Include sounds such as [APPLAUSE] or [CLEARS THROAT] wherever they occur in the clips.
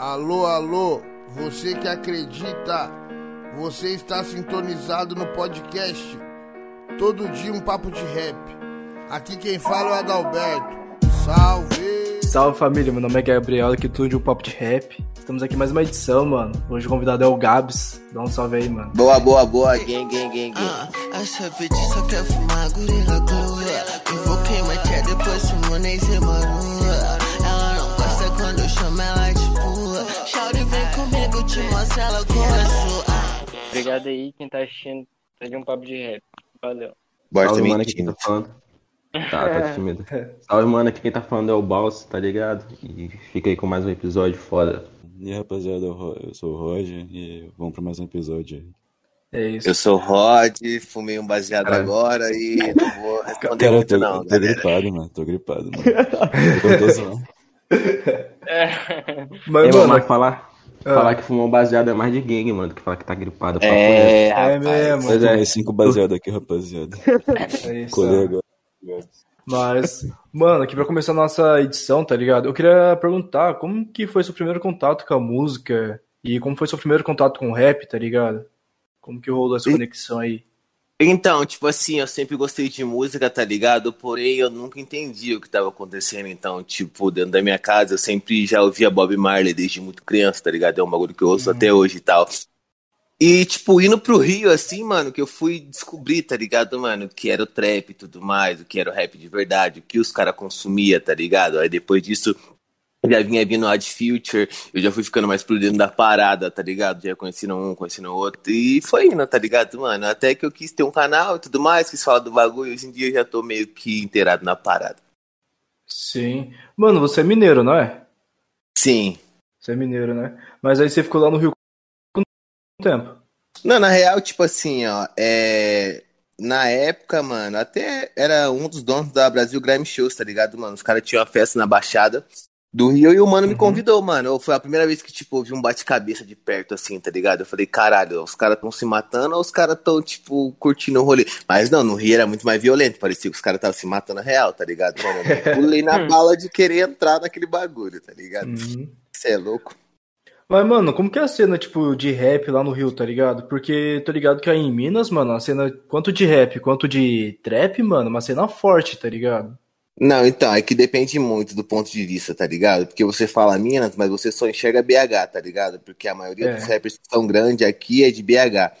Alô, alô, você que acredita, você está sintonizado no podcast. Todo dia um papo de rap. Aqui quem fala é o Adalberto. Salve! Salve família, meu nome é Gabriel, aqui tudo de um papo de rap. Estamos aqui mais uma edição, mano. Hoje o convidado é o Gabs. Dá um salve aí, mano. Boa, boa, boa, gang, gang, gang, gang. Ah, essa bitch só quer fumar gorila glua. Invoquei uma tia, depois Simonês e Marua. Ela não gosta quando eu chamo ela de comigo, te mostro ela começou. Ah. Obrigado aí quem tá assistindo. Tá de um papo de rap. Valeu. Bora Salve, mano, aqui quem tá falando. [LAUGHS] Tá, tá tímido. Salve, mano, aqui quem tá falando é o Balso, tá ligado? E fica aí com mais um episódio foda. E aí, rapaziada, eu eu sou o Roger e vamos pra mais um episódio aí. É isso. Eu sou o Rod, fumei um baseado Caralho. agora e não vou responder Cara, eu muito tô, não, tô galera. gripado, mano. Tô gripado, mano. [LAUGHS] Eu tô zoando. Mas, Ei, mano, mano, falar, ah. falar que fumou baseado é mais de gangue, mano, do que falar que tá gripado. É, é mesmo. Pois é. Cinco baseados aqui, rapaziada. [LAUGHS] É isso. Colei agora. Mas, mano, aqui pra começar a nossa edição, tá ligado? Eu queria perguntar como que foi seu primeiro contato com a música e como foi seu primeiro contato com o rap, tá ligado? Como que rolou essa E- conexão aí? Então, tipo assim, eu sempre gostei de música, tá ligado? Porém, eu nunca entendi o que tava acontecendo. Então, tipo, dentro da minha casa, eu sempre já ouvia Bob Marley desde muito criança, tá ligado? É um bagulho que eu ouço até hoje e tal. E, tipo, indo pro Rio, assim, mano, que eu fui descobrir, tá ligado, mano? O que era o trap e tudo mais, o que era o rap de verdade, o que os caras consumiam, tá ligado? Aí depois disso, já vinha vindo Odd Future, eu já fui ficando mais por dentro da parada, tá ligado? Já conhecendo um, conhecendo outro, e foi indo, tá ligado, mano? Até que eu quis ter um canal e tudo mais, quis falar do bagulho, hoje em dia eu já tô meio que inteirado na parada. Sim. Mano, você é mineiro, não é? Sim. Você é mineiro, né? Mas aí você ficou lá no Rio quanto tempo? Não, na real, tipo assim, ó, é... Na época, mano, até era um dos donos da Brasil Grime Shows, tá ligado, mano? Os caras tinham uma festa na Baixada do Rio e o mano me Uhum. convidou, mano. Foi a primeira vez que, tipo, eu vi um bate-cabeça de perto, assim, tá ligado? Eu falei, caralho, os caras tão se matando ou os caras tão, tipo, curtindo o rolê? Mas não, no Rio era muito mais violento, parecia que os caras estavam se matando real, tá ligado, mano? Eu pulei na [LAUGHS] bala de querer entrar naquele bagulho, tá ligado? Uhum. Você é louco? Mas, mano, como que é a cena, tipo, de rap lá no Rio, tá ligado? Porque tô ligado que aí em Minas, mano, a cena, quanto de rap quanto de trap, mano, uma cena forte, tá ligado? Não, então, é que depende muito do ponto de vista, tá ligado? Porque você fala Minas, mas você só enxerga BH, tá ligado? Porque a maioria É. dos rappers que são grandes aqui é de BH.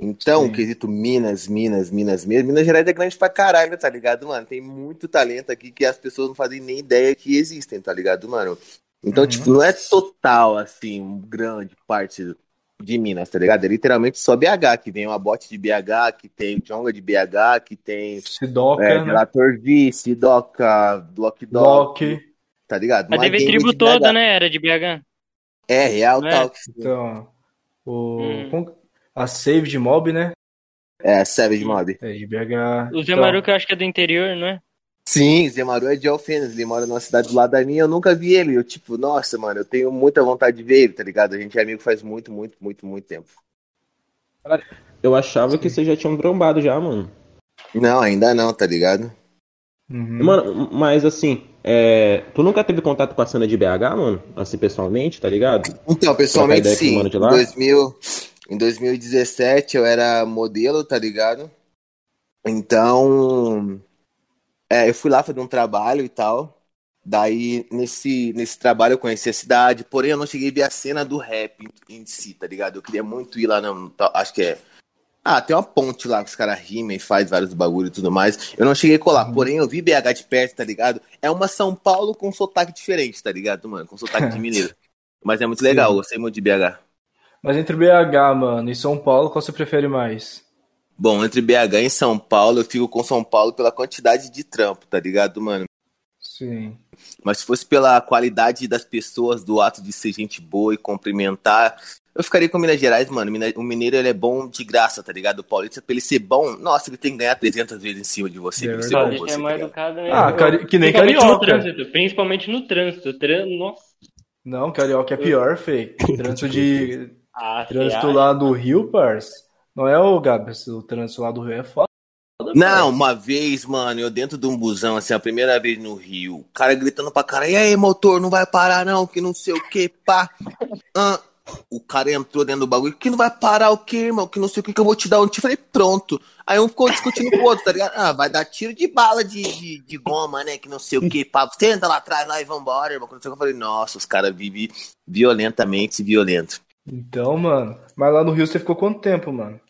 Então, Sim. o quesito Minas, Minas, Minas mesmo, Minas Gerais é grande pra caralho, tá ligado, mano? Tem muito talento aqui que as pessoas não fazem nem ideia que existem, tá ligado, mano? Então, Uhum. tipo, não é total, assim, grande parte de Minas, tá ligado? É literalmente só BH, que vem uma bote de BH, que tem Jonga de BH, que tem Sidoca, é, né? Relator V, Sidoca, Block Dog, tá ligado? TV game Tribo de toda, BH. né? Era de BH. É, real é? Então, o, Hum. a Save de Mob, né? É, Savage Mob. É de BH. O Zé Então, Maru, que eu acho que é do interior, não é? Sim, Zé Maru é de Alfenas, ele mora numa cidade do lado da minha, eu nunca vi ele. Eu, tipo, nossa, mano, eu tenho muita vontade de ver ele, tá ligado? A gente é amigo faz muito, muito, muito, muito tempo. Eu achava que vocês já tinham trombado já, mano. Não, ainda não, tá ligado? uhum. Mano, mas assim, é, tu nunca teve contato com a cena de BH, mano? Assim, pessoalmente, tá ligado? Então, pessoalmente, sim. mano de Em, lá? 2000, em 2017 eu era modelo, tá ligado? Então, é, eu fui lá fazer um trabalho e tal. Daí, nesse, nesse trabalho, eu conheci a cidade. Porém, eu não cheguei a ver a cena do rap em, em si, tá ligado? Eu queria muito ir lá, no, acho que é. Ah, tem uma ponte lá que os caras rimam e faz vários bagulho e tudo mais. Eu não cheguei a colar, porém eu vi BH de perto, tá ligado? É uma São Paulo com sotaque diferente, tá ligado, mano? Com sotaque de [LAUGHS] mineiro. Mas é muito Sim. legal, eu gostei muito de BH. Mas entre BH, mano, e São Paulo, qual você prefere mais? Bom, entre BH e São Paulo, eu fico com São Paulo pela quantidade de trampo, tá ligado, mano? Sim. Mas se fosse pela qualidade das pessoas, do ato de ser gente boa e cumprimentar, eu ficaria com Minas Gerais, mano. O mineiro, ele é bom de graça, tá ligado? O paulista, pra ele ser bom, nossa, ele tem que ganhar 300 vezes em cima de você É pra ele ser bom Paulista você, é tá mais ligado? educado né? Ah, cari- que nem carioca. trânsito. Principalmente no trânsito. Tran... Nossa. Não, carioca é pior, fei. [LAUGHS] Trânsito de. Ah, Trânsito lá do Rio, parça. Não é o Gabs, o trânsito lá do Rio é foda. Não, uma vez, mano, eu dentro de um busão, assim, a primeira vez no Rio, o cara gritando pra cara, e aí, motor, não vai parar não, que não sei o que, pá. ah, o cara entrou dentro do bagulho, que não vai parar o quê, irmão? Que não sei o que, que eu vou te dar um tiro. Eu falei, pronto. Aí um ficou discutindo com o outro, tá ligado? Ah, vai dar tiro de bala de, de, de goma, né? Que não sei o que, pá. Senta lá atrás lá e vambora, irmão. Quando eu falei, nossa, os caras vivem violentamente violento. Então, mano. Mas lá no Rio você ficou quanto tempo, mano?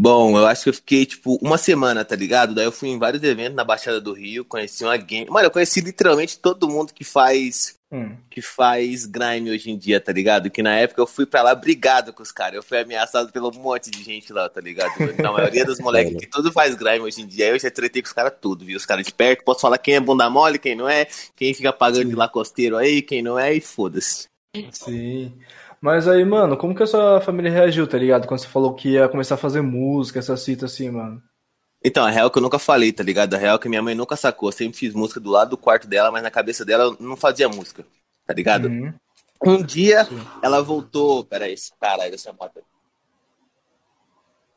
Bom, eu acho que eu fiquei, tipo, uma semana, tá ligado? Daí eu fui em vários eventos na Baixada do Rio, conheci uma game. Mano, eu conheci literalmente todo mundo que faz. Hum. Que faz grime hoje em dia, tá ligado? Que na época eu fui pra lá brigado com os caras. Eu fui ameaçado pelo monte de gente lá, tá ligado? [LAUGHS] A maioria dos moleques que tudo faz grime hoje em dia, eu já tretei com os caras tudo, viu? Os caras de perto, posso falar quem é bunda mole, quem não é, quem fica pagando de lacosteiro aí, quem não é, e foda-se. Sim. Mas aí, mano, como que a sua família reagiu, tá ligado? Quando você falou que ia começar a fazer música, essa cita assim, mano. Então, a real é que eu nunca falei, tá ligado? A real é que minha mãe nunca sacou. Eu sempre fiz música do lado do quarto dela, mas na cabeça dela eu não fazia música, tá ligado? Uhum. Um dia ela voltou. Peraí, esse caralho, essa moto.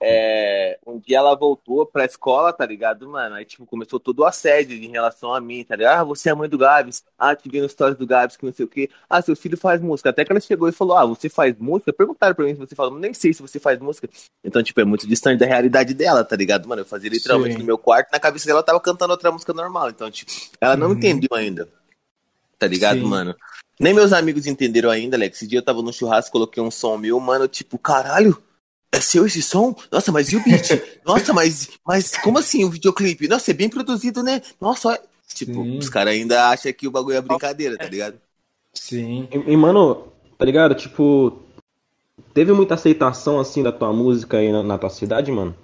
É, um dia ela voltou pra escola, tá ligado, mano? Aí, tipo, começou todo o assédio em relação a mim, tá ligado? Ah, você é a mãe do Gabs. Ah, te vi no stories do Gabs, que não sei o quê. Ah, seu filho faz música. Até que ela chegou e falou: Ah, você faz música? Perguntaram pra mim se você fala, nem sei se você faz música. Então, tipo, é muito distante da realidade dela, tá ligado, mano? Eu fazia literalmente Sim. no meu quarto, na cabeça dela tava cantando outra música normal. Então, tipo, ela não Uhum. entendeu ainda. Tá ligado, Sim. mano? Nem meus amigos entenderam ainda, Alex. Esse dia eu tava no churrasco, coloquei um som meu, mano, tipo, caralho, é seu esse som? Nossa, mas e o beat? [LAUGHS] Nossa, mas, mas como assim o videoclipe? Nossa, é bem produzido, né? Nossa, olha. Tipo, Sim. os caras ainda acham que o bagulho é brincadeira, tá ligado? Sim. E, e, mano, tá ligado? Tipo, teve muita aceitação assim da tua música aí na, na tua cidade, mano?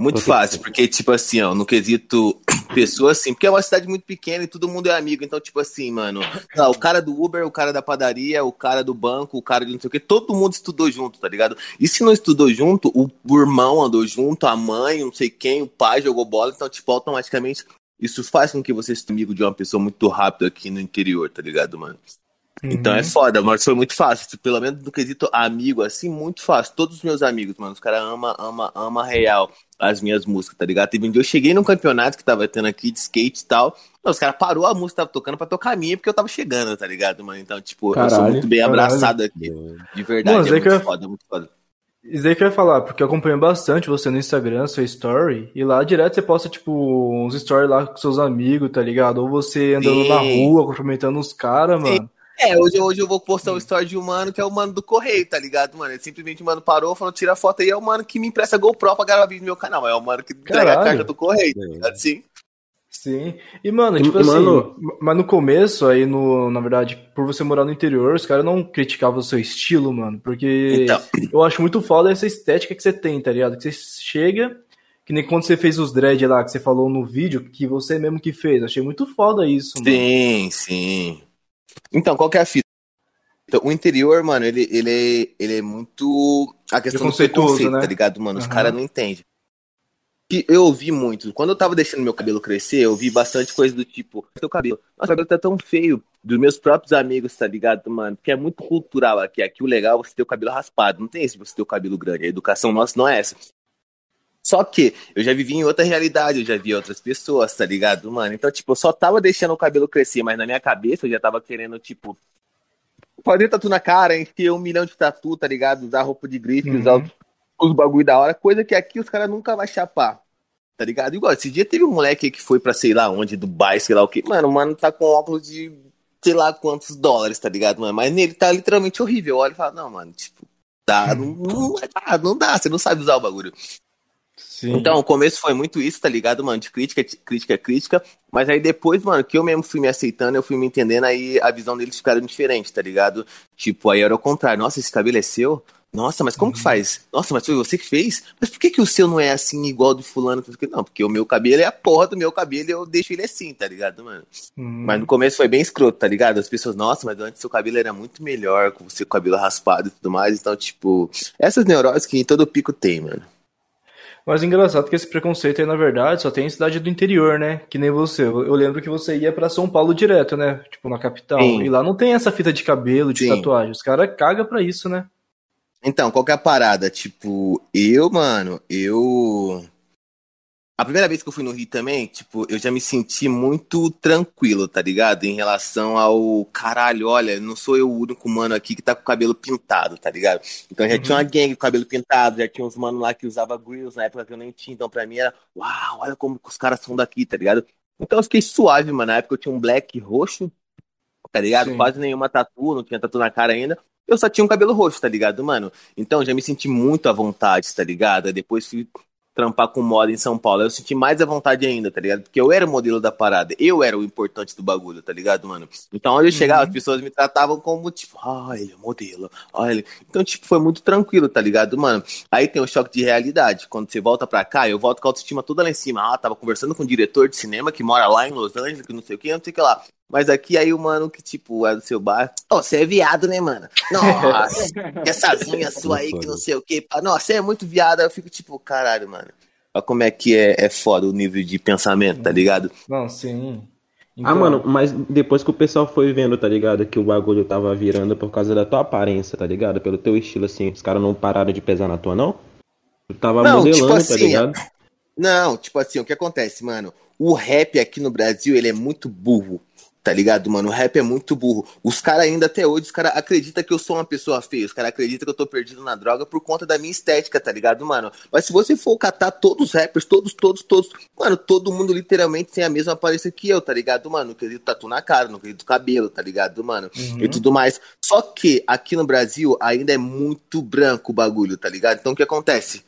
Muito Porque- fácil, porque, tipo assim, ó, no quesito [CLEARS THROAT] pessoa, assim, porque é uma cidade muito pequena e todo mundo é amigo, então, tipo assim, mano, lá, o cara do Uber, o cara da padaria, o cara do banco, o cara de não sei o que, todo mundo estudou junto, tá ligado? E se não estudou junto, o, o irmão andou junto, a mãe, não sei quem, o pai jogou bola, então, tipo, automaticamente, isso faz com que você seja amigo de uma pessoa muito rápido aqui no interior, tá ligado, mano? Então Uhum. é foda, mas foi muito fácil. Tipo, Pelo menos do quesito amigo, assim, muito fácil. Todos os meus amigos, mano, os caras ama, ama, ama real as minhas músicas, tá ligado? Teve um dia eu cheguei num campeonato que tava tendo aqui de skate e tal. Não, os caras parou a música, tava tocando pra tocar a minha, porque eu tava chegando, tá ligado, mano? Então, tipo, eu sou Caralho, muito bem caralho. abraçado aqui. De verdade, Mano, é muito eu- foda, muito foda. Isso daí que eu ia falar, porque eu acompanho bastante você no Instagram, seu story, e lá direto você posta, tipo, uns stories lá com seus amigos, tá ligado? Ou você andando Sim. na rua, cumprimentando os caras, mano. É, hoje, hoje eu vou postar um story de um mano que é o mano do correio, tá ligado, mano? Ele simplesmente o mano parou, falou, tira a foto aí, é o mano que me empresta GoPro pra gravar vídeo no meu canal. É o mano que entrega a Caralho. carga do correio, tá ligado? Sim. Sim. E, mano, tipo e, assim, mano- mas no começo, aí, no, na verdade, por você morar no interior, os caras não criticavam o seu estilo, mano, porque Então. eu acho muito foda essa estética que você tem, tá ligado? Que você chega, que nem quando você fez os dread lá, que você falou no vídeo, que você mesmo que fez. Achei muito foda isso, mano. Sim, sim. Então, qual que é a fita? Então, o interior, mano, ele, ele, ele é muito. A questão do preconceito, né? tá ligado, mano? Os Aham. caras não entendem. Eu ouvi muito. Quando eu tava deixando meu cabelo crescer, eu vi bastante coisa do tipo: seu cabelo. Nossa, o cabelo tá tão feio. Dos meus próprios amigos, tá ligado, mano? Porque é muito cultural aqui. Aqui o legal é você ter o cabelo raspado. Não tem esse de você ter o cabelo grande. A educação nossa não é essa. Só que eu já vivi em outra realidade, eu já vi outras pessoas, tá ligado, mano? Então, tipo, eu só tava deixando o cabelo crescer, mas na minha cabeça eu já tava querendo, tipo, fazer tatu na cara, encher um milhão de tatu, tá ligado? Usar roupa de grife, Uhum. usar os, os bagulho da hora, coisa que aqui os caras nunca vai chapar. Tá ligado? Igual, esse dia teve um moleque aí que foi pra sei lá onde, Dubai, sei lá o que. Mano, o mano tá com óculos de sei lá quantos dólares, tá ligado, mano? Mas nele tá literalmente horrível. Eu olho e falo, não, mano, tipo, tá, não, não, dá, não dá, você não sabe usar o bagulho. Sim. Então, o começo foi muito isso, tá ligado, mano? De crítica, de crítica, crítica. Mas aí depois, mano, que eu mesmo fui me aceitando, eu fui me entendendo, aí a visão deles ficaram diferente, tá ligado? Tipo, aí era o contrário. Nossa, esse cabelo é seu? Nossa, mas como que faz? Nossa, mas foi você que fez? Mas por que, que o seu não é assim, igual do fulano? Não, porque o meu cabelo é a porra do meu cabelo e eu deixo ele assim, tá ligado, mano? Hum. Mas no começo foi bem escroto, tá ligado? As pessoas, nossa, mas antes seu cabelo era muito melhor, com você com o cabelo raspado e tudo mais. Então, tipo, essas neuroses que todo pico tem, mano. Mas engraçado que esse preconceito aí, na verdade, só tem em cidade do interior, né? Que nem você. Eu lembro que você ia pra São Paulo direto, né? Tipo, na capital. Sim. E lá não tem essa fita de cabelo, de Sim. tatuagem. Os caras cagam pra isso, né? Então, qual que é a parada? Tipo, eu, mano, eu. A primeira vez que eu fui no Rio também, tipo, eu já me senti muito tranquilo, tá ligado? Em relação ao caralho, olha, não sou eu o único mano aqui que tá com o cabelo pintado, tá ligado? Então já tinha uma gangue com cabelo pintado, já tinha uns mano lá que usava grills na época que eu nem tinha, então pra mim era, uau, olha como os caras são daqui, tá ligado? Então eu fiquei suave, mano. Na época eu tinha um black roxo, tá ligado? Sim. Quase nenhuma tatu, não tinha tatu na cara ainda. Eu só tinha um cabelo roxo, tá ligado, mano? Então já me senti muito à vontade, tá ligado? Depois fui trampar com moda em São Paulo. Eu senti mais à vontade ainda, tá ligado? Porque eu era o modelo da parada. Eu era o importante do bagulho, tá ligado, mano? Então, onde eu chegava, as pessoas me tratavam como, tipo, ah, ele é modelo. Olha ele. Então, tipo, foi muito tranquilo, tá ligado, mano? Aí tem o choque de realidade. Quando você volta pra cá, eu volto com a autoestima toda lá em cima. Ah, tava conversando com um diretor de cinema que mora lá em Los Angeles, que não sei o que, não sei o que lá. Mas aqui aí o mano que, tipo, é do seu bar. Ô, você é viado, né, mano? Nossa, [LAUGHS] essa unha sua aí que não sei o que. Nossa, você é muito viado. Aí eu fico, tipo, caralho, mano. Olha como é que é, é foda o nível de pensamento, tá ligado? Não, sim. Ah, Então, mano, mas depois que o pessoal foi vendo, tá ligado? Que o bagulho tava virando por causa da tua aparência, tá ligado? Pelo teu estilo, assim. Os caras não pararam de pesar na tua, não? Tu tava Não, modelando, tipo tá assim, ligado? [LAUGHS] Não, tipo assim, o que acontece, mano? O rap aqui no Brasil, ele é muito burro, tá ligado, mano? O rap é muito burro. Os caras ainda até hoje, os caras acreditam que eu sou uma pessoa feia. Os caras acreditam que eu tô perdido na droga por conta da minha estética, tá ligado, mano? Mas se você for catar todos os rappers, todos, todos, todos, mano, todo mundo literalmente tem a mesma aparência que eu, tá ligado, mano? No quesito tatu na cara, no quesito cabelo, tá ligado, mano? E tudo mais. Só que aqui no Brasil ainda é muito branco o bagulho, tá ligado? Então o que acontece?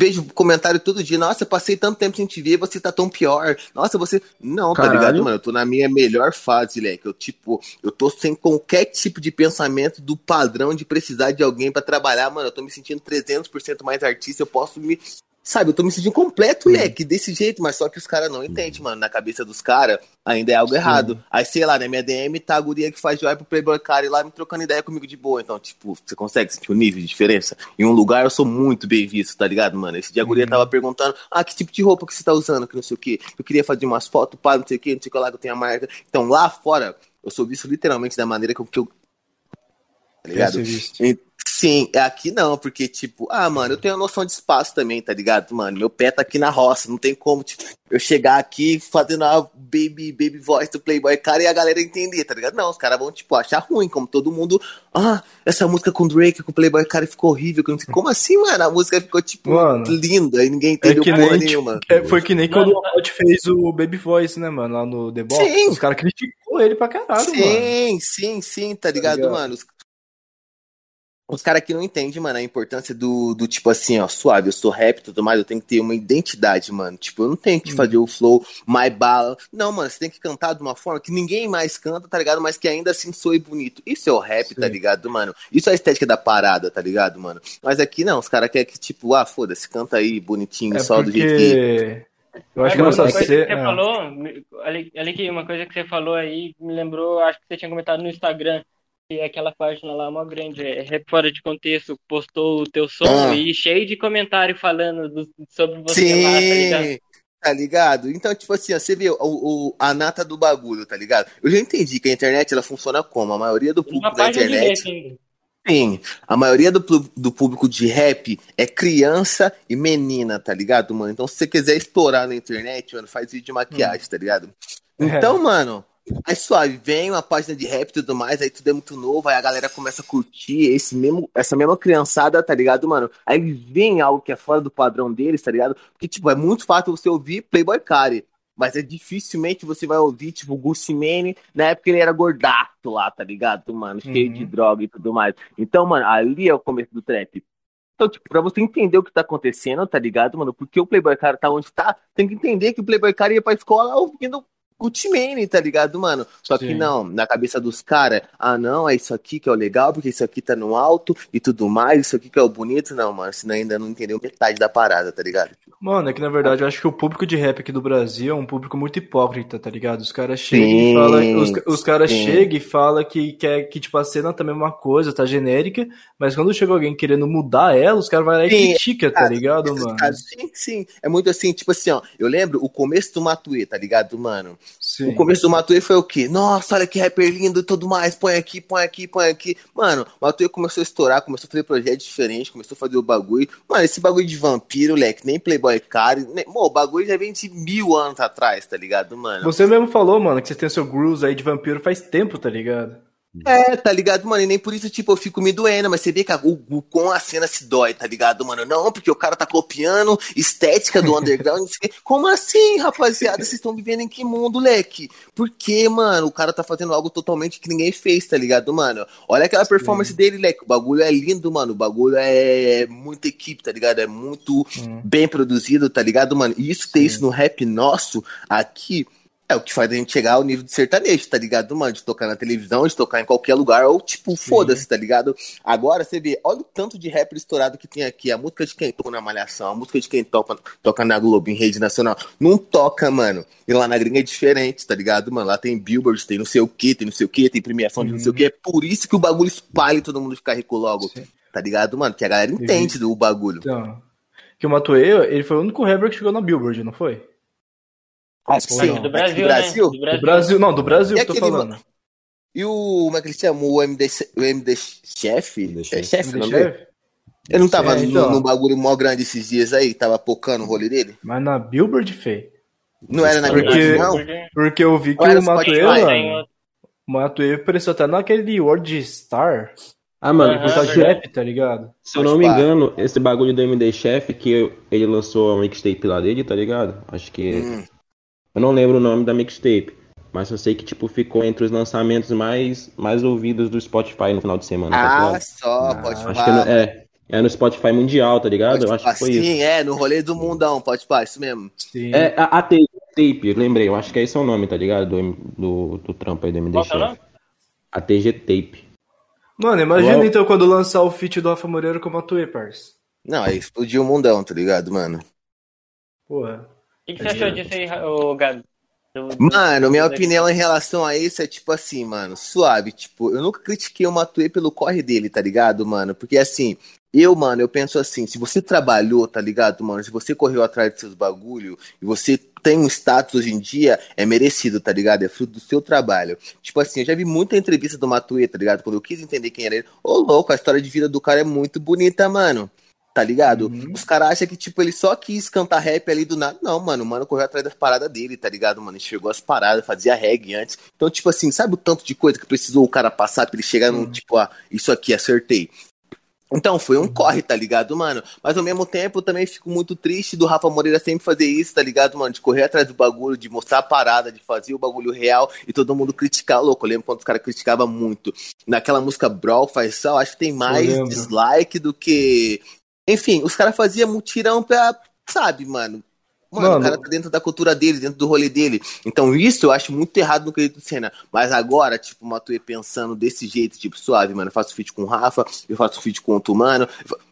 Vejo comentário todo dia, nossa, passei tanto tempo sem te ver, você tá tão pior. Nossa, você. Não, tá Caralho. ligado, mano? Eu tô na minha melhor fase, leque. Eu, tipo, eu tô sem qualquer tipo de pensamento do padrão de precisar de alguém pra trabalhar, mano. Eu tô me sentindo 300% mais artista, eu posso me. Sabe, eu tô me sentindo completo, leque, desse jeito, mas só que os caras não entendem, mano. Na cabeça dos caras ainda é algo errado. Aí, sei lá, na minha DM tá a guria que faz joia pro Playboy Cara e lá me trocando ideia comigo de boa. Então, tipo, você consegue sentir o nível de diferença? Em um lugar eu sou muito bem visto, tá ligado, mano? Esse dia a guria tava perguntando, ah, que tipo de roupa que você tá usando, que não sei o quê. Eu queria fazer umas fotos, pá, não sei o quê, não sei o que lá, que eu tenho a marca. Então, lá fora, eu sou visto literalmente da maneira que eu. Que eu tá ligado? Quer ser visto. E- Sim, é aqui não, porque, tipo, ah, mano, eu tenho a noção de espaço também, tá ligado, mano? Meu pé tá aqui na roça, não tem como, tipo, eu chegar aqui fazendo a baby, baby voice do Playboy cara e a galera entender, tá ligado? Não, os caras vão, tipo, achar ruim, como todo mundo, ah, essa música com Drake, com o Playboy cara ficou horrível, que não sei, como assim, mano? A música ficou, tipo, Mano, linda e ninguém É entendeu que porra nem, nenhuma. tipo, é, foi que nem quando o Hot fez o Baby Voice, né, mano, lá no The Box. Sim. Os caras criticou ele pra caralho, mano. Sim, sim, sim, tá ligado, ligado? mano? Os, caras que não entendem, mano, a importância do, do tipo assim, ó, suave, eu sou rap e tudo mais, eu tenho que ter uma identidade, mano. Tipo, eu não tenho Hum. que fazer o flow mais bala. Não, mano, você tem que cantar de uma forma que ninguém mais canta, tá ligado? Mas que ainda assim soe bonito. Isso é o rap, tá Sim. ligado, mano? Isso é a estética da parada, tá ligado, mano? Mas aqui não, os caras querem que, tipo, ah, foda-se, canta aí bonitinho, É só do jeito que. porque... Eu acho que Mas nossa uma coisa que cena... você falou, me- ali, ali que uma coisa que você falou aí me lembrou, acho que você tinha comentado no Instagram, que é aquela página lá, uma grande, é rap fora de contexto, postou o teu som Ah. e cheio de comentário falando do- sobre você lá, tá ligado? Sim, tá ligado? Então, tipo assim, ó, você vê o, o- a nata do bagulho, tá ligado? Eu já entendi que a internet ela funciona como? A maioria do público da página de internet. Sim, a maioria do, do público de rap é criança e menina, tá ligado, mano? Então, se você quiser estourar na internet, mano, faz vídeo de maquiagem, tá ligado? Então, mano, aí suave, vem uma página de rap e tudo mais, aí tudo é muito novo, aí a galera começa a curtir esse mesmo, essa mesma criançada, tá ligado, mano? Aí veem algo que é fora do padrão deles, tá ligado? Porque, tipo, é muito fácil você ouvir Playboy Cardi. Mas é dificilmente você vai ouvir, tipo, Gucci Mane, na época ele era gordato lá, tá ligado, mano? Cheio Uhum. de droga e tudo mais. Então, mano, ali é o começo do trap. Então, tipo, pra você entender o que tá acontecendo, tá ligado, mano? Porque o Playboy Cara tá onde tá, tem que entender que o Playboy Cara ia pra escola ouvindo Gucci Mane, tá ligado, mano? Só que Sim. não, na cabeça dos caras, ah, não, é isso aqui que é o legal, porque isso aqui tá no alto e tudo mais, isso aqui que é o bonito. Não, mano, senão ainda não entendeu metade da parada, tá ligado? Mano, é que na verdade eu acho que o público de rap aqui do Brasil é um público muito hipócrita, tá ligado? Os caras chegam e falam. Os, os caras chegam e falam que, quer que, tipo, a cena também é uma coisa, tá genérica, mas quando chega alguém querendo mudar ela, os caras vão lá e Sim, criticam, tá ligado, mano? Sim, sim. É muito assim, tipo assim, ó. Eu lembro o começo do Matuê, tá ligado, mano? Sim. O começo do Matuê foi o quê? Nossa, olha que rapper lindo e tudo mais. Põe aqui, põe aqui, põe aqui. Mano, o Matuê começou a estourar, começou a fazer projetos diferentes, começou a fazer o bagulho. Mano, esse bagulho de vampiro, leque, nem Playboy Card. Nem... Mô, o bagulho já vem de mil anos atrás, tá ligado, mano? Você mesmo falou, mano, que você tem o seu grooves aí de vampiro faz tempo, tá ligado? É, tá ligado, mano? E nem por isso, tipo, eu fico me doendo, mas você vê que a, o, com a cena se dói, tá ligado, mano? Não, porque o cara tá copiando estética do underground. Como assim, rapaziada? Vocês estão vivendo em que mundo, leque? Por que, mano? O cara tá fazendo algo totalmente que ninguém fez, tá ligado, mano? Olha aquela performance dele, leque. O bagulho é lindo, mano. O bagulho é muita equipe, tá ligado? É muito bem produzido, tá ligado, mano? E isso ter isso no rap nosso aqui. É o que faz a gente chegar ao nível de sertanejo, tá ligado, mano? De tocar na televisão, de tocar em qualquer lugar, ou tipo, foda-se, tá ligado? Agora você vê, olha o tanto de rapper estourado que tem aqui. A música de quem toca na Malhação, a música de quem toca, toca na Globo, em rede nacional. Não toca, mano. E lá na gringa é diferente, tá ligado, mano? Lá tem Billboard, tem não sei o que, tem não sei o que, tem premiação de não sei o que. É por isso que o bagulho espalha e todo mundo fica rico logo, tá ligado, mano? Que a galera entende do bagulho. Então, que o Matuê, ele foi o único rapper que chegou na Billboard, não foi? Acho que sim. Do Brasil, do Brasil? né? Do Do Brasil. Brasil, não, do Brasil E que eu tô aquele, falando. mano? E o. Como é que ele chama? O MD, o MD Chef? MD É Chef. chefe, é? Ele não tava É, no, então. no bagulho mó grande esses dias aí? Tava pocando o rolê dele? Mas na Billboard, fei. Não era na Porque- Billboard, não? Porque- eu vi que o Matuê, mano, o Matuê apareceu até naquele World Star, Ah, mano, de verdade. rap, tá ligado? se eu não me engano, esse bagulho do MD Chef que ele lançou a mixtape lá dele, tá ligado? Acho que. Hum. Eu não lembro o nome da mixtape. Mas eu sei que, tipo, ficou entre os lançamentos mais, mais ouvidos do Spotify no final de semana, tá Ah, ligado? só, pode Acho que é no, é, é no Spotify mundial, tá ligado? Eu acho que foi isso. Sim, é, no rolê do mundão, pode pá, isso mesmo. Sim. É, a, a tape, tape, lembrei, eu acho que esse é o nome, tá ligado? Do, do, do trampo aí do MD Qual que é? A TG Tape. Mano, imagina Uau. então quando lançar o feat do Rafa Moreira com o Matuê, parça. Não, aí explodiu o mundão, tá ligado, mano? Porra. O que, que você achou disso aí, ô Gabi? Do- Mano, minha opinião em relação a isso é tipo assim, mano, suave. Tipo, eu nunca critiquei o Matuê pelo corre dele, tá ligado, mano? Porque assim, eu, mano, eu penso assim, se você trabalhou, tá ligado, mano? Se você correu atrás dos seus bagulho e você tem um status hoje em dia, é merecido, tá ligado? É fruto do seu trabalho. Tipo assim, eu já vi muita entrevista do Matuê, tá ligado? Quando eu quis entender quem era ele. Ô, louco, a história de vida do cara é muito bonita, mano. Tá ligado? Uhum. Os caras acham que, tipo, ele só quis cantar rap ali do nada. Não, mano, o mano correu atrás das paradas dele, tá ligado, mano? Enxergou as paradas, fazia reggae antes. Então, tipo assim, sabe o tanto de coisa que precisou o cara passar pra ele chegar Uhum. no, tipo, ah, isso aqui, acertei. Então, foi um corre, tá ligado, mano? Mas ao mesmo tempo, eu também fico muito triste do Rafa Moreira sempre fazer isso, tá ligado, mano? De correr atrás do bagulho, de mostrar a parada, de fazer o bagulho real e todo mundo criticar, louco. Eu lembro quando os caras criticavam muito. Naquela música Brawl, faz só, acho que tem mais dislike do que. Enfim, os caras faziam mutirão pra. Sabe, mano? Mano, Mano. o cara tá dentro da cultura dele, dentro do rolê dele. Então, isso eu acho muito errado no quesito cena. Mas agora, tipo, o Matuê pensando desse jeito, tipo, suave, mano. Eu faço feat com o Rafa, eu faço feat com outro mano.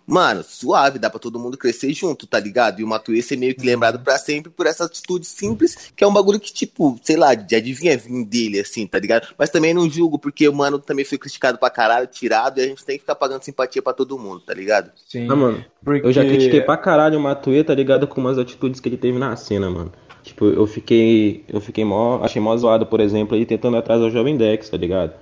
Mano, suave, dá pra todo mundo crescer junto, tá ligado? E o Matuê ser meio que Uhum. lembrado pra sempre por essa atitude simples, que é um bagulho que, tipo, sei lá, já devia vir dele, assim, tá ligado? Mas também não julgo, porque o mano também foi criticado pra caralho, tirado, e a gente tem que ficar pagando simpatia pra todo mundo, tá ligado? Sim. Ah, mano, Porque... eu já critiquei pra caralho o Matuê, tá ligado? Com umas atitudes que ele teve na cena, mano. Tipo, eu fiquei. Eu fiquei mó. Achei mó zoado, por exemplo, ele tentando atrás do Jovem Dex, tá ligado?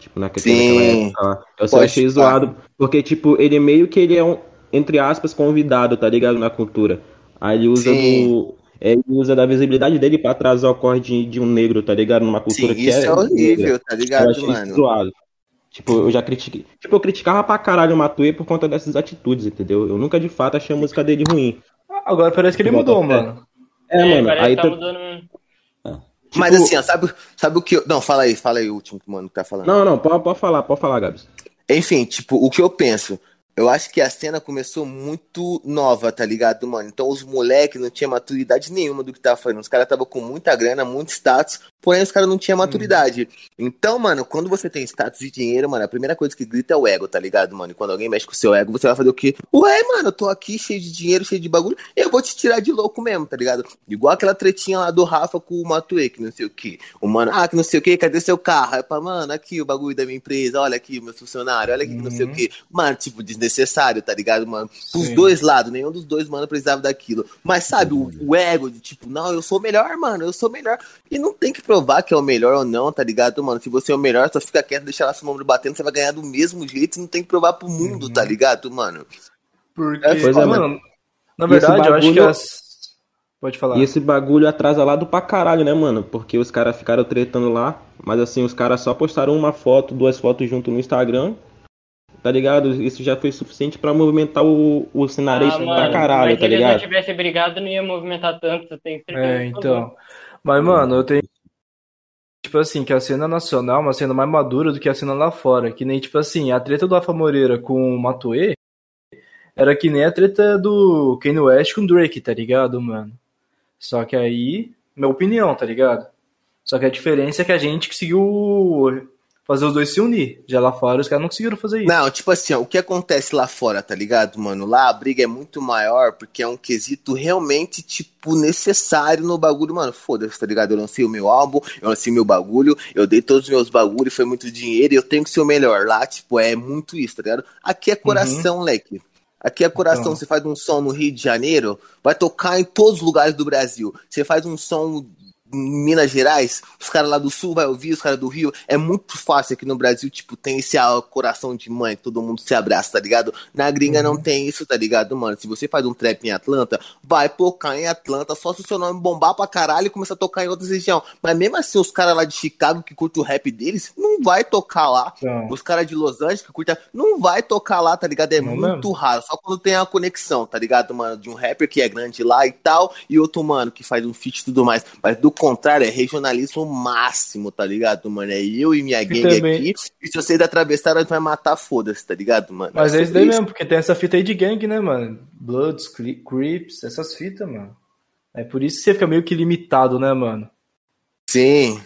Tipo, naquele, Sim. naquela época lá. Eu só Pode achei pá. zoado, porque, tipo, ele meio que ele é um, entre aspas, convidado, tá ligado? Na cultura. Aí ele usa Sim. do. é, Ele usa da visibilidade dele pra atrasar o corre de, de um negro, tá ligado? Numa cultura Sim, que isso é. é horrível, tá Eu ligado, achei mano? zoado. Tipo, eu já critiquei. Tipo, eu criticava pra caralho o Matuê por conta dessas atitudes, entendeu? Eu nunca de fato achei a música dele ruim. Agora parece que ele mudou, mano. É, mano, parece aí tá tá- mudando mesmo. Mas Tipo- assim, ó, sabe, sabe o que eu. Não, fala aí, fala aí o último mano que tá falando. Não, não, pode, pode falar, pode falar, Gabs. Enfim, tipo, o que eu penso? Eu acho que a cena começou muito nova, tá ligado, mano? Então os moleques não tinham maturidade nenhuma do que tava fazendo. Os caras estavam com muita grana, muito status, porém os caras não tinham maturidade. Então, mano, quando você tem status e dinheiro, mano, a primeira coisa que grita é o ego, tá ligado, mano? E quando alguém mexe com o seu ego, você vai fazer o quê? Ué, mano, eu tô aqui cheio de dinheiro, cheio de bagulho, eu vou te tirar de louco mesmo, tá ligado? Igual aquela tretinha lá do Rafa com o Matuê, que não sei o quê. O mano, ah, que não sei o quê, cadê seu carro? Aí, pá, mano, aqui o bagulho da minha empresa, olha aqui, meu funcionário, olha aqui que não sei o quê. Mano, tipo, desnecessário, tá ligado, mano? Os Sim. dois lados, nenhum dos dois, mano, precisava daquilo. Mas sabe, o, o ego de tipo, não, eu sou o melhor, mano, eu sou o melhor. E não tem que provar que é o melhor ou não, tá ligado, mano? Se você é o melhor, só fica quieto, deixa lá seu número batendo, você vai ganhar do mesmo jeito, você não tem que provar pro mundo, Uhum. tá ligado, mano? Porque, É, pois é, mano, na E esse verdade, eu acho que bagulho- as... Pode falar. E esse bagulho atrasa lá do pra caralho, né, mano? Porque os caras ficaram tretando lá, mas assim, os caras só postaram uma foto, duas fotos junto no Instagram, tá ligado? Isso já foi suficiente pra movimentar o, o cenário Ah, pra caralho, tá se eles não ligado? tivessem brigado, não ia movimentar tanto, tem certeza. É, então. Mas, mano, eu tenho. Tipo assim, que a cena nacional é uma cena mais madura do que a cena lá fora. Que nem, tipo assim, a treta do Alfa Moreira com o Matuê era que nem a treta do Kanye West com o Drake, tá ligado, mano? Só que aí, minha opinião, tá ligado? Só que a diferença é que a gente conseguiu fazer os dois se unir. Já lá fora os caras não conseguiram fazer isso. Não, tipo assim, ó, o que acontece lá fora, tá ligado, mano? Lá a briga é muito maior porque é um quesito realmente, tipo, necessário no bagulho, mano. Foda-se, tá ligado? Eu lancei o meu álbum, eu lancei meu bagulho, eu dei todos os meus bagulhos, foi muito dinheiro e eu tenho que ser o melhor. Lá, tipo, é muito isso, tá ligado? Aqui é coração, leque. Aqui é coração. Então. Você faz um som no Rio de Janeiro, vai tocar em todos os lugares do Brasil. Você faz um som Minas Gerais, os caras lá do sul vai ouvir, os caras do Rio. É muito fácil aqui no Brasil, tipo, tem esse ah, coração de mãe, que todo mundo se abraça, tá ligado? Na gringa não tem isso, tá ligado, mano? Se você faz um trap em Atlanta, vai tocar em Atlanta, só se o seu nome bombar pra caralho e começar a tocar em outras regiões. Mas mesmo assim, os caras lá de Chicago que curtem o rap deles, não vai tocar lá. Então, Os caras de Los Angeles que curtem, não vai tocar lá, tá ligado? É Não muito mesmo. raro, só quando tem a conexão, tá ligado, mano? De um rapper que é grande lá e tal, e outro, mano, que faz um feat e tudo mais. Mas do contrário, é regionalismo máximo, tá ligado, mano? É eu e minha gangue também- aqui, e se vocês atravessar, nós vai matar, foda-se, tá ligado, mano? Mas é isso sobre daí mesmo, porque tem essa fita aí de gangue, né, mano? Bloods, Cre- Creeps, essas fitas, mano. É por isso que você fica meio que limitado, né, mano? Sim.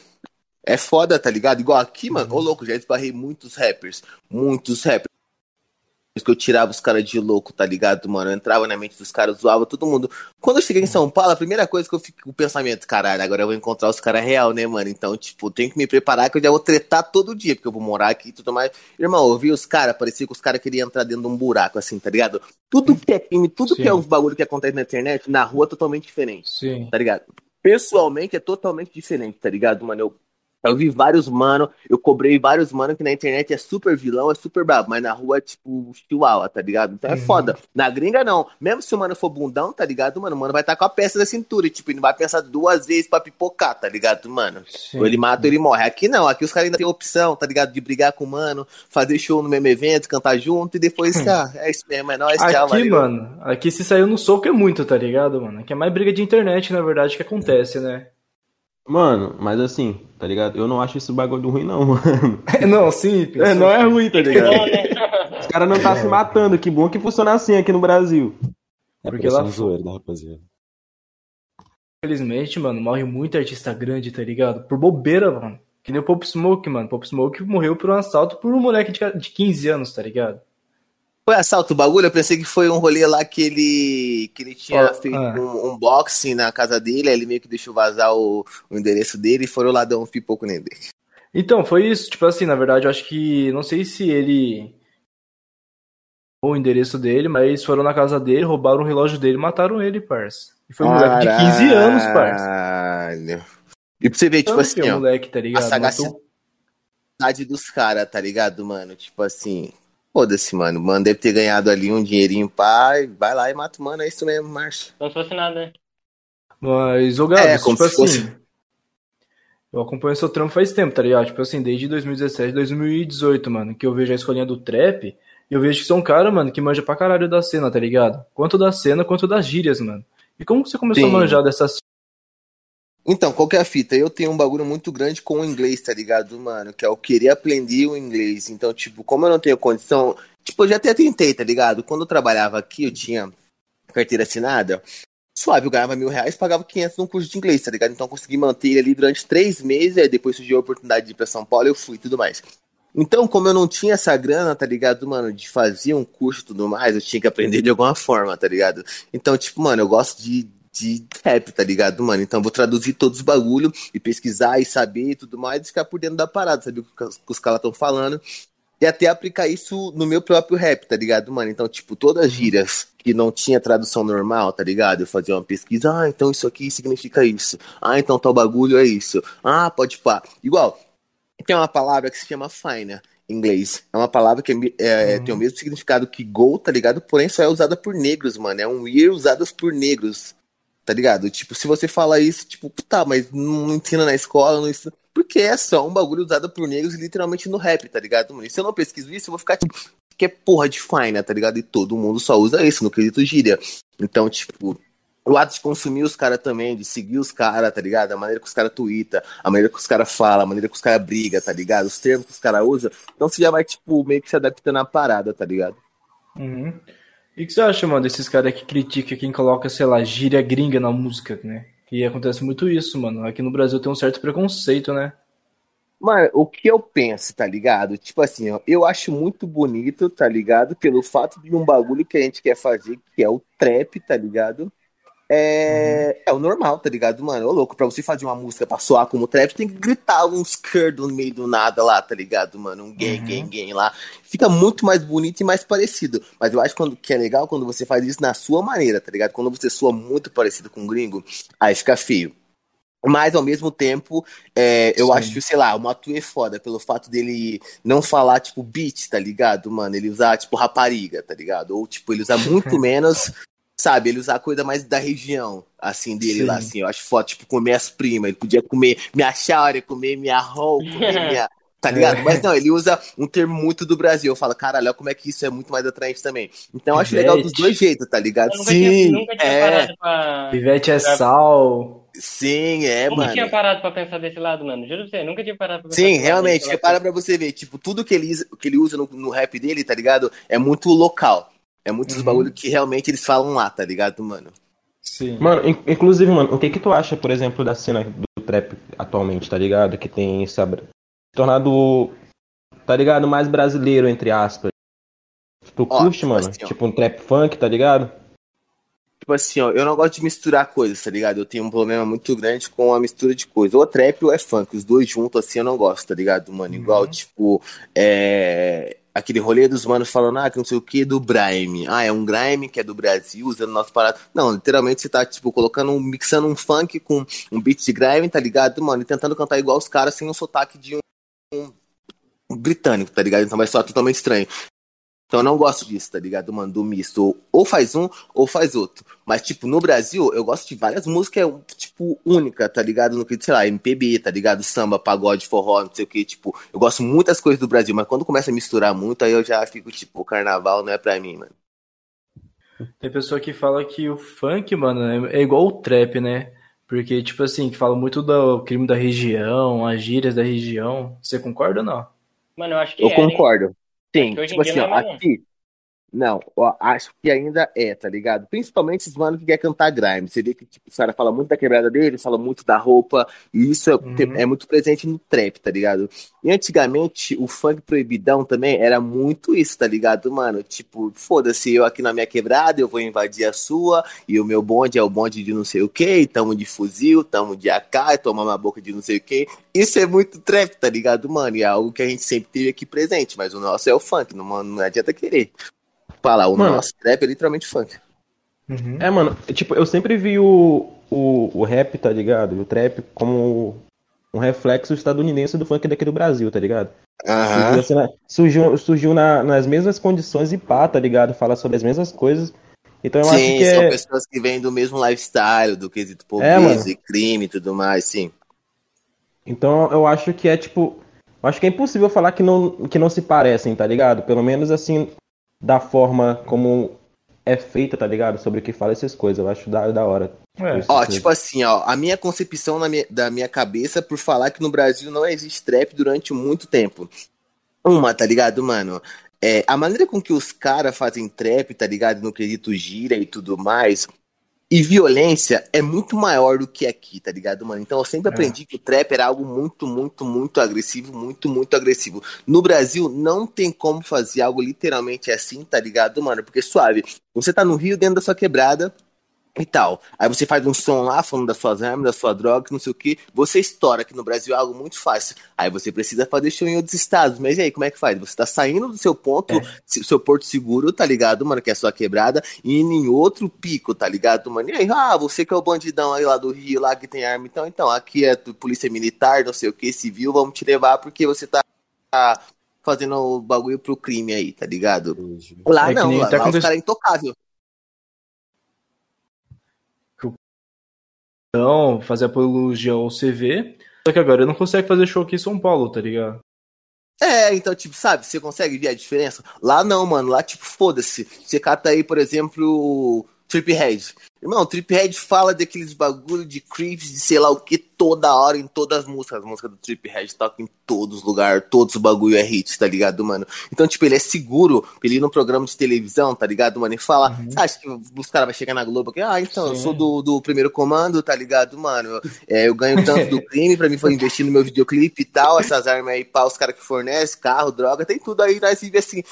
É foda, tá ligado? Igual aqui, mano, Uhum. ô louco, já esbarrei muitos rappers. Muitos rappers. Que eu tirava os caras de louco, tá ligado, mano? Eu entrava na mente dos caras, zoava todo mundo. Quando eu cheguei em São Paulo, a primeira coisa que eu fico com o pensamento, caralho, agora eu vou encontrar os caras real, né, mano? Então, tipo, tenho que me preparar que eu já vou tretar todo dia, porque eu vou morar aqui e tudo mais. Irmão, eu vi os caras, parecia que os caras queriam entrar dentro de um buraco, assim, tá ligado? Tudo que é crime, tudo Sim. que é os bagulho que acontece na internet, na rua, é totalmente diferente Sim. tá ligado? Pessoalmente é totalmente diferente, tá ligado, mano? Eu, eu vi vários mano, eu cobrei vários mano que na internet é super vilão, é super brabo, mas na rua é tipo chihuahua, tá ligado? Então é Uhum. foda. Na gringa não. Mesmo se o mano for bundão, tá ligado, mano? O mano vai estar com a peça da cintura, tipo, ele não vai pensar duas vezes pra pipocar, tá ligado, mano? Sim. Ou ele mata ou ele morre. Aqui não, aqui os caras ainda têm opção, tá ligado? De brigar com o mano, fazer show no mesmo evento, cantar junto e depois, ah, é isso mesmo, é nóis, tchau, Aqui, mano, aqui se saiu no soco é muito, tá ligado, mano? Aqui é mais briga de internet, na verdade, que acontece, né? Mano, mas assim, tá ligado? Eu não acho esse bagulho ruim, não, [LAUGHS] mano. não, sim. [LAUGHS] É, não é ruim, tá ligado? Né? Os caras não tá se matando, que bom que funciona assim aqui no Brasil. É Porque lá fo- zoeira da rapaziada. Infelizmente, mano, morre muito artista grande, tá ligado? Por bobeira, mano. Que nem o Pop Smoke, mano. Pop Smoke morreu por um assalto por um moleque de, de 15 anos, tá ligado? Foi assalto o bagulho? Eu pensei que foi um rolê lá que ele, que ele tinha Ó, feito ah. um unboxing na casa dele, aí ele meio que deixou vazar o, o endereço dele e foram lá dar um pipoco nele. Então, foi isso. Tipo assim, na verdade, eu acho que. Não sei se ele. O endereço dele, mas eles foram na casa dele, roubaram o relógio dele e mataram ele, parça. E foi um moleque de 15 anos, parça. Caralho. E pra você ver, tipo assim, é ó, moleque, tá a ligado? sagacidade Matou- dos caras, tá ligado, mano? Tipo assim, foda-se, mano. O mano deve ter ganhado ali um dinheirinho, pai. Vai lá e mata o mano, é isso mesmo, marcha. Como se fosse nada, né? Mas, ô Gabs, É, como tipo se fosse- assim. Eu acompanho seu trampo faz tempo, tá ligado? Tipo assim, desde 2017, 2018, mano, que eu vejo a escolinha do trap, e eu vejo que você é um cara, mano, que manja pra caralho da cena, tá ligado? Quanto da cena, quanto das gírias, mano. E como que você começou Sim. a manjar dessas. Então, qual que é a fita? Eu tenho um bagulho muito grande com o inglês, tá ligado, mano? Que é eu querer aprender o inglês. Então, tipo, como eu não tenho condição. Tipo, eu já até tentei, tá ligado? Quando eu trabalhava aqui, eu tinha carteira assinada. Suave, eu ganhava mil reais, pagava 500 num curso de inglês, tá ligado? Então eu consegui manter ele ali durante três meses, aí depois surgiu a oportunidade de ir pra São Paulo, eu fui e tudo mais. Então, como eu não tinha essa grana, tá ligado, mano, de fazer um curso e tudo mais, eu tinha que aprender de alguma forma, tá ligado? Então, tipo, mano, eu gosto de, de rap, tá ligado, mano? Então vou traduzir todos os bagulho e pesquisar e saber e tudo mais e ficar por dentro da parada, saber o que os- caras estão falando. e até aplicar isso no meu próprio rap, tá ligado, mano? Então, tipo, todas as gírias que não tinha tradução normal, tá ligado? Eu fazia uma pesquisa, ah, então isso aqui significa isso. Ah, então tal bagulho é isso. Ah, pode pá. Igual, tem uma palavra que se chama fine, em inglês. É uma palavra que é, é, tem o mesmo significado que go, tá ligado? Porém só é usada por negros, mano. É um year usado por negros, tá ligado? Tipo, se você fala isso, tipo, tá, mas não ensina na escola, não ensina. Porque é só um bagulho usado por negros literalmente no rap, tá ligado, mano? Se eu não pesquiso isso, eu vou ficar tipo, que é porra de fine, tá ligado? E todo mundo só usa isso no quesito gíria. Então, tipo, o ato de consumir os caras também, de seguir os caras, tá ligado? A maneira que os caras twitta, a maneira que os caras falam, a maneira que os caras brigam, tá ligado? Os termos que os caras usam. Então você já vai, tipo, meio que se adaptando à parada, tá ligado? Uhum. E o que você acha, mano, desses caras que criticam quem coloca, sei lá, gíria gringa na música, né? E acontece muito isso, mano. Aqui no Brasil tem um certo preconceito, né? Mano, o que eu penso, tá ligado? Tipo assim, ó, eu acho muito bonito, tá ligado? Pelo fato de um bagulho que a gente quer fazer, que é o trap, tá ligado? É, é o normal, tá ligado, mano? Ô, louco, pra você fazer uma música pra soar como trap, tem que gritar uns curd no meio do nada lá, tá ligado, mano? Um gay, Uhum. gay, gay lá. Fica muito mais bonito e mais parecido. Mas eu acho quando, que é legal quando você faz isso na sua maneira, tá ligado? Quando você soa muito parecido com um gringo, aí fica feio. Mas ao mesmo tempo, é, eu Sim. acho, sei lá, o Matu é foda pelo fato dele não falar, tipo, beat, tá ligado, mano? Ele usar, tipo, rapariga, tá ligado? Ou, tipo, ele usar muito [LAUGHS] menos, sabe? Ele usar coisa mais da região, assim, dele Sim. lá, assim. Eu acho foda, tipo, comer as primas. Ele podia comer minha chara, comer minha roupa, comer [LAUGHS] minha. Tá ligado? É. Mas não, ele usa um termo muito do Brasil. Eu falo, caralho, olha como é que isso é muito mais atraente também. Então eu acho legal dos dois jeitos, tá ligado? Eu nunca tinha, Sim, nunca tinha é. parado pra. Pivete é sal. Sim, é, nunca mano. tinha parado pra pensar desse lado, mano. Juro pra você, nunca tinha parado pra pensar Sim, desse lado, realmente, repara pra você ver, tipo, tudo que ele, usa- que ele usa no, no rap dele, tá ligado? É muito local. É muitos Uhum. bagulho que realmente eles falam lá, tá ligado, mano? Sim. Mano, in- inclusive, mano, o que que tu acha, por exemplo, da cena do trap atualmente, tá ligado? Que tem se abra- tornado, tá ligado, mais brasileiro, entre aspas. Tu Ó, curte, tipo mano? assim. Tipo um trap funk, tá ligado? Tipo assim, ó, eu não gosto de misturar coisas, tá ligado? Eu tenho um problema muito grande com a mistura de coisas. Ou é trap ou é funk. Os dois juntos, assim, eu não gosto, tá ligado, mano? Igual, tipo, é... Aquele rolê dos manos falando, ah, que não sei o que, do grime. Ah, é um grime que é do Brasil, usando nosso parado. Não, literalmente você tá, tipo, colocando, mixando um funk com um beat de grime, tá ligado, mano? E tentando cantar igual os caras sem um sotaque de um, um britânico, tá ligado? Então vai soar totalmente estranho. Então eu não gosto disso, tá ligado, mano? Do misto. Ou faz um, ou faz outro. Mas, tipo, no Brasil, eu gosto de várias músicas, tipo, única, tá ligado? No que, sei lá, MPB, tá ligado? Samba, pagode, forró, não sei o que. Tipo, eu gosto muitas coisas do Brasil, mas quando começa a misturar muito, aí eu já fico, tipo, o carnaval não é pra mim, mano. Tem pessoa que fala que o funk, mano, é é igual o trap, né? Porque, tipo assim, que fala muito do crime da região, as gírias da região. Você concorda ou não? Mano, eu acho que Eu é, hein? Sim, tipo assim, ó, é aqui. Não, ó, acho que ainda é, tá ligado? Principalmente esses manos que quer cantar grime. Você vê que tipo, o cara fala muito da quebrada dele, fala muito da roupa, e isso é, Uhum. é muito presente no trap, tá ligado? E antigamente, o funk proibidão também era muito isso, tá ligado, mano? Tipo, foda-se, eu aqui na minha quebrada, eu vou invadir a sua, e o meu bonde é o bonde de não sei o que, tamo de fuzil, tamo de AK, toma uma boca de não sei o que. Isso é muito trap, tá ligado, mano? E é algo que a gente sempre teve aqui presente, mas o nosso é o funk, não, não adianta querer. Falar, o Mano. nosso trap é literalmente funk. Uhum. É, mano, tipo, eu sempre vi o, o, o rap, tá ligado? O trap como um reflexo estadunidense do funk daqui do Brasil, tá ligado? Surgiu, assim, na- surgiu, surgiu na- nas mesmas condições e pá, tá ligado? Fala sobre as mesmas coisas. Então eu acho Sim, que são é. pessoas que vêm do mesmo lifestyle, do quesito É, pobreza mano. e crime e tudo mais, sim. Então eu acho que é tipo. Eu acho que é impossível falar que não, que não se parecem, tá ligado? Pelo menos assim, da forma como é feita, tá ligado? Sobre o que fala essas coisas. Eu acho da, da hora. É. Ó, tipo assim, ó, a minha concepção na minha- da minha cabeça por falar que no Brasil não existe trap durante muito tempo. Uma, tá ligado, mano? É, a maneira com que os caras fazem trap, tá ligado? No quesito gira e tudo mais. E violência é muito maior do que aqui, tá ligado, mano? Então eu sempre É. aprendi que o trap era algo muito, muito, muito agressivo, muito, muito agressivo. No Brasil não tem como fazer algo literalmente assim, tá ligado, mano? Porque suave, você tá no Rio dentro da sua quebrada, e tal. Aí você faz um som lá falando das suas armas, da sua droga, não sei o que. Você estoura aqui no Brasil é algo muito fácil. Aí você precisa fazer show em outros estados. Mas e aí, como é que faz? Você tá saindo do seu ponto, se- seu porto seguro, tá ligado, mano? Que é a sua quebrada, e indo em outro pico, tá ligado, mano? E aí, ah, você que é o bandidão aí lá do Rio, lá que tem arma, então, então, aqui é polícia militar, não sei o que, civil, vamos te levar porque você tá fazendo o bagulho pro crime aí, tá ligado? Lá É não, lá, até lá os caras é intocável. Então, fazer apologia ao CV. Só que agora eu não consigo fazer show aqui em São Paulo, tá ligado? É, então, tipo, sabe, você consegue ver a diferença? Lá não, mano, lá, tipo, foda-se. Você cata aí, por exemplo, o Triphead. Irmão, o Triphead fala daqueles bagulho de creeps, de sei lá o que, toda hora, em todas as músicas. As músicas do Triphead tocam em todos os lugares, todos os bagulho é hit, tá ligado, mano? Então, tipo, ele é seguro pra ele ir num programa de televisão, tá ligado, mano? E falar, você acha que os caras vão chegar na Globo aqui? Ah, então, eu sou do, do primeiro comando, tá ligado, mano? É, eu ganho tanto do [LAUGHS] crime, pra mim foi investir no meu videoclipe e tal, essas armas aí, pá, os caras que fornecem, carro, droga, tem tudo aí, nós vive assim.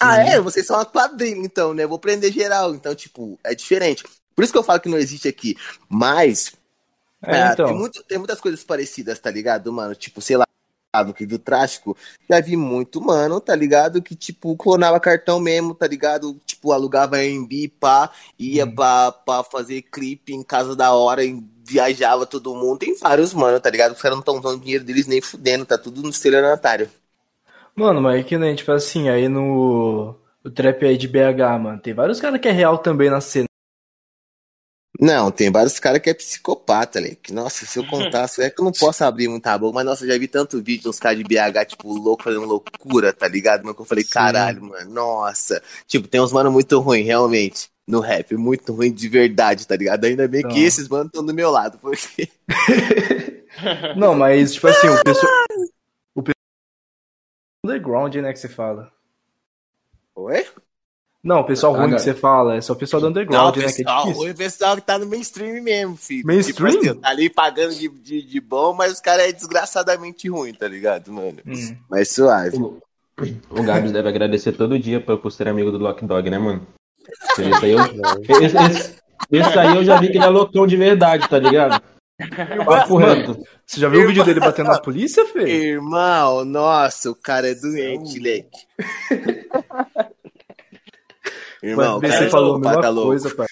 Ah, é? Vocês são uma quadrilha, então, né? Vou prender geral. Então, tipo, é diferente. Por isso que eu falo que não existe aqui. Mas, É, é, então. tem, muito- tem muitas coisas parecidas, tá ligado, mano? Tipo, sei lá, do que do tráfico, já vi muito, mano, tá ligado? Que, tipo, clonava cartão mesmo, tá ligado? Tipo, alugava Airbnb, pá, ia Uhum. pra, pra fazer clipe em casa da hora, viajava todo mundo. Tem vários, mano, tá ligado? Os caras não estão usando dinheiro deles nem fudendo, tá tudo no estelionatário. Mano, mas é que nem, tipo assim, aí no. O trap aí de BH, mano. Tem vários caras que é real também na cena. Não, tem vários caras que é psicopata, Leque. Nossa, se eu [LAUGHS] contasse, é que eu não posso abrir muita boca, mas nossa, eu já vi tanto vídeo dos caras de BH, tipo, louco fazendo loucura, tá ligado? Mas que eu falei, caralho, mano, nossa. Tipo, tem uns mano muito ruim, realmente, no rap, muito ruim de verdade, tá ligado? Ainda bem que esses mano estão do meu lado, porque. [LAUGHS] [LAUGHS] Não, mas, tipo assim. O pessoal. Underground, né, que você fala. Oi? Não, o pessoal Ah, ruim que cara. você fala, é só o pessoal do Não, underground, né, que é pessoal, difícil. o pessoal que tá no mainstream mesmo, filho. Mainstream? Tipo assim, tá ali pagando de, de, de bom, mas os caras é desgraçadamente ruim, tá ligado, mano? Hum. Mas suave. O, o Gabs deve agradecer todo dia por, por ser amigo do Lock Dog, né, mano? Esse aí, eu, [LAUGHS] esse, esse- esse aí eu já vi que ele é loucão de verdade, tá ligado? Papo reto. Você já viu o vídeo dele batendo na polícia, Fê? Irmão, nossa, o cara é doente, leque. [LAUGHS] Irmão, o cara FBC é falou a mesma tá coisa, pai.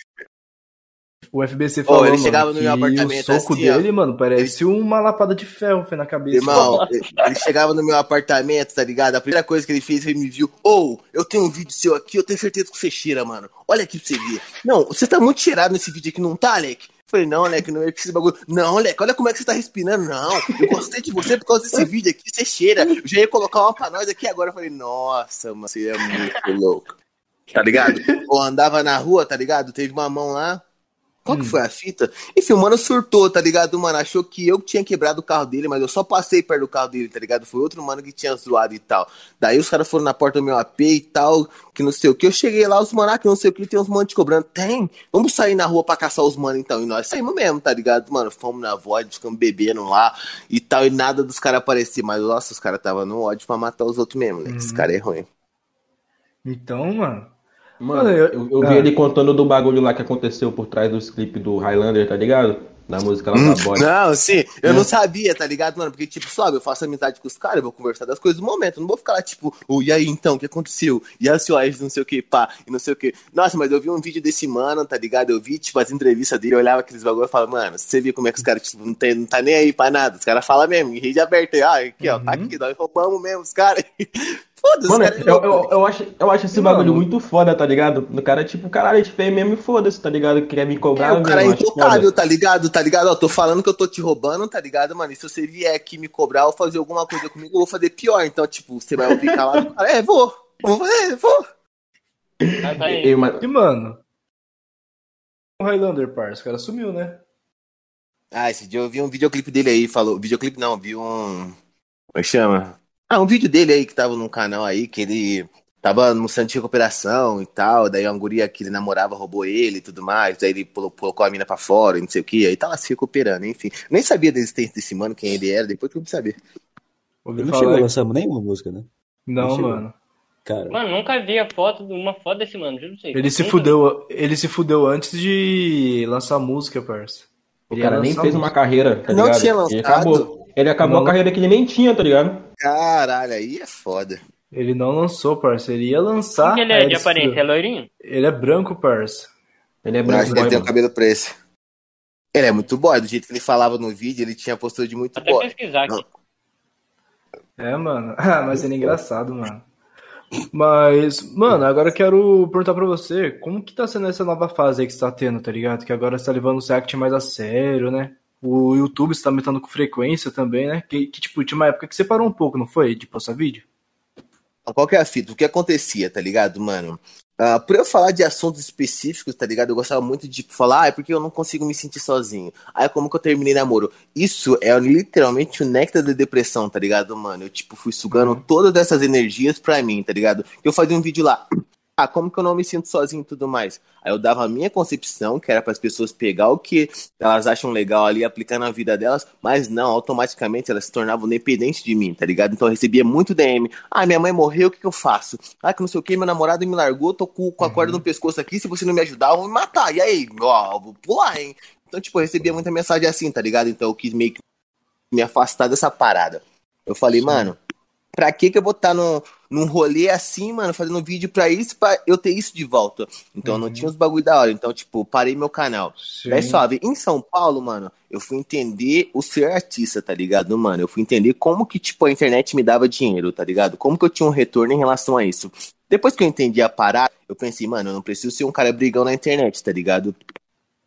O FBC falou, ele mano, chegava no que meu apartamento o soco assim, ó. dele, mano, parece uma lapada de ferro Fê, na cabeça. Irmão, ele chegava no meu apartamento, tá ligado? A primeira coisa que ele fez, ele me viu. Ô, eu tenho um vídeo seu aqui, eu tenho certeza que você cheira, mano. Olha aqui pra você ver. Não, você tá muito cheirado nesse vídeo aqui, não tá, Alec? Eu Falei, não, Alec, não é esse bagulho. Não, Alec, olha como é que você tá respirando. Não, eu gostei de você por causa desse [LAUGHS] vídeo aqui, você cheira. Eu já ia colocar uma pra nós aqui agora. Eu falei, nossa, mano, você é muito louco. Tá ligado? Ou andava na rua, tá ligado? Teve uma mão lá. Qual que foi a fita? Enfim, o mano surtou, tá ligado? Mano, achou que eu tinha quebrado o carro dele, mas eu só passei perto do carro dele, tá ligado? Foi outro mano que tinha zoado e tal. Daí os caras foram na porta do meu AP e tal, que não sei o que. Eu cheguei lá, os mano, ah, que não sei o que, tem uns manos te cobrando. Tem, vamos sair na rua pra caçar os manos então. E nós saímos mesmo, tá ligado? Mano, fomos na voz, ficamos bebendo lá e tal, e nada dos caras aparecer. Mas, nossa, os caras tava no ódio pra matar os outros mesmo, né? Esse cara é ruim. Então, mano. Mano, eu- eu, eu vi ah. ele contando do bagulho lá que aconteceu por trás dos clipes do Highlander, tá ligado? Da música lá da Body. Não, sim, eu É. não sabia, tá ligado, mano? Porque, tipo, sabe, eu faço amizade com os caras, eu vou conversar das coisas do momento. Não vou ficar lá, tipo, oh, e aí então, o que aconteceu? E a senhora, não sei o que, pá, e não sei o que. Nossa, mas eu vi um vídeo desse mano, tá ligado? Eu vi, tipo, as entrevistas dele, eu olhava aqueles bagulho e falava, mano, você viu como é que os caras, tipo, não, tem, não tá nem aí pra nada. Os caras falam mesmo, em rede aberta. Ah, aqui, ó, tá aqui, nós roubamos mesmo os caras. [LAUGHS] Foda-se, Mano, é eu, eu, eu, acho, eu acho esse Mano. bagulho muito foda, tá ligado? O cara, tipo, caralho, a gente fez mesmo e foda-se, tá ligado? Quer me cobrar, É, o cara é intocável, tá ligado? Tá ligado? Ó, tô falando que eu tô te roubando, tá ligado, mano? E se você vier aqui me cobrar ou fazer alguma coisa comigo, eu vou fazer pior. Então, tipo, você vai ouvir calado. Cara, é, vou. Vou fazer, vou. Mas tá aí. E, mas- E, mano. O Highlander, parça, o cara sumiu, né? Ah, esse dia eu vi um videoclipe dele aí, falou. Videoclipe não, vi um. Como é que chama? Ah, um vídeo dele aí que tava num canal aí, que ele tava no centro de recuperação e tal. Daí uma guria que ele namorava roubou ele e tudo mais. Daí ele colocou a mina pra fora e não sei o que. Aí tava se recuperando, enfim. Nem sabia da existência desse mano, quem ele era, depois que eu fui saber. Ele não chegou a lançar nenhuma música, né? Não, não mano. Cara, Mano, nunca vi a foto, uma foto desse mano, juro você. Ele se Nunca fudeu, ele se fudeu antes de lançar música, parça. O Ele cara nem fez uma música. carreira, tá Não ligado? tinha lançado? Ele acabou Não. a carreira que ele nem tinha, tá ligado? Caralho, aí é foda. Ele não lançou, parça. Ele ia lançar. Ele é de se aparência? É loirinho? Ele é branco, parça. Ele é branco, ele tem o cabelo preto. Ele é muito boy, do jeito que ele falava no vídeo, ele tinha postura de muito Até boy. pesquisar aqui. É, mano. [LAUGHS] Ah, mas ele é engraçado, mano. Mas, mano, agora eu quero perguntar pra você, como que tá sendo essa nova fase aí que você tá tendo, tá ligado? Que agora você tá levando o React mais a sério, né? O YouTube você tá aumentando com frequência também, né? Que, que, tipo, tinha uma época que você parou um pouco, não foi? De postar vídeo? Então, Qual que é a fita? O que acontecia, tá ligado, mano? Ah, por eu falar de assuntos específicos, tá ligado? Eu gostava muito de falar, ah, é porque eu não consigo me sentir sozinho. Ah, é como que eu terminei namoro. Isso é literalmente o néctar da depressão, tá ligado, mano? Eu, tipo, fui sugando todas essas energias pra mim, tá ligado? Eu fazia um vídeo lá. Ah, como que eu não me sinto sozinho e tudo mais? Aí eu dava a minha concepção, que era para as pessoas pegar o que elas acham legal ali e aplicar na vida delas, mas não, automaticamente elas se tornavam dependentes de mim, tá ligado? Então eu recebia muito DM. Ah, minha mãe morreu, o que, que eu faço? Ah, que não sei o que, meu namorado me largou, tô com, com a corda no pescoço aqui, se você não me ajudar, eu vou me matar. E aí? Ó, vou pular, hein? Então, tipo, eu recebia muita mensagem assim, tá ligado? Então eu quis meio que me afastar dessa parada. Eu falei, mano, pra que que eu vou estar num, num rolê assim, mano, fazendo vídeo pra isso, pra eu ter isso de volta? Então não tinha os bagulho da hora. Então, tipo, parei meu canal. Sim. Daí suave, em São Paulo, mano, eu fui entender o ser artista, tá ligado, mano? Eu fui entender como que, tipo, a internet me dava dinheiro, tá ligado? Como que eu tinha um retorno em relação a isso. Depois que eu entendi a parada, eu pensei, mano, eu não preciso ser um cara brigão na internet, tá ligado?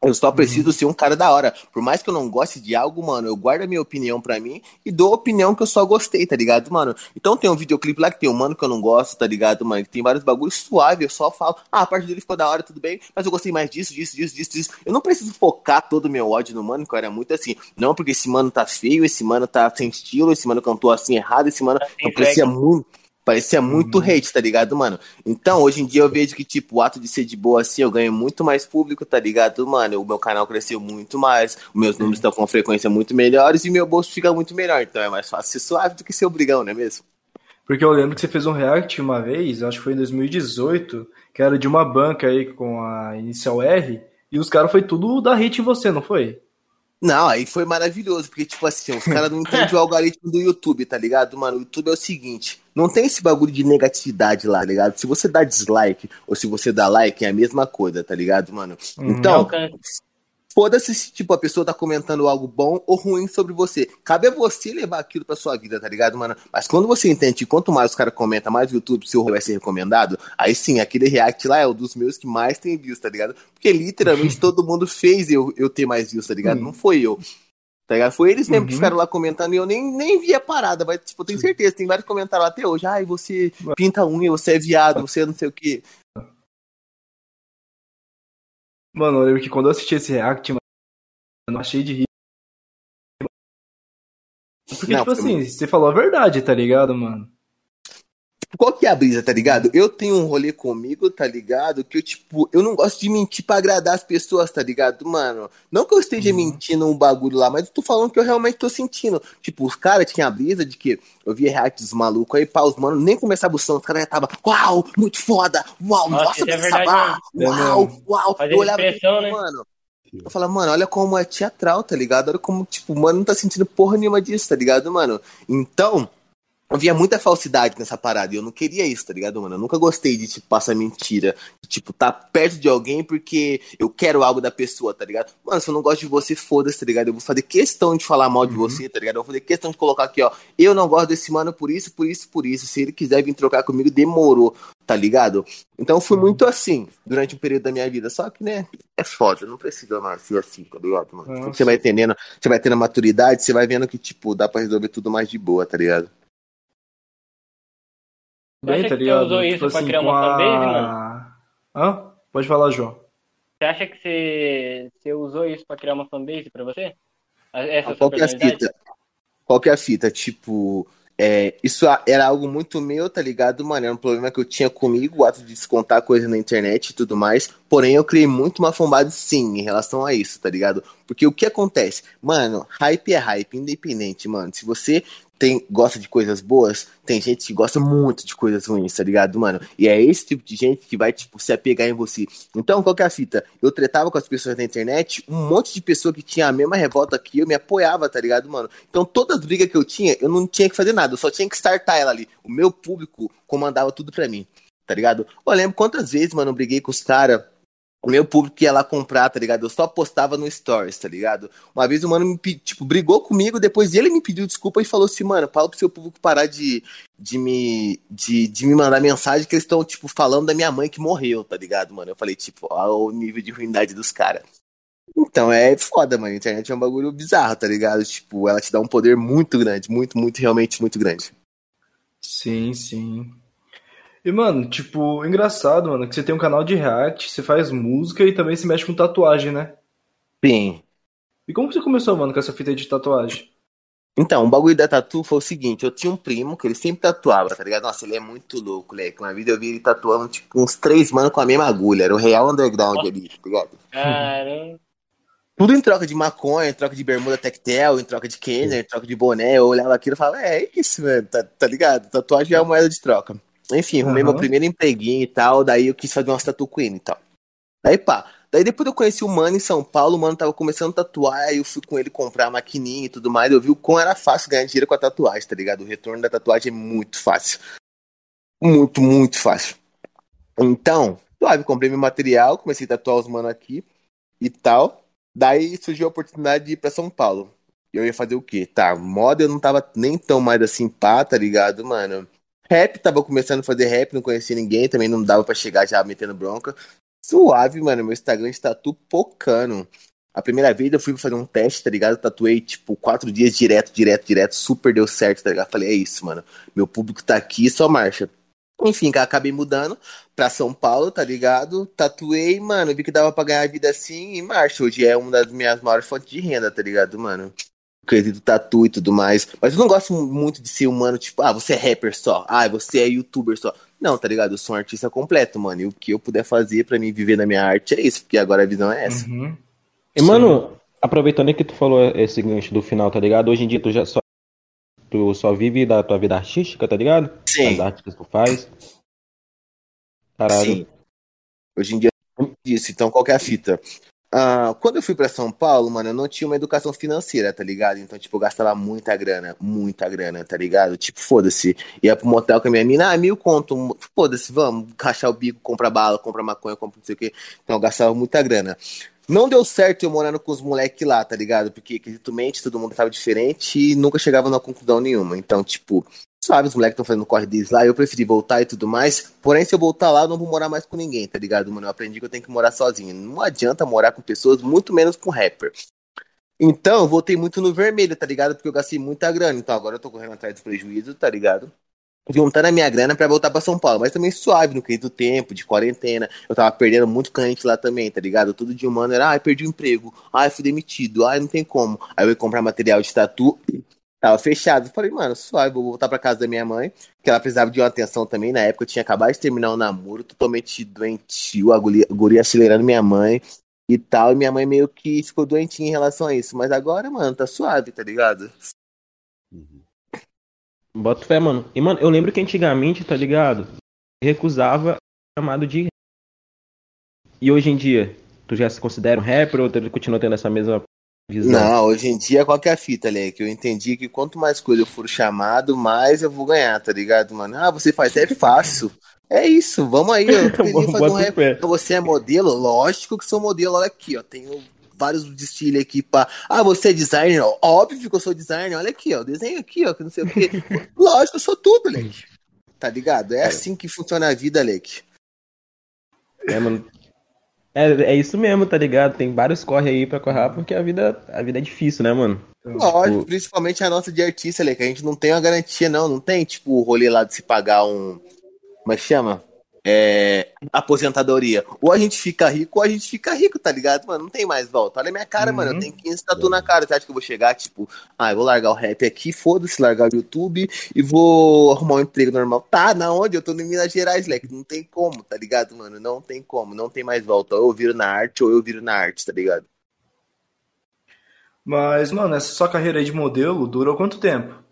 Eu só preciso ser um cara da hora. Por mais que eu não goste de algo, mano, eu guardo a minha opinião pra mim e dou a opinião que eu só gostei, tá ligado, mano? Então tem um videoclipe lá que tem um mano que eu não gosto, tá ligado, mano? Que tem vários bagulhos suaves, eu só falo, ah, a parte dele ficou da hora, tudo bem, mas eu gostei mais disso, disso, disso, disso, disso. Eu não preciso focar todo o meu ódio no mano, que eu era muito assim. Não porque esse mano tá feio, esse mano tá sem estilo, esse mano cantou assim errado, esse mano não parecia swag. muito. Parecia muito hate, tá ligado, mano? Então, hoje em dia eu vejo que, tipo, o ato de ser de boa assim, eu ganho muito mais público, tá ligado, mano? O meu canal cresceu muito mais, os meus números estão com frequência muito melhores e meu bolso fica muito melhor. Então é mais fácil ser suave do que ser obrigão, não é mesmo? Porque eu lembro que você fez um react uma vez, acho que foi em 2018, que era de uma banca aí com a inicial R, e os caras foi tudo dar hate em você, não foi? Não, aí foi maravilhoso, porque, tipo assim, os caras não entendem o [LAUGHS] algoritmo do YouTube, tá ligado, mano? O YouTube é o seguinte, não tem esse bagulho de negatividade lá, tá ligado? Se você dá dislike ou se você dá like, é a mesma coisa, tá ligado, mano? Então, Alcance. Foda-se se, tipo, a pessoa tá comentando algo bom ou ruim sobre você. Cabe a você levar aquilo pra sua vida, tá ligado, mano? Mas quando você entende que quanto mais os caras comentam, mais o YouTube, seu vai ser recomendado, aí sim, aquele react lá é um dos meus que mais tem views, tá ligado? Porque literalmente [LAUGHS] todo mundo fez eu, eu ter mais views, tá ligado? Não foi eu. Tá ligado? Foi eles mesmo que Uhum. ficaram lá comentando e eu nem, nem vi a parada, mas, tipo, eu tenho certeza, tem vários comentários lá até hoje. Ai, você pinta unha, você é viado, você é não sei o quê. Mano, eu lembro que quando eu assisti esse react, mano, eu achei de rir. Porque, Não, tipo assim, você falou a verdade, tá ligado, mano? Qual que é a brisa, tá ligado? Eu tenho um rolê comigo, tá ligado? Que eu, tipo, eu não gosto de mentir pra agradar as pessoas, tá ligado, mano? Não que eu esteja mentindo um bagulho lá, mas eu tô falando que eu realmente tô sentindo. Tipo, os caras tinham a brisa de que eu via react dos malucos aí, pá, os mano, nem começava o som, os caras já tava, uau, muito foda, uau, Nossa, nossa, é verdade mesmo. É uau, uau. Fazer Eu olhava tipo, né? mano. Eu falava, mano, olha como é teatral, tá ligado? Olha como, tipo, o mano não tá sentindo porra nenhuma disso, tá ligado, mano? Então, eu via muita falsidade nessa parada e eu não queria isso, tá ligado, mano? Eu nunca gostei de, tipo, passar mentira. De, tipo, tá perto de alguém porque eu quero algo da pessoa, tá ligado? Mano, se eu não gosto de você, foda-se, tá ligado? Eu vou fazer questão de falar mal de você, tá ligado? Eu vou fazer questão de colocar aqui, ó. Eu não gosto desse mano por isso, por isso, por isso. Se ele quiser vir trocar comigo, demorou, tá ligado? Então eu fui muito assim durante um período da minha vida. Só que, né, é foda, não precisa mais ser assim, tá ligado, mano? Nossa. Você vai entendendo, você vai tendo maturidade, você vai vendo que, tipo, dá pra resolver tudo mais de boa, tá ligado? Você acha Bem, tá que você ligado? usou isso pra criar uma fanbase, a... Hã? Pode falar, João. Você acha que você, você usou isso pra criar uma fanbase pra você? Essa sua Qual que é a fita? Qual que é a fita? Tipo, é, isso a- era algo muito meu, tá ligado, mano? Era um problema que eu tinha comigo, o ato de descontar coisa na internet e tudo mais. Porém, eu criei muito uma fanbase sim em relação a isso, tá ligado? Porque o que acontece? Mano, hype é hype, independente, mano. Se você tem, gosta de coisas boas, tem gente que gosta muito de coisas ruins, tá ligado, mano? E é esse tipo de gente que vai, tipo, se apegar em você. Então, qual que é a fita? Eu tretava com as pessoas na internet, um monte de pessoa que tinha a mesma revolta que eu me apoiava, tá ligado, mano? Então, todas as brigas que eu tinha, eu não tinha que fazer nada, eu só tinha que startar ela ali. O meu público comandava tudo pra mim, tá ligado? Eu lembro quantas vezes, mano, eu briguei com os caras o meu público ia lá comprar, tá ligado? Eu só postava no Stories, tá ligado? Uma vez o mano me tipo, brigou comigo, depois ele me pediu desculpa e falou assim, mano, fala pro seu público parar de, de, me, de, de me mandar mensagem que eles estão, tipo, falando da minha mãe que morreu, tá ligado, mano? Eu falei, tipo, olha o nível de ruindade dos caras. Então é foda, mano. A internet é um bagulho bizarro, tá ligado? Tipo, ela te dá um poder muito grande, muito, muito, realmente muito grande. Sim, sim. E, mano, tipo, engraçado, mano, que você tem um canal de react, você faz música e também se mexe com tatuagem, né? Sim. E como você começou, mano, com essa fita de tatuagem? Então, o bagulho da tatu foi o seguinte, eu tinha um primo que ele sempre tatuava, tá ligado? Nossa, ele é muito louco, moleque. Uma vida eu vi ele tatuando, tipo, uns três manos com a mesma agulha. Era o real underground ali, tá ligado? Caramba. Tudo em troca de maconha, em troca de bermuda tectel, em troca de Kenner, em troca de boné. Eu olhava aquilo e falava, é, é isso, mano, tá, tá ligado? Tatuagem é uma moeda de troca. Enfim, arrumei Aham. meu primeiro empreguinho e tal, daí eu quis fazer umas tatu queen e tal. Daí pá, daí depois eu conheci o Mano em São Paulo, o Mano tava começando a tatuar, aí eu fui com ele comprar a maquininha e tudo mais, eu vi o quão era fácil ganhar dinheiro com a tatuagem, tá ligado? O retorno da tatuagem é muito fácil. Muito, muito fácil. Então, suave, comprei meu material, comecei a tatuar os mano aqui e tal. Daí surgiu a oportunidade de ir pra São Paulo. E eu ia fazer o quê? Tá, moda eu não tava nem tão mais assim pá, tá ligado, mano? Rap, tava começando a fazer rap, não conhecia ninguém, também não dava pra chegar já metendo bronca. Suave, mano, meu Instagram de tatu pocando. A primeira vez eu fui fazer um teste, tá ligado? Tatuei, tipo, quatro dias direto, direto, direto, super deu certo, tá ligado? Falei, é isso, mano. Meu público tá aqui, só marcha. Enfim, acabei mudando pra São Paulo, tá ligado? Tatuei, mano, vi que dava pra ganhar vida assim e marcha. Hoje é uma das minhas maiores fontes de renda, tá ligado, mano? Quesito tatu e tudo mais. Mas eu não gosto muito de ser humano, tipo, ah, você é rapper só, ah, você é youtuber só. Não, tá ligado? Eu sou um artista completo, mano. E o que eu puder fazer pra mim viver na minha arte é isso, porque agora a visão é essa. Uhum. E, mano, aproveitando aí que tu falou esse gancho do final, tá ligado? Hoje em dia tu já só, tu só vive da tua vida artística, tá ligado? Sim. As artes que tu faz. Caralho. Sim. Hoje em dia é isso. Então, qual que é a fita? Ah, quando eu fui pra São Paulo, mano, eu não tinha uma educação financeira, tá ligado? Então, tipo, eu gastava muita grana, muita grana, tá ligado? Tipo, foda-se. Ia pro motel com a minha mina, ah, mil conto, foda-se, vamos, rachar o bico, comprar bala, comprar maconha, comprar não sei o quê. Então, eu gastava muita grana. Não deu certo eu morando com os moleques lá, tá ligado? Porque, quesitomente, todo mundo tava diferente e nunca chegava numa conclusão nenhuma. Então, tipo, suave, os moleques estão fazendo corre deles lá, eu preferi voltar e tudo mais. Porém, se eu voltar lá, eu não vou morar mais com ninguém, tá ligado, mano? Eu aprendi que eu tenho que morar sozinho. Não adianta morar com pessoas, muito menos com rapper. Então, eu voltei muito no vermelho, tá ligado? Porque eu gastei muita grana. Então, agora eu tô correndo atrás do prejuízo, tá ligado? Juntando a minha grana pra voltar pra São Paulo. Mas também suave no quesito tempo, de quarentena. Eu tava perdendo muito cliente lá também, tá ligado? Todo dia, mano, era, ai, perdi o emprego. Ai, fui demitido. Ai, não tem como. Aí eu ia comprar material de tatu. Tava fechado. Falei, mano, suave, vou voltar pra casa da minha mãe, que ela precisava de uma atenção também. Na época eu tinha acabado de terminar o namoro, totalmente doentio, a guria, a guria acelerando minha mãe e tal. E minha mãe meio que ficou doentinha em relação a isso. Mas agora, mano, tá suave, tá ligado? Bota fé, mano. E, mano, eu lembro que antigamente, tá ligado? Recusava chamado de. E hoje em dia, tu já se considera um rapper ou tu continua tendo essa mesma visão? Não, hoje em dia qual que é a fita, Leque? Eu entendi que quanto mais coisa eu for chamado, mais eu vou ganhar, tá ligado, mano? Ah, você faz, é fácil. É isso, vamos aí. Eu [LAUGHS] queria fazer um rap. Você é modelo? Lógico que sou modelo. Olha aqui, ó. Tenho vários desfiles aqui pra. Ah, você é designer? Ó, Óbvio que eu sou designer. Olha aqui, ó. Desenho aqui, ó. Que não sei o quê. [LAUGHS] Lógico, eu sou tudo, Leque. Tá ligado? É assim que funciona a vida, Leque. É, mano. É, é isso mesmo, tá ligado? Tem vários corre aí pra correr, porque a vida, a vida é difícil, né, mano? Lógico, principalmente a nossa de artista, Leque. A gente não tem uma garantia, não. Não tem, tipo, o rolê lá de se pagar um. Como é que chama? É, aposentadoria. Ou a gente fica rico, ou a gente fica rico, tá ligado, mano? Não tem mais volta. Olha a minha cara, mano. Eu tenho 15 tatu na cara. Você acha que eu vou chegar, tipo, ah, eu vou largar o rap aqui, foda-se, largar o YouTube e vou arrumar um emprego normal. Tá, na onde? Eu tô em Minas Gerais, leque. Não tem como, tá ligado, mano? Não tem como, não tem mais volta. Ou eu viro na arte, ou eu viro na arte, tá ligado? Mas, mano, essa sua carreira aí de modelo durou quanto tempo?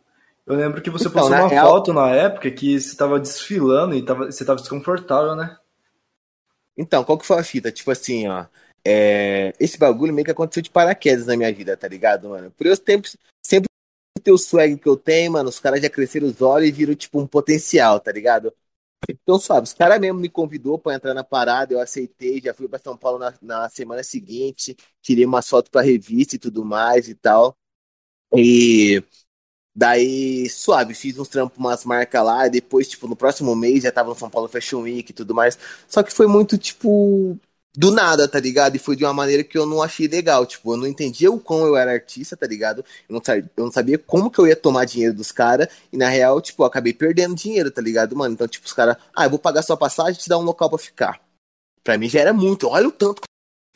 Eu lembro que você Então, postou uma real- foto na época que você tava desfilando e tava, você tava desconfortável, né? Então, qual que foi a fita? Tipo assim, ó. é, Esse bagulho meio que aconteceu de paraquedas na minha vida, tá ligado, mano? Por eu sempre, sempre ter o swag que eu tenho, mano, os caras já cresceram os olhos e viram, tipo, um potencial, tá ligado? Então, sabe, os caras mesmo me convidou pra entrar na parada, eu aceitei, já fui pra São Paulo na, na semana seguinte, tirei umas fotos pra revista e tudo mais e tal. E daí, suave, fiz uns trampos, umas marcas lá, e depois, tipo, no próximo mês já tava no São Paulo Fashion Week e tudo mais. Só que foi muito, tipo, do nada, tá ligado? E foi de uma maneira que eu não achei legal. Tipo, eu não entendia o quão eu era artista, tá ligado? Eu não sabia, eu não sabia como que eu ia tomar dinheiro dos caras. E na real, tipo, eu acabei perdendo dinheiro, tá ligado, mano? Então, tipo, os caras, ah, eu vou pagar sua passagem e te dar um local pra ficar. Pra mim já era muito. Olha o tanto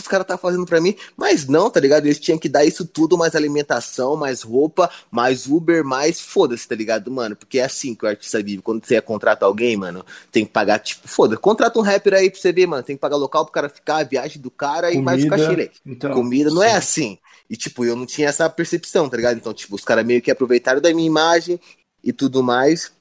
caras tá fazendo pra mim. Mas não, tá ligado? Eles tinham que dar isso tudo, mais alimentação, mais roupa, mais Uber, mais foda-se, tá ligado, mano? Porque é assim que o artista vive. Quando você contrata alguém, mano, tem que pagar, tipo, foda-se. Contrata um rapper aí pra você ver, mano. Tem que pagar local pro cara ficar, a viagem do cara e mais o cachê? Então, Comida não é assim. E, tipo, eu não tinha essa percepção, tá ligado? Então, tipo, os caras meio que aproveitaram da minha imagem e tudo mais.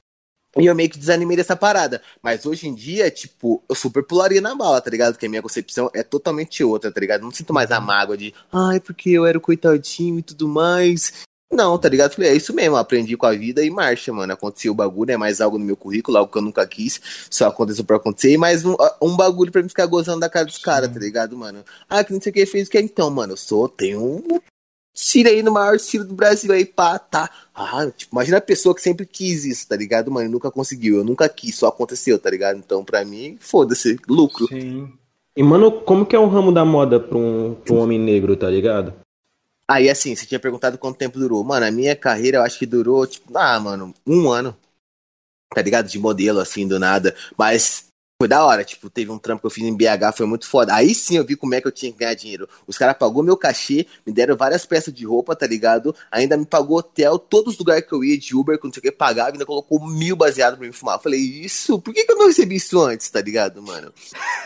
E eu meio que desanimei dessa parada. Mas hoje em dia, tipo, eu super pularia na bala, tá ligado? Que a minha concepção é totalmente outra, tá ligado? Não sinto mais a mágoa de, ai, porque eu era o coitadinho e tudo mais. Não, tá ligado? Falei, é isso mesmo, aprendi com a vida e marcha, mano. Aconteceu o bagulho, é mais algo no meu currículo, algo que eu nunca quis, só aconteceu pra acontecer, e mais um, um bagulho pra mim ficar gozando da cara dos caras, tá ligado, mano? Ah, que não sei o que fez o que então, mano. Eu sou, tenho um tiro aí no maior estilo do Brasil aí, pá, tá. Ah, tipo, imagina a pessoa que sempre quis isso, tá ligado, mano? E nunca conseguiu. Eu nunca quis, só aconteceu, tá ligado? Então, pra mim, foda-se, lucro. Sim. E, mano, como que é o ramo da moda pra um, pra um homem negro, tá ligado? Aí, assim, você tinha perguntado quanto tempo durou. Mano, a minha carreira eu acho que durou, tipo, ah, mano, um ano. Tá ligado? De modelo, assim, do nada. Mas foi da hora, tipo, teve um trampo que eu fiz em BH, foi muito foda. Aí sim eu vi como é que eu tinha que ganhar dinheiro. Os caras pagou meu cachê, me deram várias peças de roupa, tá ligado? Ainda me pagou hotel, todos os lugares que eu ia de Uber, que não sei o que, pagava, ainda colocou mil baseado pra me fumar. Eu falei, isso, por que, que eu não recebi isso antes, tá ligado, mano?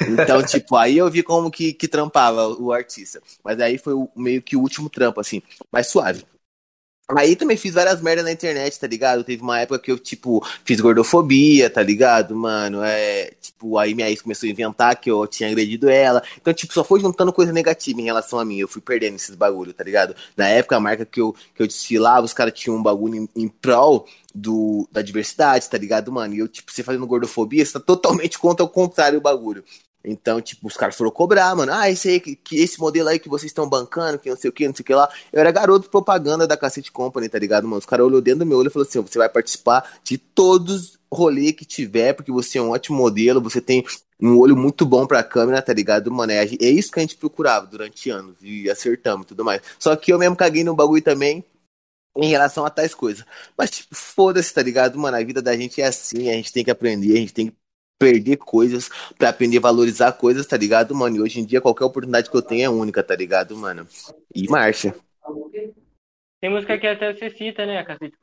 Então, [LAUGHS] tipo, aí eu vi como que, que trampava o artista. Mas aí foi o- meio que o último trampo, assim, mais suave. Aí também fiz várias merdas na internet, tá ligado? Teve uma época que eu, tipo, fiz gordofobia, tá ligado, mano? É, tipo, aí minha ex começou a inventar que eu tinha agredido ela. Então, tipo, só foi juntando coisa negativa em relação a mim. Eu fui perdendo esses bagulho, tá ligado? Na época, a marca que eu, que eu desfilava, os caras tinham um bagulho em, em prol do, da diversidade, tá ligado, mano? E eu, tipo, você fazendo gordofobia, você tá totalmente contra o contrário o bagulho. Então, tipo, os caras foram cobrar, mano. Ah, esse aí, que, que esse modelo aí que vocês estão bancando, que não sei o que, não sei o que lá. Eu era garoto propaganda da Cacete Company, tá ligado, mano? Os caras olhou dentro do meu olho e falou assim: você vai participar de todos rolê que tiver, porque você é um ótimo modelo, você tem um olho muito bom pra câmera, tá ligado, mano? É, é isso que a gente procurava durante anos e acertamos e tudo mais. Só que eu mesmo caguei no bagulho também. Em relação a tais coisas. Mas, tipo, foda-se, tá ligado, mano? A vida da gente é assim, a gente tem que aprender, a gente tem que perder coisas pra aprender a valorizar coisas, tá ligado, mano? E hoje em dia qualquer oportunidade que eu tenho é única, tá ligado, mano? E marcha. Tem música que até você cita, né, Cacete?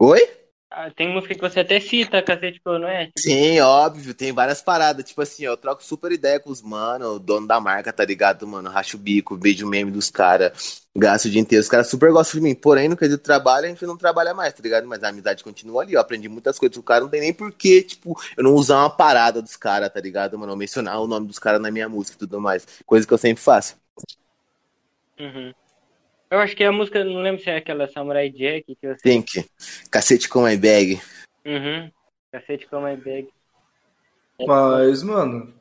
Oi? Ah, Tem música que você até cita, Cacete não é? Sim, óbvio, tem várias paradas. Tipo assim, ó, eu troco super ideia com os mano, o dono da marca, tá ligado, mano? Racho o bico, vejo o meme dos caras, gasto o dia inteiro. Os caras super gostam de mim. Porém, no quesito trabalho, a gente não trabalha mais, tá ligado? Mas a amizade continua ali. Eu aprendi muitas coisas. O cara não tem nem porquê, tipo, eu não usar uma parada dos caras, tá ligado, mano? Eu mencionar o nome dos caras na minha música e tudo mais. Coisa que eu sempre faço. uhum. Eu acho que a música, não lembro se é aquela Samurai Jack que você. Think. Cacete com my bag. Uhum. Cacete com my bag. Mas, mano,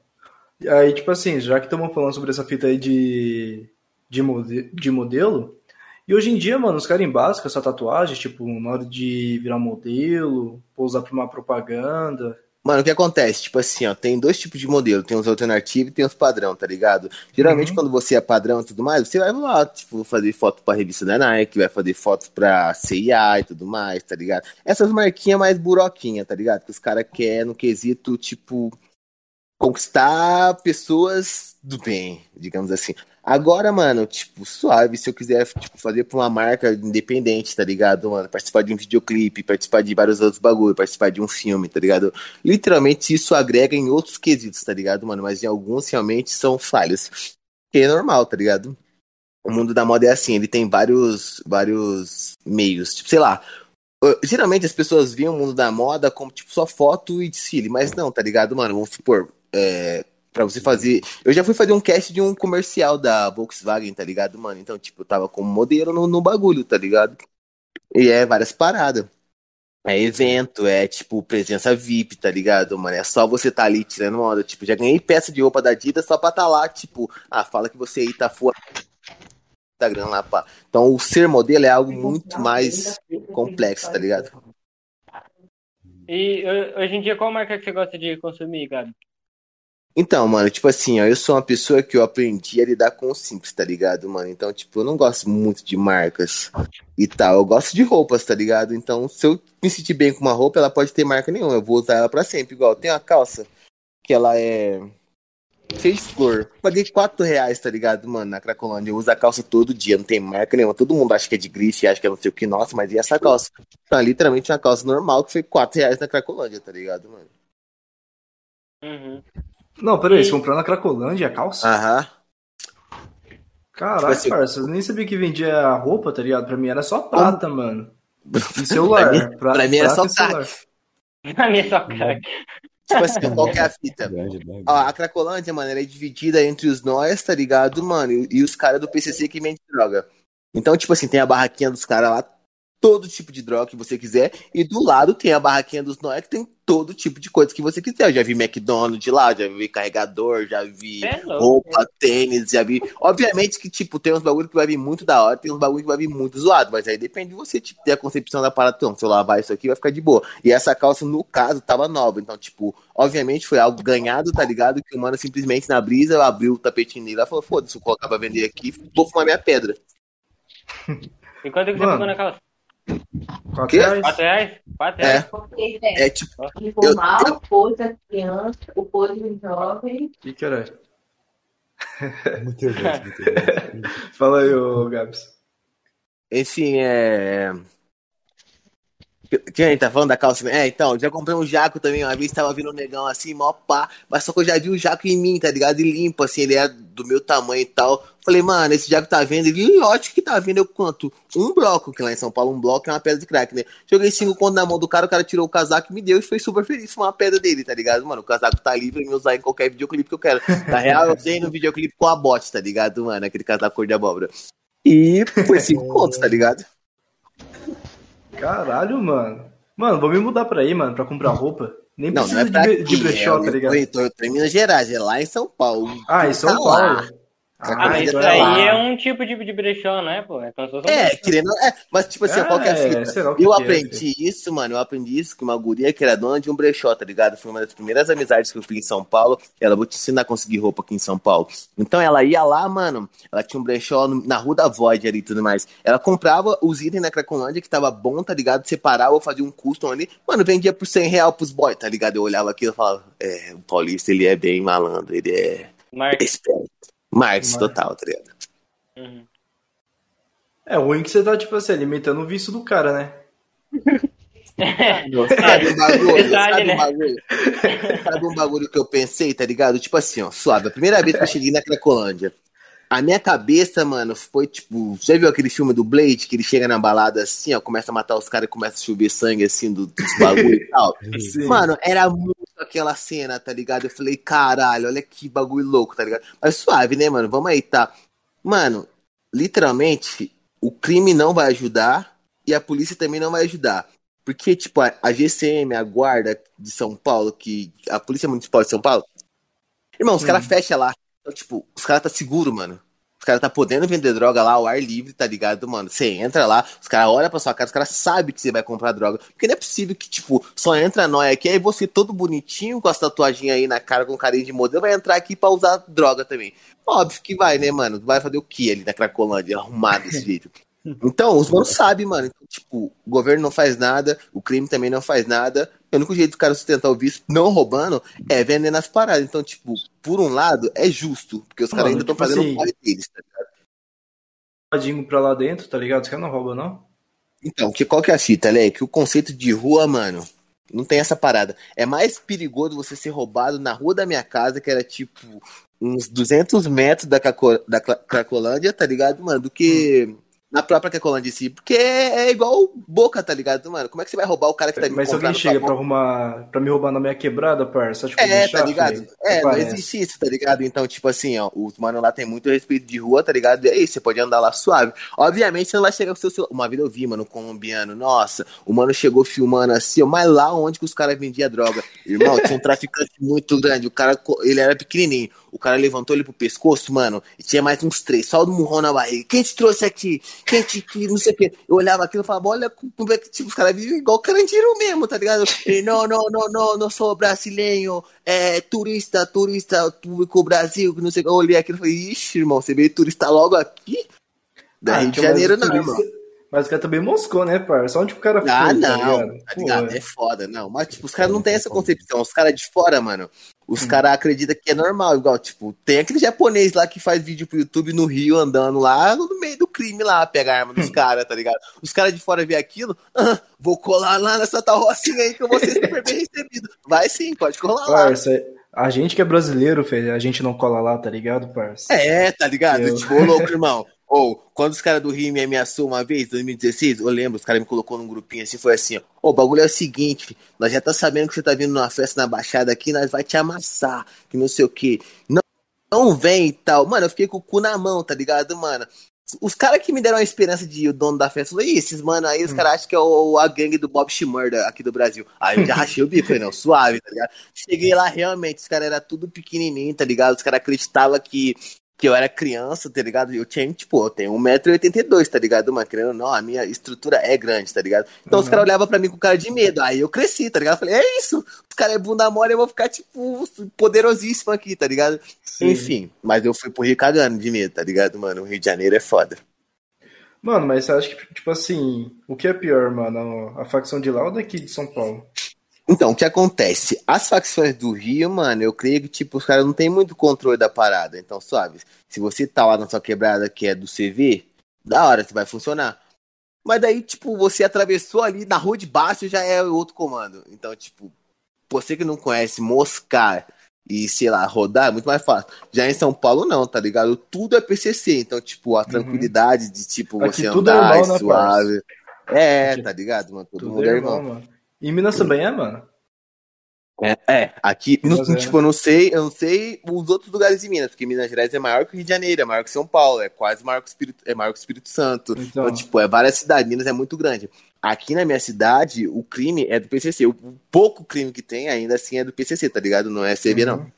aí, tipo assim, já que estamos falando sobre essa fita aí de, de, mode- de modelo, e hoje em dia, mano, os caras embasam com essa tatuagem, tipo, na hora de virar modelo, pousar pra uma propaganda. Mano, o que acontece? Tipo assim, ó, tem dois tipos de modelo, tem os alternativos e tem os padrão, tá ligado? Geralmente, Uhum. quando você é padrão e tudo mais, você vai lá, tipo, fazer foto pra revista da Nike, vai fazer fotos pra CIA e tudo mais, tá ligado? Essas marquinhas mais buroquinha, tá ligado? Que os caras querem no quesito, tipo, conquistar pessoas do bem, digamos assim. Agora, mano, tipo, suave, se eu quiser, tipo, fazer pra uma marca independente, tá ligado, mano? Participar de um videoclipe, participar de vários outros bagulho, participar de um filme, tá ligado? Literalmente isso agrega em outros quesitos, tá ligado, mano? Mas em alguns realmente são falhas. Que é normal, tá ligado? O mundo da moda é assim, ele tem vários, vários meios. Tipo, sei lá, geralmente as pessoas veem o mundo da moda como tipo só foto e desfile, mas não, tá ligado, mano? Vamos supor, é, pra você fazer. Eu já fui fazer um cast de um comercial da Volkswagen, tá ligado, mano? Então, tipo, eu tava como modelo no, no bagulho, tá ligado? E é várias paradas. É evento, é tipo presença VIP, tá ligado, mano? É só você tá ali tirando onda. Tipo, já ganhei peça de roupa da Adidas só pra tá lá, tipo, ah, fala que você aí tá fora Instagram lá, pá. Então o ser modelo é algo muito mais complexo, tá ligado? E ho- hoje em dia, qual marca que você gosta de consumir, Gabi? Então, mano, tipo assim, ó, eu sou uma pessoa que eu aprendi a lidar com o simples, tá ligado, mano? Então, tipo, eu não gosto muito de marcas e tal. Eu gosto de roupas, tá ligado? Então, se eu me sentir bem com uma roupa, ela pode ter marca nenhuma. Eu vou usar ela pra sempre. Igual, tem uma calça que ela é de flor. Paguei 4 reais, tá ligado, mano, na Cracolândia. Eu uso a calça todo dia, não tem marca nenhuma. Todo mundo acha que é de grife, acha que é não sei o que, nossa, mas e essa calça? Então, é literalmente uma calça normal que foi 4 reais na Cracolândia, tá ligado, mano? Uhum. Não, peraí, E- você comprou na Cracolândia a calça? Aham. Caralho, tipo assim- parça, eu nem sabia que vendia a roupa, tá ligado? Pra mim era só prata, mano. E celular. Pra mim- pra mim era só e celular. A minha só cara. Tipo assim, qual que é a fita? Grande. Ó, a Cracolândia, mano, ela é dividida entre os nós, tá ligado, mano? E, e os caras do PCC que vendem droga. Então, tipo assim, tem a barraquinha dos caras lá, todo tipo de droga que você quiser. E do lado tem a barraquinha dos nós, que tem todo tipo de coisa que você quiser. Eu já vi McDonald's lá, já vi carregador, já vi É roupa, tênis, já vi. Obviamente que, tipo, tem uns bagulho que vai vir muito da hora, tem uns bagulho que vai vir muito zoado, mas aí depende de você, tipo, ter a concepção da parada. Então, se eu lavar isso aqui, vai ficar de boa. E essa calça, no caso, tava nova. Então, tipo, obviamente foi algo ganhado, tá ligado? Que o mano simplesmente na brisa abriu o tapetinho dele e falou: foda-se, vou colocar pra vender aqui, vou fumar minha pedra. E quanto que você Mano. na calça? Quatro reais? 4 reais? 4 É. reais? Velho, É tipo, informar o pôs da criança, o pôs do jovem. O que que era? [LAUGHS] Muito bom, muito bom. [LAUGHS] Fala aí, ô Gabs. enfim, é. Quem a gente tá falando da calça? É, então, já comprei um jaco também. Uma vez tava vindo um negão assim, mó pá. Mas só que eu já vi o jaco em mim, tá ligado? E limpo, assim, ele é do meu tamanho e tal. Falei, mano, esse jaco tá vendo? Ele, ótimo que tá vendo. Eu quanto? Um bloco, que lá em São Paulo, um bloco é uma pedra de crack, né? Joguei cinco contos na mão do cara, o cara tirou o casaco e me deu e foi super feliz com uma pedra dele, tá ligado? Mano, o casaco tá ali pra me usar em qualquer videoclipe que eu quero. Na real, eu usei no videoclipe com a bot, tá ligado, mano? Aquele casaco cor de abóbora. E foi cinco contos, tá ligado? Caralho, mano. Mano, vou me mudar pra aí, mano, pra comprar roupa. Nem Não, não precisa é pra de, aqui, de brechó, é, tá ligado? Eu tô, eu tô em Minas Gerais, é lá em São Paulo. Ah, em São Tá lá. Paulo. Ah, Ah, mas isso é aí lá. é um tipo de, de brechó, não é, pô? É É, querendo. É, mas tipo assim, É, qual que é a fita? sei lá o que eu que é, aprendi isso, mano. Eu aprendi isso com uma guria que era dona de um brechó, tá ligado? Foi uma das primeiras amizades que eu fiz em São Paulo. Ela vou te ensinar a conseguir roupa aqui em São Paulo. Então ela ia lá, mano. Ela tinha um brechó no- na rua da Void ali e tudo mais. Ela comprava os itens na Cracolândia que tava bom, tá ligado? Separava, eu fazia um custom ali. Mano, vendia por 100 real pros boys, tá ligado? Eu olhava aquilo e falava, é, o Paulista, ele é bem malandro, ele é Marca. esperto. Marx Marx. total, tá ligado? Uhum. É ruim que você tá, tipo assim, alimentando o vício do cara, né? [LAUGHS] Sabe um bagulho? Verdade, sabe né? um bagulho? Sabe um bagulho que eu pensei, tá ligado? Tipo assim, ó, suave. A primeira vez que eu cheguei na Cracolândia, a minha cabeça, mano, foi tipo. Já viu aquele filme do Blade, que ele chega na balada assim, ó, começa a matar os caras e começa a chover sangue assim do- dos bagulho e tal? [LAUGHS] Sim. Mano, era muito aquela cena, tá ligado? Eu falei, caralho, olha que bagulho louco, tá ligado? Mas suave, né, mano? Vamos aí, tá? Mano, literalmente, o crime não vai ajudar e a polícia também não vai ajudar. Porque, tipo, a, a GCM, a guarda de São Paulo, que. A Polícia Municipal de São Paulo. Irmão, os caras fecham lá. Então, tipo, os caras tá seguro, mano. Os caras tá podendo vender droga lá ao ar livre, tá ligado, mano? Você entra lá, os caras olham pra sua cara, os caras sabem que você vai comprar droga. Porque não é possível que, tipo, só entra nóia aqui, aí você todo bonitinho, com as tatuagens aí na cara, com carinha de modelo, vai entrar aqui pra usar droga também. Óbvio que vai, né, mano? Vai fazer o que ali na Cracolândia, arrumado desse [LAUGHS] jeito? Então, os manos sabem, mano. Então, tipo, o governo não faz nada, o crime também não faz nada. O único jeito do cara sustentar o vício, não roubando, é vendendo as paradas. Então, tipo, por um lado, é justo, porque os caras ainda estão tipo fazendo assim- o corre deles, tá ligado? Pra lá dentro, tá ligado? Os caras não roubam, não? Então, que, qual que é a fita, Lé? Que o conceito de rua, mano, não tem essa parada. É mais perigoso você ser roubado na rua da minha casa, que era tipo uns 200 metros da, Caco, da Cracolândia, tá ligado, mano? Do que na própria Cracolândia em si. Porque é, é igual Boca, tá ligado, mano? Como é que você vai roubar o cara que tá Mas se alguém chega pra arrumar, pra me roubar na minha quebrada, parça, acho que É, tá ligado? É, não existe isso, tá ligado? Então, tipo assim, ó, os mano lá tem muito respeito de rua, tá ligado? E é isso, você pode andar lá suave. Obviamente, você não vai chegar com o seu celular. Uma vez eu vi, mano, um colombiano, nossa, o mano chegou filmando assim, ó, mas lá onde que os caras vendiam droga? Irmão, tinha um traficante muito grande, o cara, ele era pequenininho. O cara levantou ele pro pescoço, mano, e tinha mais uns três, só do murrão na barriga. Quem te trouxe aqui? Quem te, que não sei o quê? Eu olhava aquilo e falava, olha como é que, tipo, os caras vivem igual carandiru mesmo, tá ligado? E, não, não, não, não, não sou brasileiro, é turista, turista, público Brasil, que não sei o que. Eu olhei aquilo e falei, ixi, irmão, você veio turista logo aqui? Da Ah, Rio de Janeiro, não, turista- irmão. Mas o cara também moscou, né, parça? Onde que o cara foi, Ah, tá não, tá ligado? Pô, É foda, não. Mas, tipo, os caras não têm essa concepção. Os caras de fora, mano, os caras acreditam que é normal. Igual, tipo, tem aquele japonês lá que faz vídeo pro YouTube no Rio andando lá no meio do crime lá, pega a arma dos caras, tá ligado? Os caras de fora vê aquilo, ah, vou colar lá nessa tal rocinha aí que eu vou ser super bem [LAUGHS] recebido. Vai sim, pode colar lá. Parça, a gente que é brasileiro, filho, a gente não cola lá, tá ligado, parça? É, tá ligado? Eu- Tipo, ô louco, [LAUGHS] irmão. Ou, quando os caras do Rio me ameaçou uma vez, 2016, eu lembro, os caras me colocou num grupinho assim, foi assim, ó. Ô, o bagulho é o seguinte, nós já tá sabendo que você tá vindo numa festa na Baixada aqui, nós vai te amassar, que não sei o quê. Não, não vem e tal. Mano, eu fiquei com o cu na mão, tá ligado, mano? Os caras que me deram a esperança de ir, o dono da festa, falou, "Ih, esses mano aí, os caras acham que é o, a gangue do Bob Shmurda aqui do Brasil. Aí eu já [LAUGHS] rachei o bico, falei, não, suave, tá ligado? Cheguei lá, realmente, os caras eram tudo pequenininho, tá ligado? Os caras acreditavam que, que eu era criança, tá ligado? Eu tinha, tipo, eu tenho 1,82m, tá ligado? Mas querendo ou não, a minha estrutura é grande, tá ligado? Então os caras olhavam pra mim com cara de medo. Aí eu cresci, tá ligado? Eu falei, é isso, os caras é bunda mole, eu vou ficar, tipo, poderosíssimo aqui, tá ligado? Sim. Enfim, mas eu fui pro Rio cagando de medo, tá ligado, mano? O Rio de Janeiro é foda. Mano, mas você acha que, tipo assim, o que é pior, mano? A facção de lá ou daqui de São Paulo? Então, o que acontece? As facções do Rio, mano, eu creio que, tipo, os caras não têm muito controle da parada. Então, suave. Se você tá lá na sua quebrada que é do CV, da hora, você vai funcionar. Mas daí, tipo, você atravessou ali na rua de baixo já é outro comando. Então, tipo, você que não conhece moscar e, sei lá, rodar é muito mais fácil. Já em São Paulo, não, tá ligado? Tudo é PCC. Então, tipo, a tranquilidade de, tipo, Uhum. Aqui você é andar irmão, né, suave. É, Aqui- tá ligado, mano? Todo Tudo mundo é irmão. mano. E Minas também é, mano? É, é, aqui, no- Minas é. tipo, eu não sei, eu não sei os outros lugares de Minas, porque Minas Gerais é maior que o Rio de Janeiro, é maior que São Paulo, é quase maior que o Espírito, é maior que o Espírito Santo. Então, Então, tipo, é várias cidades, Minas é muito grande. Aqui na minha cidade, o crime é do PCC. O pouco crime que tem, ainda assim, é do PCC, tá ligado? Não é CV, não. Uhum.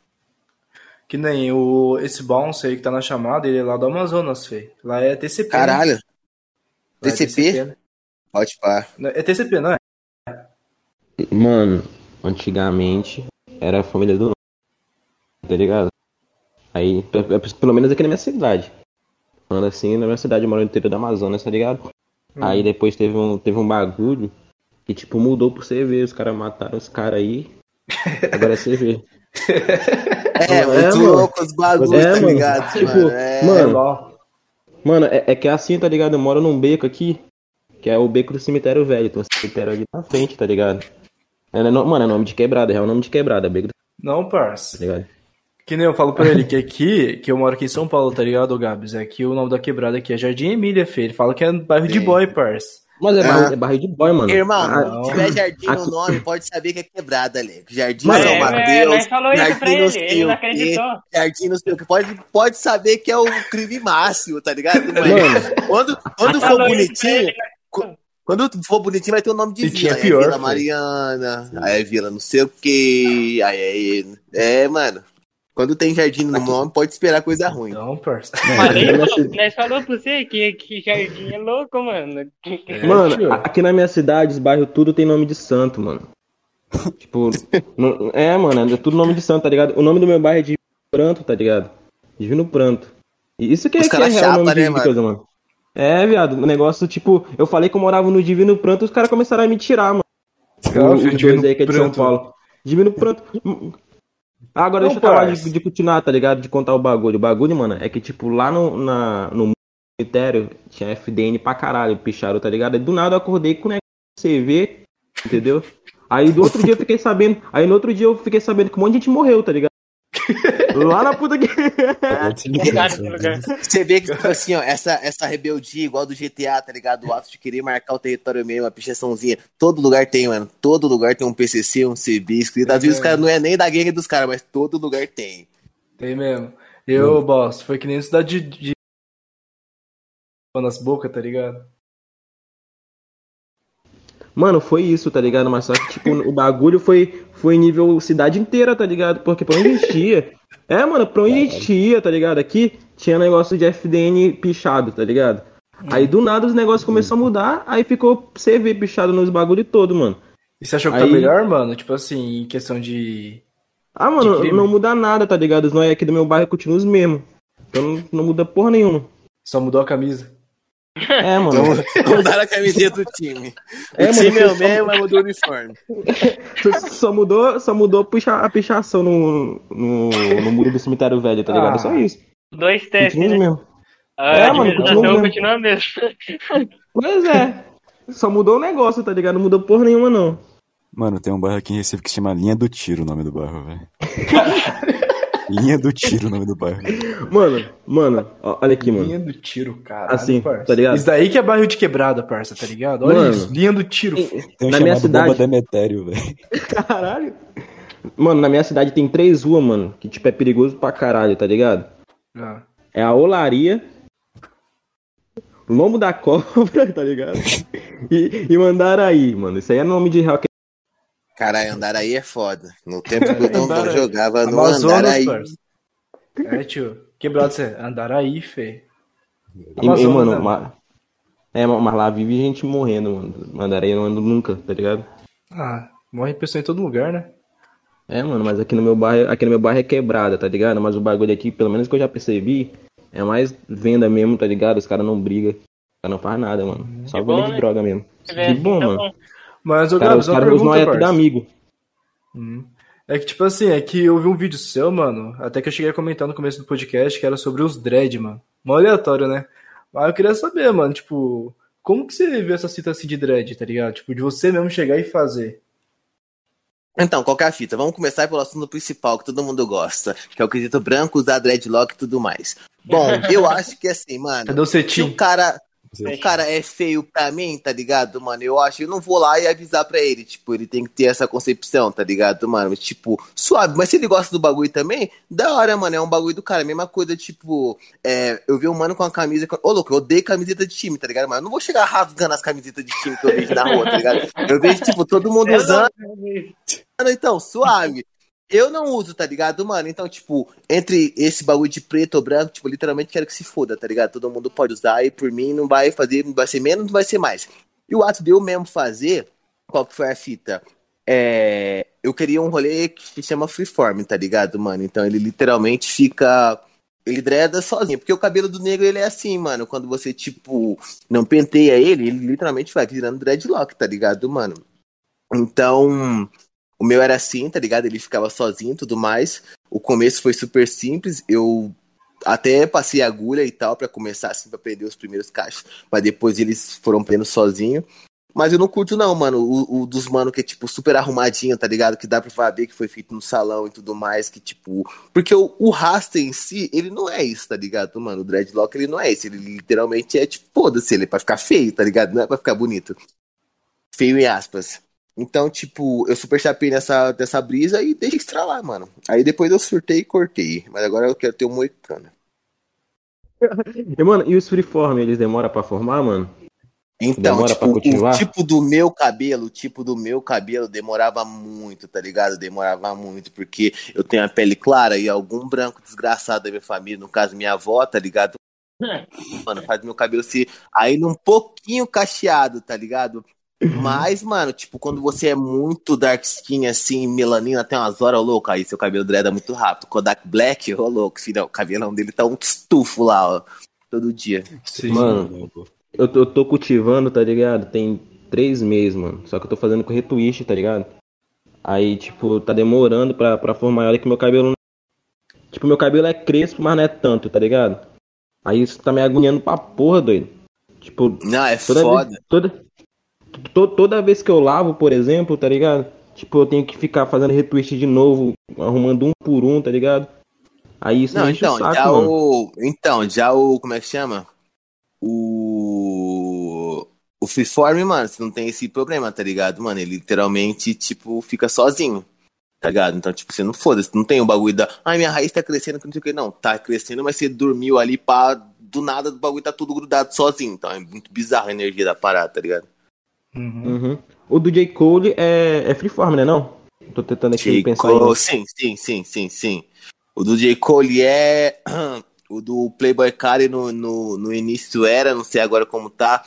que nem o, esse bounce aí que tá na chamada, ele é lá do Amazonas, feio. Lá é TCP. né? Caralho. Lá é TCP? né? Pode pá. Não, É TCP, não é? Mano, antigamente era a família do nome, tá ligado? Aí, pe- pe- pelo menos aqui na minha cidade. Falando assim, na minha cidade, eu moro no interior da Amazonas, tá ligado? Aí depois teve um, teve um bagulho que, tipo, mudou pro CV. Os caras mataram os caras aí. Agora é CV. [LAUGHS] É, É, muito mano. louco os bagulhos, É, tá mano. ligado? Tipo, mano? É, mano, LOL. Mano, é, é que é assim, tá ligado? Eu moro num beco aqui, que é o beco do cemitério velho. Tem um cemitério ali na frente, tá ligado? É, no- mano, é nome de quebrada, é o nome de quebrada, beco do Não, parça. tá ligado? Que nem eu falo pra ele que aqui, que eu moro aqui em São Paulo, tá ligado, Gabs? É que o nome da quebrada aqui é Jardim Emília, filho. Ele fala que é bairro de Sim. boy, parça. Mas é, Ah. barril, é barril de boy, mano. Irmão, Ah, se tiver jardim no Aqui- nome, pode saber que é quebrada, ali. Jardim Mano, São É, é, Mateus, nós falou isso pra jardim ele, ele não acreditou. jardim não sei o que. Pode, pode saber que é o crime máximo, tá ligado? [LAUGHS] Mano? Mano, Quando, quando for bonitinho, ele, quando for bonitinho vai ter o nome de E vila. Aí pior, é Vila. Mariana, aí é Vila não sei o que, aí é... É, mano. Quando tem jardim no nome, pode esperar coisa ruim. Pô, minha nós falou pra você que, que jardim é louco, mano. ci- mano, aqui na minha cidade, os bairros tudo tem nome de santo, mano. [LAUGHS] Tipo, não- é, mano, é tudo nome de santo, tá ligado? O nome do meu bairro é Divino Pranto, tá ligado? Divino Pranto. E isso que é, que é real o nome chapa, de, né, de mano? coisa, mano. É, viado, o negócio, tipo, eu falei que eu morava no Divino Pranto, os caras começaram a me tirar, mano. Ah, O- filho, dois Divino aí que é de São. Paulo. Divino Pranto. Ah, agora Não, deixa eu parça. de, de continuar, tá ligado? De contar o bagulho. O bagulho, mano, é que, tipo, lá no, na, no cemitério tinha FDN pra caralho, picharam, tá ligado? Aí, do nada eu acordei com o negócio de CV, entendeu? Aí do outro dia eu fiquei sabendo. Aí no outro dia eu fiquei sabendo que um monte de gente morreu, tá ligado? Lá na puta que. Lugar, esse lugar. Você vê que, tipo assim, ó, essa, essa rebeldia igual do GTA, tá ligado? O ato de querer marcar o território mesmo, a pichaçãozinha. Todo lugar tem, mano. Todo lugar tem um PCC, um CB escrito. Às vezes os caras não é nem da gangue dos caras, mas todo lugar tem. Tem mesmo. Eu, boss, foi que nem cidade de. de... nas bocas, tá ligado? Mano, foi isso, tá ligado? Mas só que, tipo, o bagulho foi, foi nível cidade inteira, tá ligado? Porque pra onde a gente ia. É, mano, pra onde a gente ia, tá ligado? Aqui tinha negócio de FDN pichado, tá ligado? Aí do nada os negócios começaram a mudar, aí ficou CV pichado nos bagulho todo, mano. E você achou que tá Aí- melhor, mano? Tipo assim, em questão de. Ah, De mano, crime? não muda nada, tá ligado? Os nós aqui do meu bairro continuam os mesmos. Então não, não muda porra nenhuma. Só mudou a camisa. É, mano. [LAUGHS] Mudaram a camiseta do time. É, o mano, time é o mesmo, mas mudou o uniforme. [LAUGHS] Só, mudou, só mudou a, picha, a pichação no, no, no muro do cemitério velho, tá ligado? Ah. É só isso. Dois testes, Continua né? mesmos. A É, mano, continua mesmo. continua a mesma. [LAUGHS] Pois é. Só mudou o negócio, tá ligado? Não mudou porra nenhuma, não. Mano, tem um bairro aqui em Recife que se chama Linha do Tiro, o nome do bairro, velho. Linha do Tiro, o nome do bairro. Mano, mano, ó, olha aqui, mano. Linha do tiro, cara. Assim, parça. tá ligado? Isso daí que é bairro de quebrada, parça, tá ligado? Olha Mano. isso. Linha do tiro. Tem um Na minha cidade- Bomba Demetério, velho. Caralho. Mano, na minha cidade tem três ruas, mano, que tipo é perigoso pra caralho, tá ligado? Ah. É a Olaria, Lombo da Cobra, [LAUGHS] tá ligado? E, e Mandaraí, mano. Isso aí é nome de real. Que- Caralho, Andaraí é foda. No tempo que não Andaraí. jogava no Amazonas, Andaraí. parça. É, tio. Quebrado você. Andaraí, fê. E, e, mano, né? ma- é, mas lá vive gente morrendo, mano. Mandaraí eu não ando nunca, tá ligado? Ah, morre pessoa em todo lugar, né? É, mano, mas aqui no meu bairro, aqui no meu bairro é quebrada, tá ligado? Mas o bagulho aqui, pelo menos que eu já percebi, é mais venda mesmo, tá ligado? Os caras não brigam. Os caras não fazem nada, mano. Só Que venda bom, de né? droga mesmo. É, Que bom, tá mano. Mas, ô, Cara, os caras é tudo parça. amigo. Hum. É que, tipo assim, é que eu vi um vídeo seu, mano, até que eu cheguei a comentar no começo do podcast, que era sobre os dread, mano. Mó aleatório, né? Mas eu queria saber, mano, tipo, como que você vê essa cita assim de dread, tá ligado? Tipo, de você mesmo chegar e fazer. Então, qual que é a fita? Vamos começar pelo assunto principal que todo mundo gosta, que é o quesito branco, usar dreadlock e tudo mais. Bom, [LAUGHS] eu acho que assim, mano, Cadê o se o cetim? cara, o cara é feio pra mim, tá ligado, mano? Eu acho, eu não vou lá e avisar pra ele, tipo, ele tem que ter essa concepção, tá ligado, mano? Tipo, suave, mas se ele gosta do bagulho também, da hora, mano, é um bagulho do cara, mesma coisa, tipo, é, eu vi um mano com a camisa, ô louco, eu odeio camiseta de time, tá ligado, mano? Eu não vou chegar rasgando as camisetas de time que eu vejo na rua, tá ligado? Eu vejo, tipo, todo mundo [LAUGHS] usando, então, suave. Eu não uso, tá ligado, mano? Então, tipo, entre esse bagulho de preto ou branco, tipo, literalmente quero que se foda, tá ligado? Todo mundo pode usar e por mim não vai fazer, não vai ser menos, não vai ser mais. E o ato de eu mesmo fazer, qual que foi a fita? É, eu queria um rolê que se chama freeform, tá ligado, mano? Então ele literalmente fica. Ele dreda sozinho, porque o cabelo do negro ele é assim, mano. Quando você, tipo, não penteia ele, ele literalmente vai virando dreadlock, tá ligado, mano? Então, o meu era assim, tá ligado? Ele ficava sozinho e tudo mais. O começo foi super simples. Eu até passei agulha e tal pra começar assim, pra aprender os primeiros cachos. Mas depois eles foram aprendendo sozinho. Mas eu não curto, não, mano. O, o dos mano que é, tipo, super arrumadinho, tá ligado? Que dá pra ver que foi feito no salão e tudo mais. Que, tipo. Porque o, o rasta em si, ele não é isso, tá ligado, mano? O dreadlock, ele não é isso. Ele literalmente é, tipo, foda-se, ele é pra ficar feio, tá ligado? Não é pra ficar bonito. Feio em aspas. Então, tipo, eu super chapei nessa, nessa brisa e deixei estralar, mano. Aí depois eu surtei e cortei. Mas agora eu quero ter um moicano. [LAUGHS] E, mano, e os freeform, eles demoram pra formar, mano? Então, Demora pra tipo, o tipo do meu cabelo, o tipo do meu cabelo demorava muito, tá ligado? Demorava muito, porque eu tenho a pele clara e algum branco desgraçado da minha família, no caso minha avó, tá ligado? Mano, faz meu cabelo ser ainda um pouquinho cacheado, tá ligado? Mas, mano, tipo, quando você é muito dark skin, assim, melanina até umas horas, ô louco, aí seu cabelo dreda muito rápido. Kodak Black, ô louco, filho, o cabelão dele tá um estufo lá, ó, todo dia. Sim. Mano, eu tô, eu tô cultivando, tá ligado? Tem três meses, mano. Só que eu tô fazendo com retwist, tá ligado? Aí, tipo, tá demorando pra, pra formar. Olha que meu cabelo. não- Tipo, meu cabelo é crespo, mas não é tanto, tá ligado? Aí isso tá me agoniando pra porra, doido. Tipo, Não, é toda foda. vez, toda, to- toda vez que eu lavo, por exemplo, tá ligado? Tipo, eu tenho que ficar fazendo retwist de novo, arrumando um por um, tá ligado? Aí isso Não, então, o saco, já mano. o. Então, já o. Como é que chama? O. O Freeform, mano, você não tem esse problema, tá ligado, mano? Ele literalmente, tipo, fica sozinho. Tá ligado? Então, tipo, você não foda-se, não tem o bagulho da. Ai, minha raiz tá crescendo, que não sei o que. Não, tá crescendo, mas você dormiu ali, pá, do nada o bagulho tá tudo grudado sozinho. Então é muito bizarro a energia da parada, tá ligado? Uhum. Uhum. O do J. Cole é, é freeform, né não? Tô tentando aqui J. pensar Cole, sim, sim, sim, sim, sim. O do J. Cole é. [CLEARS THROAT] O do Playboy Cardi no, no, no início era, não sei agora como tá.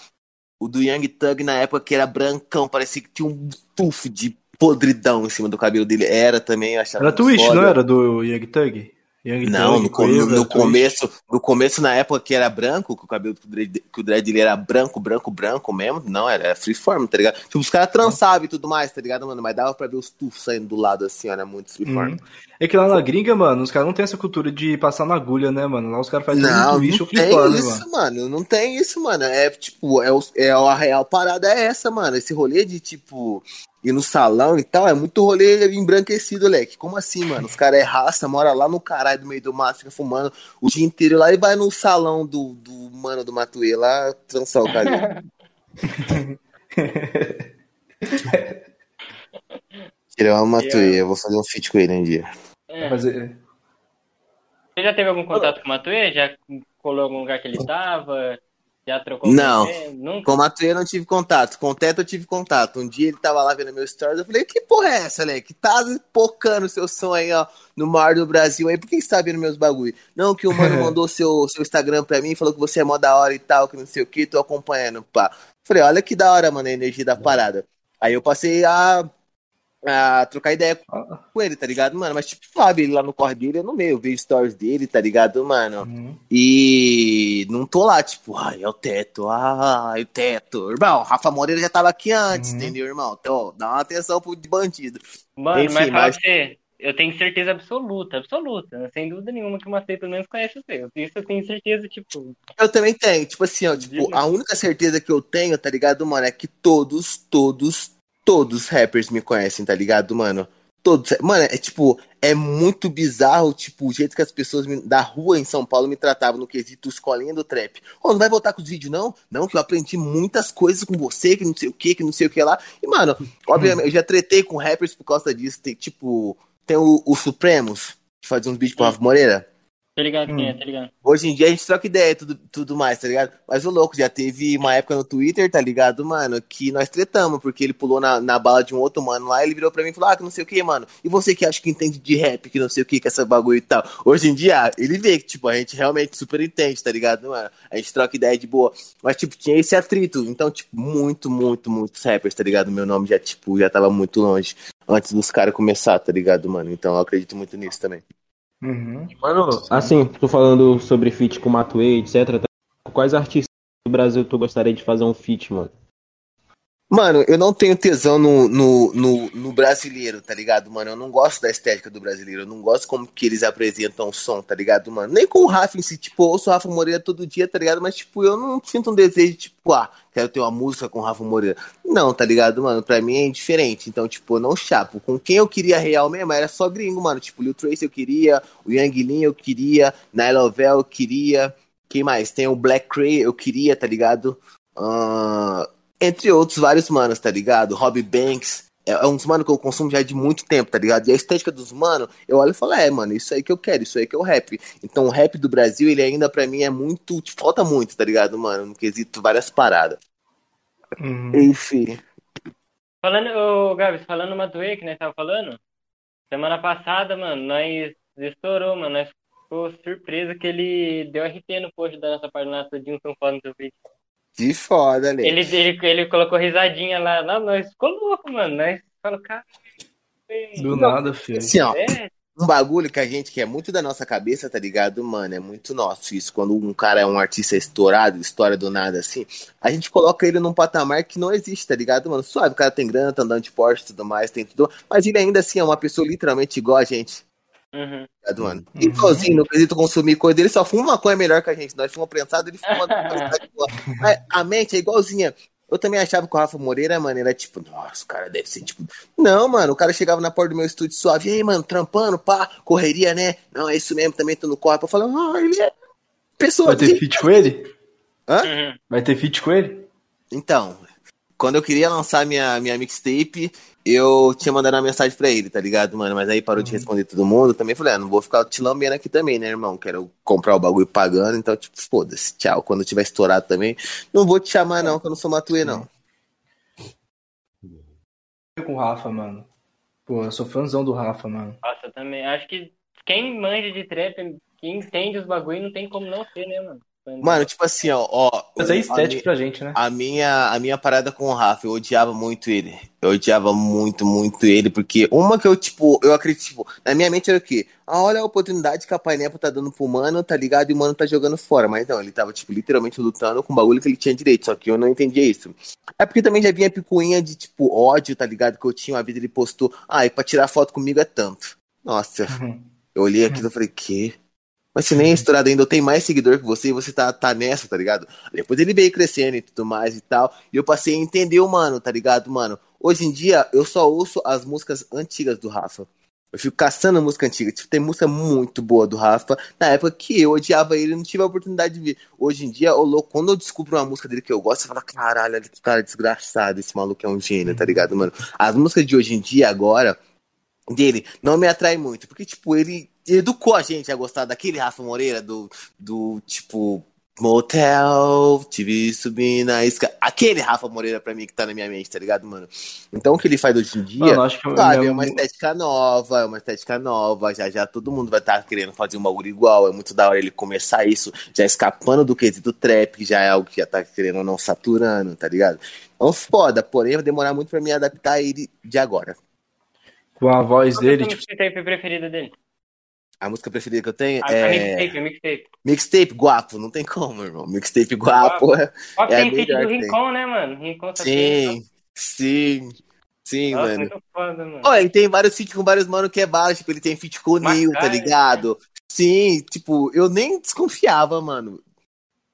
O do Young Thug na época que era brancão, parecia que tinha um tufo de podridão em cima do cabelo dele. Era também, eu achava Era Twitch, não era? Do Young Thug? Young Não, no, no- no começo, no começo, na época que era branco, que o cabelo que o dread, que o dread era branco, branco, branco mesmo, não, era, era freeform, tá ligado? Tipo, os caras trançavam e tudo mais, tá ligado, mano? Mas dava pra ver os tufos saindo do lado assim, era muito freeform. Uhum. É que lá na gringa, mano, os caras não tem essa cultura de passar na agulha, né, mano? Lá os caras fazem Não, muito não tem isso, mano. mano. Não tem isso, mano. É tipo, é, o, é a real parada é essa, mano. Esse rolê de, tipo, ir no salão e tal, é muito rolê embranquecido, leque. Como assim, mano? Os caras é raça, mora lá no caralho do meio do mato, fica fumando o dia inteiro lá e vai no salão do, do mano do Matuê lá trançar o cabelo. Ele é uma Matuê, eu vou fazer um feat com ele um dia. É. Mas, é, Você já teve algum contato com o Matuê? Já colou em algum lugar que ele tava? Já trocou Não. Nunca? Com o Matuê eu não tive contato. Com o Teto eu tive contato. Um dia ele tava lá vendo meu stories. Eu falei, que porra é essa, Leque? Tá pocando seu som aí, ó, no mar do Brasil aí. Por que você tá vendo meus bagulho? Não, que o mano [LAUGHS] mandou seu, seu Instagram pra mim, falou que você é mó da hora e tal, que não sei o que, tô acompanhando, pá. Falei, olha que da hora, mano, a energia da parada. Aí eu passei a, a trocar ideia com ele, tá ligado, mano? Mas, tipo, sabe, ele lá no corre dele, eu não meio, eu vejo stories dele, tá ligado, mano? Uhum. E não tô lá, tipo, ai, é o teto, ai, o teto. Irmão, Rafa Moreira já tava aqui antes, Uhum. entendeu, irmão? Então, dá uma atenção pro bandido. Mano, Enfim, mas mas- pra você, eu tenho certeza absoluta, absoluta, sem dúvida nenhuma que o Matuê pelo menos conhece você. Isso eu tenho certeza, tipo, Eu também tenho, tipo assim, ó, tipo, a única certeza que eu tenho, tá ligado, mano, é que todos, todos, todos os rappers me conhecem, tá ligado, mano? Todos. Mano, é tipo, é muito bizarro, tipo, o jeito que as pessoas me- da rua em São Paulo me tratavam no quesito escolinha do trap. Ô, não vai voltar com os vídeos, não? Não, que eu aprendi muitas coisas com você, que não sei o que, que não sei o que lá. E, mano, [CLEARS THROAT] obviamente, eu já tretei com rappers por causa disso. Tem, tipo, tem o, o Supremos, que fazia uns beats pro Rafa Moreira. Tá ligado quem é, Hum. tá ligado? Hoje em dia a gente troca ideia e tudo, tudo mais, tá ligado? Mas o louco, já teve uma época no Twitter, tá ligado, mano, que nós tretamos, porque ele pulou na, na bala de um outro mano lá, ele virou pra mim e falou, ah, que não sei o que, mano. E você que acha que entende de rap, que não sei o que, que essa bagulho e tal. Hoje em dia, ele vê que, tipo, a gente realmente super entende, tá ligado, mano? A gente troca ideia de boa. Mas, tipo, tinha esse atrito. Então, tipo, muito, muito, muitos rappers, tá ligado? Meu nome já, tipo, já tava muito longe antes dos caras começar, tá ligado, mano? Então eu acredito muito nisso também. Uhum. Mano, assim, tô falando sobre feat com o Matuê, etc. Quais artistas do Brasil tu gostaria de fazer um feat, mano? Mano, eu não tenho tesão no, no, no, no brasileiro, tá ligado, mano? Eu não gosto da estética do brasileiro, eu não gosto como que eles apresentam o som, tá ligado, mano? Nem com o Rafa em si, tipo, ouço o Rafa Moreira todo dia, tá ligado? Mas, tipo, eu não sinto um desejo, tipo, ah, quero ter uma música com o Rafa Moreira. Não, tá ligado, mano? Pra mim é indiferente, então, tipo, eu não chapo. Com quem eu queria real mesmo era só gringo, mano. Tipo, Lil Trace eu queria, o Yang Lin eu queria, Nile Ovel eu queria, quem mais? Tem o Black Cray eu queria, tá ligado? Ahn, entre outros vários manos, tá ligado? Robbie Banks. É, é uns mano que eu consumo já de muito tempo, tá ligado? E a estética dos mano, eu olho e falo, é, mano, isso aí que eu quero, isso aí que é o rap. Então o rap do Brasil, ele ainda pra mim é muito. te Falta muito, tá ligado, mano? No quesito várias paradas. Uhum. Enfim. Falando, ô Gabs, falando no Matuê que nós tava falando, semana passada, mano, nós estourou, mano, nós ficou surpresa que ele deu RT no post da nossa página do Dilson Foda no seu vídeo. De foda, né? Ele, ele, ele colocou risadinha lá, lá, nós ficou louco, mano, nós falou, cara, Do nada, filho. Assim, ó, é, um bagulho que a gente que é muito da nossa cabeça, tá ligado, mano? É muito nosso isso. Quando um cara é um artista estourado, história do nada assim, a gente coloca ele num patamar que não existe, tá ligado, mano? Suave, o cara tem grana, tá andando de Porsche e tudo mais, tem tudo. Mas ele ainda assim é uma pessoa literalmente igual a gente. Uhum. tá mano? Igualzinho, no quesito consumir coisa dele, só fuma maconha melhor que a gente. Nós fumamos prensado, ele fuma. a, a mente é igualzinha. Eu também achava que o Rafa Moreira, mano, era tipo, nossa, o cara deve ser tipo. Não, mano, o cara chegava na porta do meu estúdio suave, e aí, mano, trampando, pá, correria, né? Não, é isso mesmo, também tô no corpo. Eu falo, ah, ele é pessoa Vai ter de... feat com ele? Hã? Uhum. Vai ter feat com ele? Então, quando eu queria lançar minha, minha mixtape, eu tinha mandado uma mensagem pra ele, tá ligado, mano? Mas aí parou de responder todo mundo. Também falei, ah, não vou ficar te lambendo aqui também, né, irmão? Quero comprar o bagulho pagando, então, tipo, foda-se, tchau. Quando tiver estourado também, não vou te chamar, não, que eu não sou matuê, não. Com o Rafa, mano. Pô, eu sou fãzão do Rafa, mano. Nossa, eu também. Acho que quem manja de trap, quem entende os bagulho, não tem como não ser, né, mano? Mano, tipo assim, ó, ó. Mas é estético pra gente, né? A minha, a minha parada com o Rafa, eu odiava muito ele. Eu odiava muito, muito ele, porque uma que eu, tipo, eu acredito, tipo, na minha mente era o quê? Ah, olha a oportunidade que a Pineapple tá dando pro mano, tá ligado? E o mano tá jogando fora. Mas não, ele tava, tipo, literalmente lutando com o bagulho que ele tinha direito, só que eu não entendia isso. É porque também já vinha picuinha de, tipo, ódio, tá ligado? Que eu tinha uma vida, ele postou, ah, e pra tirar foto comigo é tanto. Nossa, Uhum. eu olhei aquilo e falei, que? Mas se nem é estourado ainda, eu tenho mais seguidor que você e você tá, tá nessa, tá ligado? Depois ele veio crescendo e tudo mais e tal. E eu passei a entender mano, tá ligado, mano? Hoje em dia, eu só ouço as músicas antigas do Rafa. Eu fico caçando música antiga. Tipo, tem música muito boa do Rafa. Na época que eu odiava ele, não tive a oportunidade de ver. Hoje em dia, ô louco, quando eu descubro uma música dele que eu gosto, eu falo, caralho, olha que cara desgraçado, esse maluco é um gênio, tá ligado, mano? As músicas de hoje em dia, agora, dele, não me atrai muito. Porque, tipo, ele educou a gente a gostar daquele Rafa Moreira, do, do tipo, motel, tive subir na escada. Aquele Rafa Moreira pra mim que tá na minha mente, tá ligado, mano? Então o que ele faz hoje em dia, Mano, acho que sabe, meu- é uma estética nova, é uma estética nova, já já todo mundo vai estar querendo fazer um bagulho igual, é muito da hora ele começar isso, já escapando do quesito trap, que já é algo que já tá querendo ou não saturando, tá ligado? Então foda, porém vai demorar muito pra me adaptar a ele de agora. Com a voz Qual que é dele, a tipo, mixtape preferida dele? A música preferida que eu tenho A, a é mixtape, a mixtape. Mixtape Guapo, não tem como, irmão. Mixtape Guapo é, Ó, que é a tem feat do. Rincon, né, mano? Rincon tá Sim, sim, sim, Nossa, mano. muito foda, mano. Olha, ele tem vários feats com vários mano que é baixo, tipo, ele tem feat com o Neil, tá ligado? Sim, tipo, eu nem desconfiava, mano,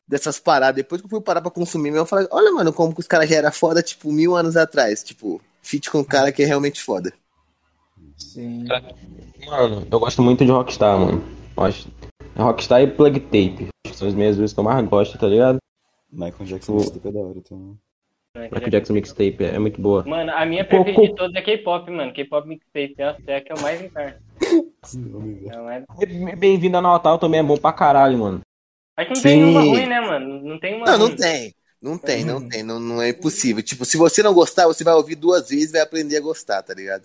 dessas paradas. Depois que eu fui parar pra consumir, eu falei, olha, mano, como que os caras já eram foda, tipo, mil anos atrás. Tipo, feat com um cara que é realmente foda. Sim. Mano, eu gosto muito de Rockstar, mano. Acho- Rockstar e Plug Tape. São as minhas duas que eu mais gosto, tá ligado? Michael Jackson O- mixtape é da hora, então. Michael Jackson Mixtape é, é muito boa. Mano, a minha preferida de todas é K-pop, mano. K-pop mixtape. É a que eu mais encarno. [LAUGHS] É Bem-vindo a Natal também é bom pra caralho, mano. Acho que não tem uma ruim, né, mano? Não tem uma Não, não tem. Não tem, não tem, não, não é impossível. Tipo, se você não gostar, você vai ouvir duas vezes e vai aprender a gostar, tá ligado?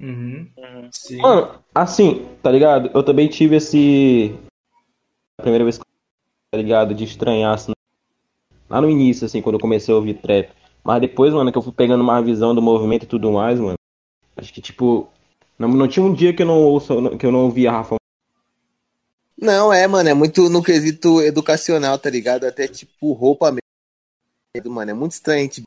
Uhum. Uhum. Sim. Mano, assim, tá ligado? Eu também tive esse. A primeira vez que tá ligado? De estranhar, assim. Lá no início, assim, quando eu comecei a ouvir trap. Mas depois, mano, que eu fui pegando uma visão do movimento e tudo mais, mano. Acho que, tipo. Não, não tinha um dia que eu não ouço, que eu não ouvia Rafa. Não, é, mano, é muito no quesito educacional, tá ligado? Até tipo roupa mesmo, mano. É muito estranho. a gente-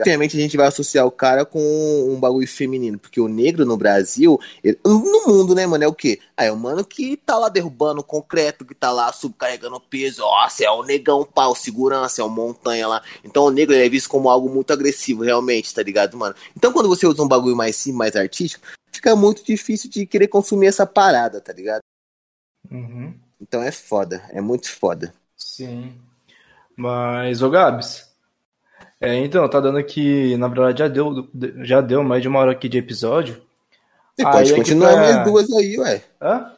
Obviamente a gente vai associar o cara com um bagulho feminino, porque o negro no Brasil, ele- no mundo, né, mano, é o quê? Ah, é o mano que tá lá derrubando o concreto, que tá lá subcarregando peso, nossa, é o negão pau, segurança, é o montanha lá. Então o negro ele é visto como algo muito agressivo, realmente, tá ligado, mano? Então quando você usa um bagulho mais simples, mais artístico, fica muito difícil de querer consumir essa parada, tá ligado? Uhum. Então é foda, é muito foda. Sim. Mas, ô Gabs. É, então, tá dando aqui, na verdade, já deu, já deu mais de uma hora aqui de episódio. Você Aí pode é que continuar pra- mais duas aí, ué. Hã?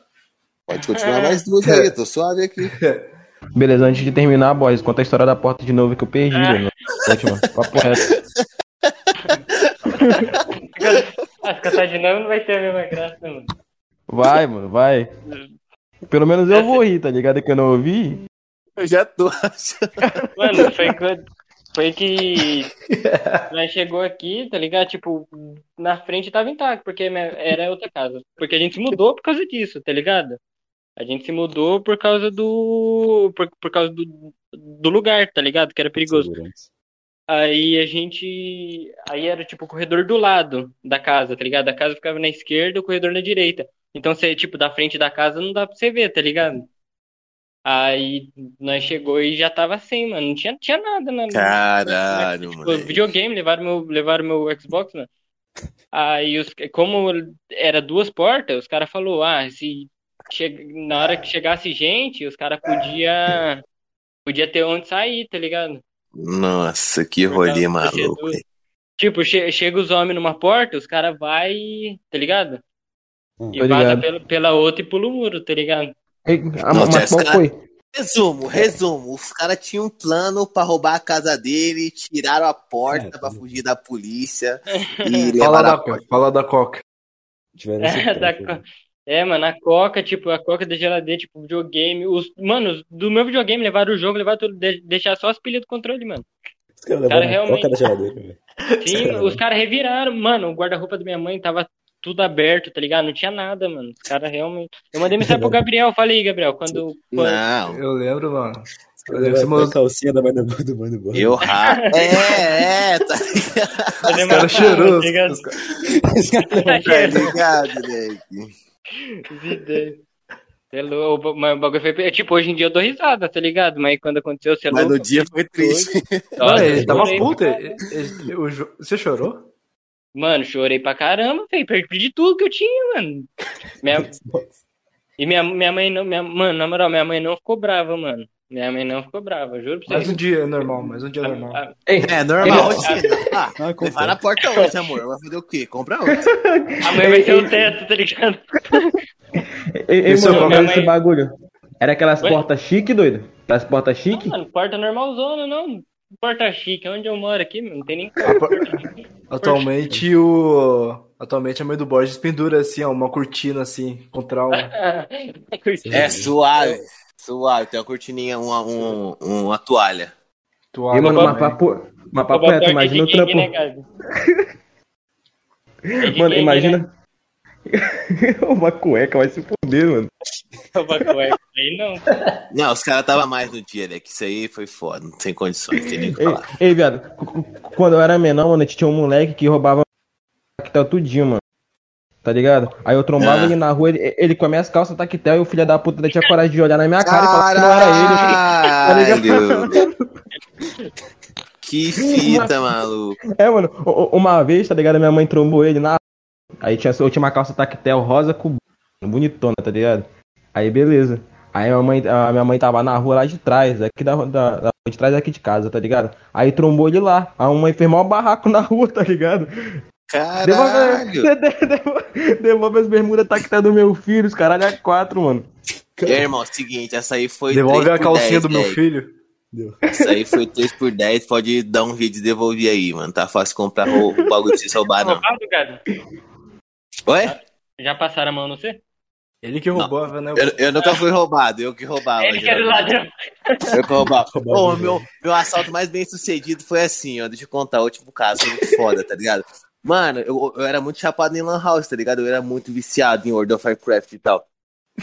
Pode continuar mais duas aí, tô suave aqui. [LAUGHS] Beleza, antes de terminar, boys, conta a história da porta de novo que eu perdi, velho. Última, papo reto. [LAUGHS] As cantar de novo não vai ter a mesma graça, mano. Vai, mano, vai. Pelo menos eu vou rir, tá ligado? Que eu não ouvi. Eu já tô achando. Mano, foi quando. Foi que [LAUGHS] nós chegou aqui, tá ligado? Tipo, na frente tava intacto, porque era outra casa. Porque a gente se mudou por causa disso, tá ligado? A gente se mudou por causa do. Por, por causa do, do lugar, tá ligado? Que era perigoso. Aí a gente. Aí era tipo o corredor do lado da casa, tá ligado? A casa ficava na esquerda, o corredor na direita. Então você, tipo, da frente da casa não dá pra você ver, tá ligado? Aí nós chegou e já tava sem, mano. Não tinha, tinha nada, né? Caralho, Tipo, moleque. videogame, levaram meu, levaram meu Xbox, mano. Aí, os, como era duas portas, os caras falaram, ah, se che- na hora que chegasse gente, os caras podia, podia ter onde sair, tá ligado? Nossa, que rolê maluco. Tipo, che- chega os homens numa porta, os caras vai, tá ligado? Hum. E ligado. pela, pela outra e pula o muro, tá ligado? Ah, Não, mas qual Jessica- foi? Resumo, resumo. Os caras tinham um plano pra roubar a casa dele, tiraram a porta É, pra tá. fugir da polícia [LAUGHS] e Fala da, a porta. fala da Coca. [LAUGHS] É, da co- é, mano, a Coca, tipo, a Coca da geladeira, tipo, videogame. Os, mano, do meu videogame levaram o jogo, levaram tudo, de- deixar só as pilhas do controle, mano. Os caras Cara, a realmente- coca da geladeira. Sim, os caras reviraram, mano. O guarda-roupa da minha mãe tava tudo aberto, tá ligado? Não tinha nada, mano. Os caras realmente. Eu mandei mensagem pro [LAUGHS] Gabriel, falei, Gabriel, quando. quando... Não, Eu lembro, mano. Eu lembro, você mandou- calcinha da mãe do do mãe do eu ra... [LAUGHS] É, é, tá ligado? fazer Os caras cheirosos. tá ligado? os caras- Tá ligado. Cê é louco, mas o bagulho foi. Tipo, hoje em dia eu dou risada, tá ligado? Mas quando aconteceu, você é Mas louco. no dia foi triste. Mano, Nossa, ele tava puto. Você chorou? Mano, chorei pra caramba, velho. Perdi tudo que eu tinha, mano. Minha... [LAUGHS] E minha, minha mãe não. Minha... Mano, na moral, minha mãe não ficou brava, mano. Minha mãe não ficou brava, juro pra Mais você. um dia normal, mais um dia normal. A- a- Ei, É normal. Ah, Ah, levar na porta hoje, amor. Vai fazer o quê? Compra outra. [LAUGHS] A mãe vai ser o teto, tá ligado? ei, Esse é o mano, mãe- esse bagulho. Era aquelas Oi? portas chique, doido? Aquelas portas chique? Não, mano, porta normalzona, não. Porta chique, onde eu moro aqui, mano, não tem nem porta. Atualmente o. Atualmente a mãe do Borges pendura assim, ó, uma cortina assim, com trauma. [LAUGHS] É suave. Suave. Tem uma cortininha, uma, um, uma toalha. Toalha Ei, mano, uma papo, uma papo reto, imagina o trampo. né? É de Mano, imagina. né? [LAUGHS] uma cueca vai se fuder, mano. [LAUGHS] Aí não. Não, os caras tava mais no dia, né? Que isso aí foi foda. Sem condições, tem nem o que Ei, falar. ei, viado, cu- cu- quando eu era menor, mano, tinha um moleque que roubava tactel tudinho, mano. Tá ligado? Aí eu trombava Ah. ele na rua, ele, ele com as minhas calças tactel e o filho da puta tinha coragem de olhar na minha cara e falar que não era ele. Caralho! Que fita, [LAUGHS] maluco. É, mano, uma vez, tá ligado? Minha mãe trombou ele na. Aí tinha, eu tinha uma calça tactel rosa com bonitona, tá ligado? Aí beleza. Aí minha mãe, a minha mãe tava na rua lá de trás, aqui da, da, da de trás aqui de casa, tá ligado? Aí trombou ele lá. A mãe fez maior barraco na rua, tá ligado? Caralho! Devolve, devolve, devolve as bermudas tactel do meu filho, os caralho é quatro, mano. E aí, irmão, seguinte, essa aí foi. Devolve 3 a calcinha 10, do meu filho. Essa aí foi 3 por 10 pode dar um jeito de devolver aí, mano. Tá fácil comprar o, o bagulho de se roubar, não. Roubado, Gabi? Oi? Já passaram a mão no você? Ele que roubava, né? Eu, eu nunca fui roubado, eu que roubava. Ele que era o ladrão. Eu que roubava. [LAUGHS] Mesmo. meu, meu assalto mais bem sucedido foi assim, ó. Deixa eu contar, o último caso, foi muito foda, tá ligado? Mano, eu, eu era muito chapado em Lan House, tá ligado? Eu era muito viciado em World of Warcraft e tal.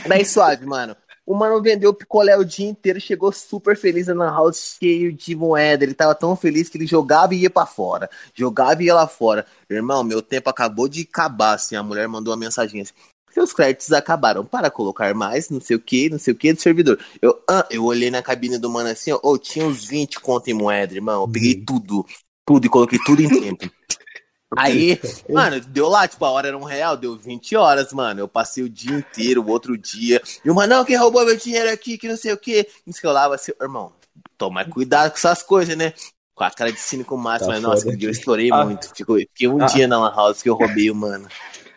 Daí suave, mano. O mano vendeu picolé o dia inteiro, chegou super feliz na Lan House, cheio de moeda. Ele tava tão feliz que ele jogava e ia pra fora. Jogava e ia lá fora. Irmão, meu tempo acabou de acabar, assim. A mulher mandou uma mensagem assim. Seus créditos acabaram. Para colocar mais, não sei o que, não sei o que do servidor. Eu, ah, eu olhei na cabine do mano assim, ó. ô, tinha uns 20 conto em moeda, irmão. Eu peguei tudo, tudo e coloquei tudo em tempo. [LAUGHS] Aí, mano, deu lá, tipo, a hora era um real, deu 20 horas, mano. Eu passei o dia inteiro, o outro dia. E o mano, não, quem roubou meu dinheiro aqui, que não sei o quê. Isso que eu lavo assim, irmão, toma cuidado com essas coisas, né? Com a cara de cínico máximo, Tá mas nossa, foda. aquele dia eu estourei Ah. muito. Fiquei, fiquei um Ah. dia na Lan House que eu roubei o mano.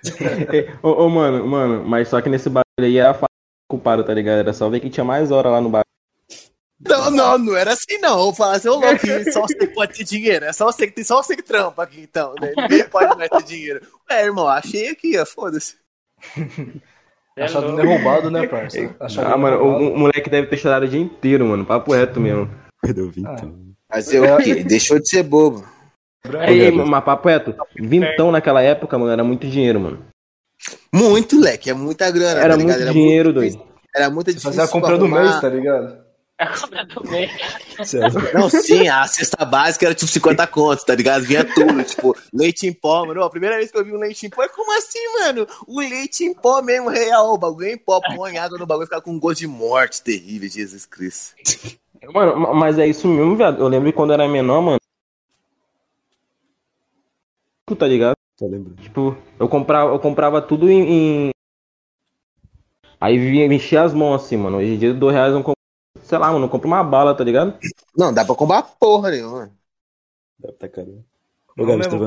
[LAUGHS] Ô, ô, mano, mano, mas só que nesse bagulho aí era fácil culpado, tá ligado? Era só ver que tinha mais hora lá no bagulho. Não, não, não era assim, não. Eu falava assim, ô louco, que só você que pode ter dinheiro. É só você que tem só você que trampa aqui, então, né? Ninguém pode mais ter dinheiro. Ué, irmão, achei aqui, ó, foda-se. É Achado não roubado, né, parça? Achado Ah, mano, roubado. o, o moleque deve ter chorado o dia inteiro, mano. Papo reto mesmo. Perdeu vintão. Mas eu o quê? Deixou de ser bobo. Ei, ei, mas papo reto, vintão naquela época, mano, era muito dinheiro, mano. Muito, leque, é muita grana. Era tá ligado? muito dinheiro, doido. Era muito Você difícil. fazia a compra do mês, tá ligado? A compra do mês. Sério. Não, sim, a cesta básica era tipo 50 contos, tá ligado? Vinha tudo, tipo, leite em pó, mano. A primeira vez que eu vi um leite em pó, é como assim, mano? O leite em pó mesmo, real, o bagulho em pó, põe água no bagulho, fica com um gosto de morte terrível, Jesus Cristo. Mano, ma- mas é isso mesmo, viado. Eu lembro quando eu era menor, mano. Tá ligado? Tá lembrando? Tipo, eu comprava, eu comprava tudo em. em- Aí vinha, enchia as mãos assim, mano. Hoje em dia, dois reais eu não compro. Sei lá, mano, eu compro uma bala, tá ligado? Não, dá pra comprar porra nenhuma. Deve tá caro. Ô, Não Gabs, teve,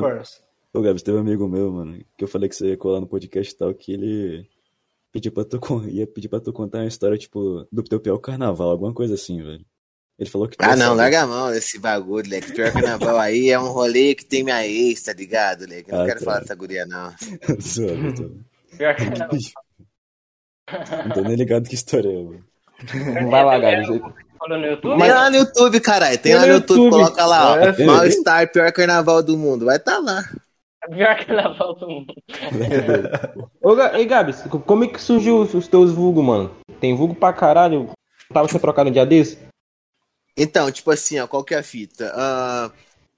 ô, Gabs, teve um amigo meu, mano, que eu falei que você ia colar no podcast e tal, que ele pediu pra tu, ia pedir pra tu contar uma história, tipo, do teu pior carnaval, alguma coisa assim, velho. Ele falou que Ah, não, saber. larga a mão desse bagulho, leque. Pior carnaval aí é um rolê que tem minha ex, tá ligado, leque? Eu não Ah, quero tá. falar dessa guria, não. [LAUGHS] Tô- Pior que não. Tô nem ligado que história é, velho. Vai lá, no YouTube? Tem lá no YouTube, caralho. Tem Tem lá no no YouTube, YouTube. coloca lá, ó. É, Mal-estar, pior carnaval do mundo. Vai tá lá. Pior carnaval do mundo. [LAUGHS] Ô, Ei, Gabs, co- como é que surgiu os, teus vulgos, mano? Tem vulgo pra caralho. Tava você trocado um dia desse? Então, tipo assim, ó, qual que é a fita? Ah,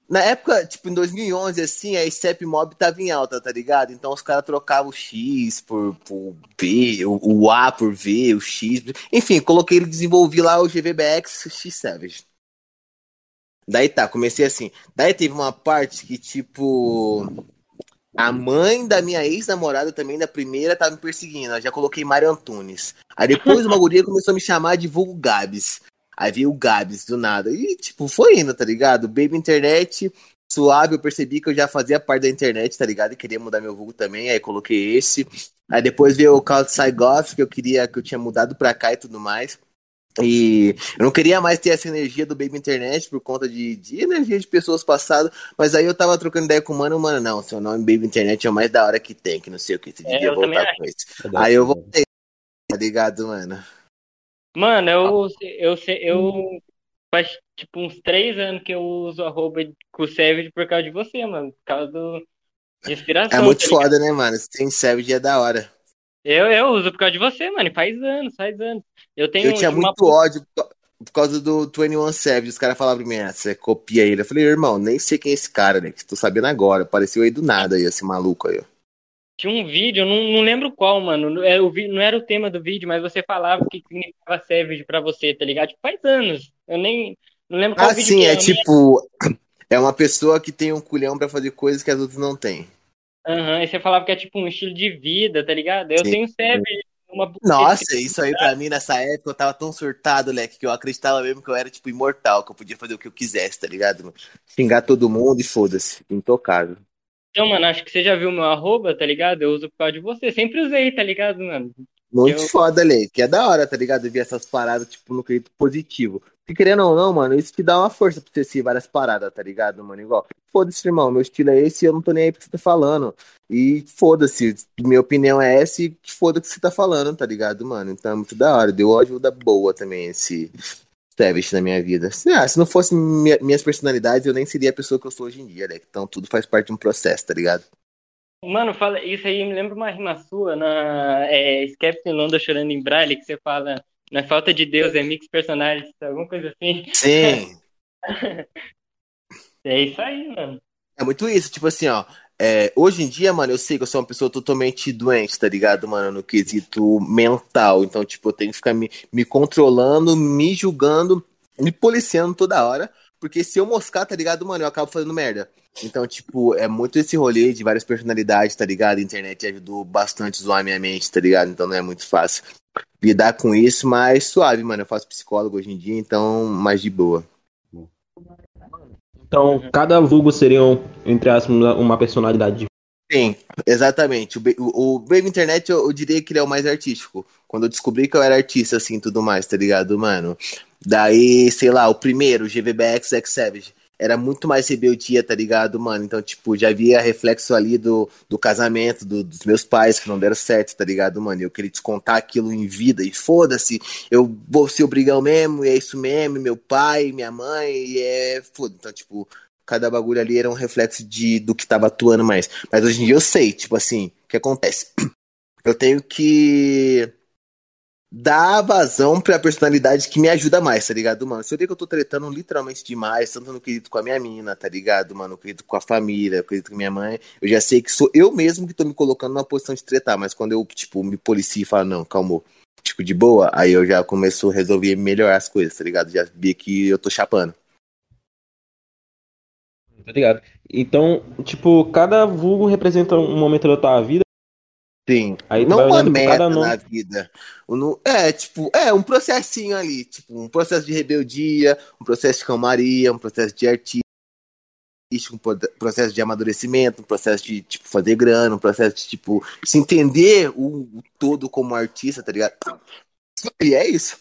na época, tipo, em 2011, assim, a SCEP Mob tava em alta, tá ligado? Então os caras trocavam o X por, por V, o, o A por V, o X. Enfim, coloquei ele, desenvolvi lá o GVBX X Savage. Daí tá, comecei assim. Daí teve uma parte que, tipo. A mãe da minha ex-namorada também, da primeira, tava me perseguindo. Eu já coloquei Mário Antunes. Aí depois uma guria começou a me chamar de vulgo Gabs. Aí veio o Gabs do nada. E, tipo, foi indo, tá ligado? Baby Internet, suave, eu percebi que eu já fazia parte da internet, tá ligado? E queria mudar meu vulgo também, aí coloquei esse. Aí depois veio o Outside Goth, que eu queria, que eu tinha mudado pra cá e tudo mais. E eu não queria mais ter essa energia do Baby Internet por conta de, de energia de pessoas passadas, mas aí eu tava trocando ideia com o mano, mano, não, seu nome Baby Internet é o mais da hora que tem, que não sei o que, você É, devia também voltar com isso. É Aí eu voltei, tá ligado, mano? Mano, eu, eu, eu, eu faz tipo uns três anos que eu uso arroba com o Savage por causa de você, mano. Por causa do, de inspiração. É muito tá foda, né, mano? Você tem Savage é da hora. Eu, eu uso por causa de você, mano. Faz anos, faz anos. Eu tenho Eu tinha uma muito ódio por por causa do 21 Savage. Os caras falavam pra mim, ah, você copia ele. Eu falei, irmão, nem sei quem é esse cara, né? Que tô sabendo agora. Apareceu aí do nada aí, esse maluco aí, ó. Tinha um vídeo, eu não, não lembro qual, mano. Não era, o, não era o tema do vídeo, mas você falava o que significava Savage pra você, tá ligado? Tipo, faz anos. Eu nem. Não lembro qual Ah, vídeo sim, que é nem- tipo. É uma pessoa que tem um culhão pra fazer coisas que as outras não têm. Aham, e você falava que é tipo um estilo de vida, tá ligado? Eu Sim. tenho Savage, uma Nossa, isso aí pra mim nessa época eu tava tão surtado, leque, que eu acreditava mesmo que eu era, tipo, imortal, que eu podia fazer o que eu quisesse, tá ligado? Xingar todo mundo e foda-se. Intocável. Então, mano, acho que você já viu meu arroba, tá ligado? Eu uso por causa de você. Sempre usei, tá ligado, mano? Muito Eu- foda, Lei. Que é da hora, tá ligado? Ver essas paradas, tipo, no quesito positivo. Porque querendo ou não, mano, isso te dá uma força pra você ser várias paradas, tá ligado, mano? Igual, foda-se, irmão, meu estilo é esse e eu não tô nem aí pro que você tá falando. E foda-se, minha opinião é essa e que foda o que você tá falando, tá ligado, mano? Então é muito da hora. Deu ajuda boa também esse Savage na minha vida. Se, ah, se não fosse minha- minhas personalidades, eu nem seria a pessoa que eu sou hoje em dia, né? Então tudo faz parte de um processo, tá ligado? Mano, fala, isso aí me lembra uma rima sua na é, Skepta em Londres chorando em Braille, que você fala, na falta de Deus é mix personagens, alguma coisa assim. Sim. [LAUGHS] É isso aí, mano. É muito isso, tipo assim, ó. É, hoje em dia, mano, eu sei que eu sou uma pessoa totalmente doente, tá ligado, mano? No quesito mental. Então, tipo, eu tenho que ficar me, me controlando, me julgando, me policiando toda hora. Porque se eu moscar, tá ligado, mano, eu acabo fazendo merda. Então, tipo, é muito esse rolê de várias personalidades, tá ligado? A internet ajudou bastante a zoar minha mente, tá ligado? Então não é muito fácil lidar com isso, mas suave, mano. Eu faço psicólogo hoje em dia, então mais de boa. Então, cada vulgo seria, um, entre aspas, uma personalidade. Sim, exatamente. O, o, o Baby Internet, eu, eu diria que ele é o mais artístico. Quando eu descobri que eu era artista, assim, tudo mais, tá ligado, mano? Daí, sei lá, o primeiro, o GVBX X Savage, era muito mais rebeldia, tá ligado, mano? Então, tipo, já via reflexo ali do, do casamento do- dos meus pais que não deram certo, tá ligado, mano? Eu queria descontar aquilo em vida e foda-se, eu vou ser obrigão mesmo, e é isso mesmo, meu pai, minha mãe, e é foda. Então, tipo, cada bagulho ali era um reflexo de, do que tava atuando mais. Mas hoje em dia eu sei, tipo assim, o que acontece? [CLEARS THROAT] Eu tenho que dar vazão pra personalidade que me ajuda mais, tá ligado, mano? Se eu ver que eu tô tretando literalmente demais, tanto no quesito com a minha mina, tá ligado, mano? No quesito com a família, no quesito com minha mãe, eu já sei que sou eu mesmo que tô me colocando numa posição de tretar, mas quando eu, tipo, me policio e falo, não, calma, tipo, de boa, aí eu já começo a resolver melhorar as coisas, tá ligado? Já vi que eu tô chapando. Tá ligado? Então, tipo, cada vulgo representa um momento da tua vida. Sim. Aí não uma meta nome. na vida. No- É, tipo, é um processinho ali, tipo, um processo de rebeldia, um processo de calmaria, um processo de artista, um pro- processo de amadurecimento, um processo de, tipo, fazer grana, um processo de, tipo, se entender o, o todo como artista, tá ligado? E é isso.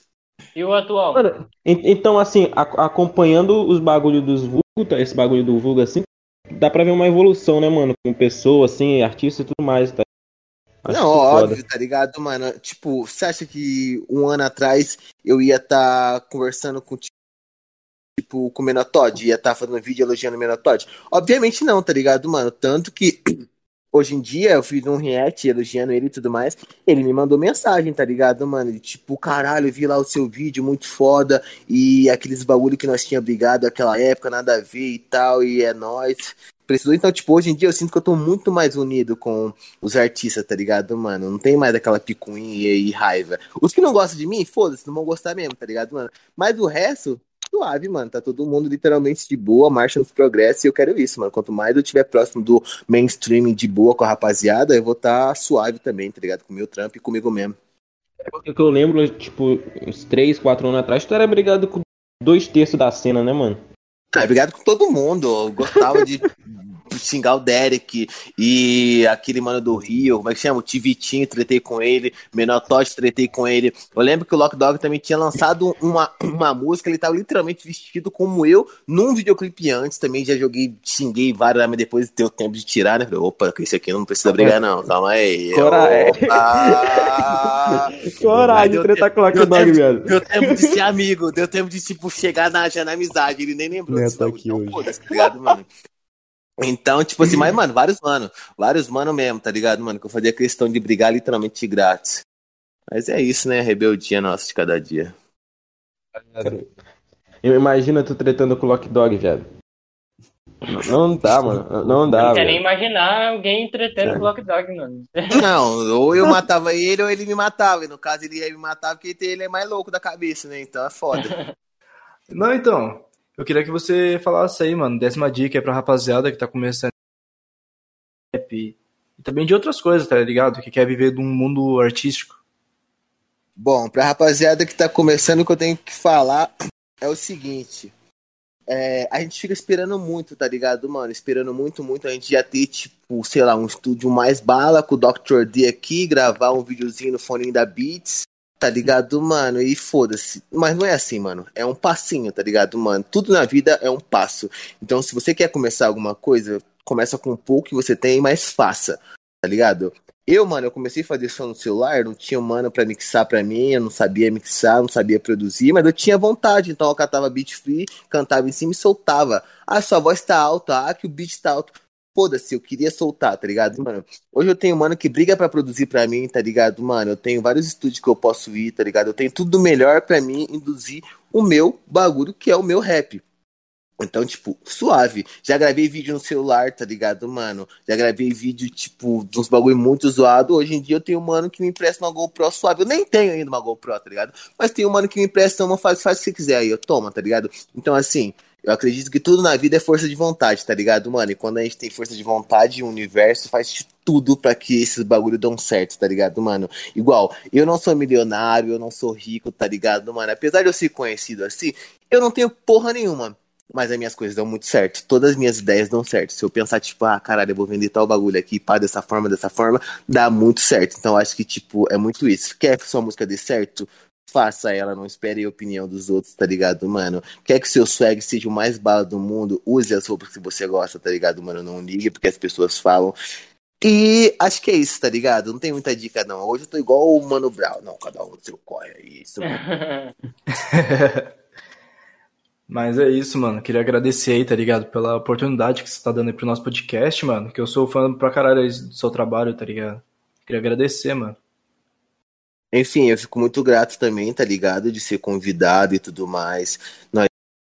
E o atual? Mano, en- então, assim, acompanhando os bagulhos dos vulgos, tá? esse bagulho do vulgo, assim, dá pra ver uma evolução, né, mano? Com pessoa, assim, artista e tudo mais, tá? Acho Não, isso foda. óbvio, tá ligado, mano? Tipo, você acha que um ano atrás eu ia estar conversando com, tipo, com o Menor Todd? Ia estar fazendo vídeo elogiando o Menor Todd? Obviamente não, tá ligado, mano? Tanto que [CLEARS THROAT] hoje em dia eu fiz um react elogiando ele e tudo mais. Ele me mandou mensagem, tá ligado, mano? E, tipo, caralho, eu vi lá o seu vídeo, muito foda. E aqueles bagulho que nós tinha brigado naquela época, nada a ver e tal. E é nóis. Precisou, então, tipo, hoje em dia eu sinto que eu tô muito mais unido com os artistas, tá ligado, mano? Não tem mais aquela picuinha e raiva. Os que não gostam de mim, foda-se, não vão gostar mesmo, tá ligado, mano? Mas o resto, suave, mano. Tá todo mundo literalmente de boa, marcha nos progressos e eu quero isso, mano. Quanto mais eu estiver próximo do mainstream de boa com a rapaziada, eu vou tá suave também, tá ligado? Com o meu trampo e comigo mesmo. Porque que eu lembro, tipo, uns 3, 4 anos atrás, tu era brigado com dois terços da cena, né, mano? Ah, obrigado com todo mundo. Eu gostava de [LAUGHS] xingar o Derek e aquele mano do Rio, como é que chama? O Tivitinho, tretei com ele, Menor Todd, tretei com ele. Eu lembro que o Lock Dog também tinha lançado uma, uma música, ele tava literalmente vestido como eu num videoclipe antes. Também já joguei, xinguei vários, mas depois deu tempo de tirar, né? Falei, opa, com esse aqui não precisa brigar, não. Calma aí. [LAUGHS] Coragem. Opa! Coragem de tretar com o Lock deu Dog, tempo- viado. Deu tempo de ser amigo, deu tempo de, tipo, chegar na, já na amizade. Ele nem lembrou disso, não. aqui Então, tá ligado, mano? Então, tipo assim, mas, mano, vários mano, vários mano mesmo, tá ligado, mano? Que eu fazia questão de brigar literalmente grátis. Mas é isso, né? Rebeldia nossa de cada dia. Cara, Eu imagino tu tretando com o Lock Dog, viado. Não dá, mano. Não dá, não quer nem velho. imaginar alguém entretendo o Block Dog, mano. Não, ou eu matava ele ou ele me matava. E no caso ele ia me matar porque ele é mais louco da cabeça, né? Então é foda. Não, então. Eu queria que você falasse aí, mano. Uma dica aí pra rapaziada que tá começando e também de outras coisas, tá ligado? Que quer viver de um mundo artístico. Bom, pra rapaziada que tá começando, o que eu tenho que falar é o seguinte. É, a gente fica esperando muito, tá ligado, mano? Esperando muito, muito. A gente já ter, tipo, sei lá, um estúdio mais bala com o Dr. D aqui, gravar um videozinho no fone da Beats, tá ligado, mano? E foda-se. Mas não é assim, mano. É um passinho, tá ligado, mano? Tudo na vida é um passo. Então, se você quer começar alguma coisa, começa com um pouco que você tem, mas faça, tá ligado? Eu, mano, eu comecei a fazer som no celular, não tinha mano pra mixar pra mim, eu não sabia mixar, não sabia produzir, mas eu tinha vontade, então eu catava beat free, cantava em cima e soltava. Ah, sua voz tá alta, ah, que o beat tá alto. Foda-se, eu queria soltar, tá ligado, mano? Hoje eu tenho mano que briga pra produzir pra mim, tá ligado, mano? Eu tenho vários estúdios que eu posso ir, tá ligado? Eu tenho tudo melhor pra mim induzir o meu bagulho, que é o meu rap. Então, tipo, suave. Já gravei vídeo no celular, tá ligado, mano? Já gravei vídeo, tipo, de uns bagulho muito zoado. Hoje em dia eu tenho um mano que me empresta uma GoPro suave. Eu nem tenho ainda uma GoPro, tá ligado? Mas tem um mano que me empresta uma, faz, faz o que você quiser aí, eu toma, tá ligado? Então, assim, eu acredito que tudo na vida é força de vontade, tá ligado, mano? E quando a gente tem força de vontade, o universo faz tudo pra que esses bagulho dão certo, tá ligado, mano? Igual, eu não sou milionário, eu não sou rico, tá ligado, mano? Apesar de eu ser conhecido assim, eu não tenho porra nenhuma. Mas as minhas coisas dão muito certo. Todas as minhas ideias dão certo. Se eu pensar, tipo, ah, caralho, eu vou vender tal bagulho aqui, pá, dessa forma, dessa forma, dá muito certo. Então, acho que, tipo, é muito isso. Quer que sua música dê certo? Faça ela, não espere a opinião dos outros, tá ligado, mano? Quer que seu swag seja o mais bala do mundo? Use as roupas que você gosta, tá ligado, mano? Não ligue porque as pessoas falam. E acho que é isso, tá ligado? Não tem muita dica, não. Hoje eu tô igual o Mano Brown. Não, cada um seu corre. É isso. [LAUGHS] Mas é isso, mano. Queria agradecer aí, tá ligado? Pela oportunidade que você tá dando aí pro nosso podcast, mano. Que eu sou fã pra caralho do seu trabalho, tá ligado? Queria agradecer, mano. Enfim, eu fico muito grato também, tá ligado? De ser convidado e tudo mais. Nós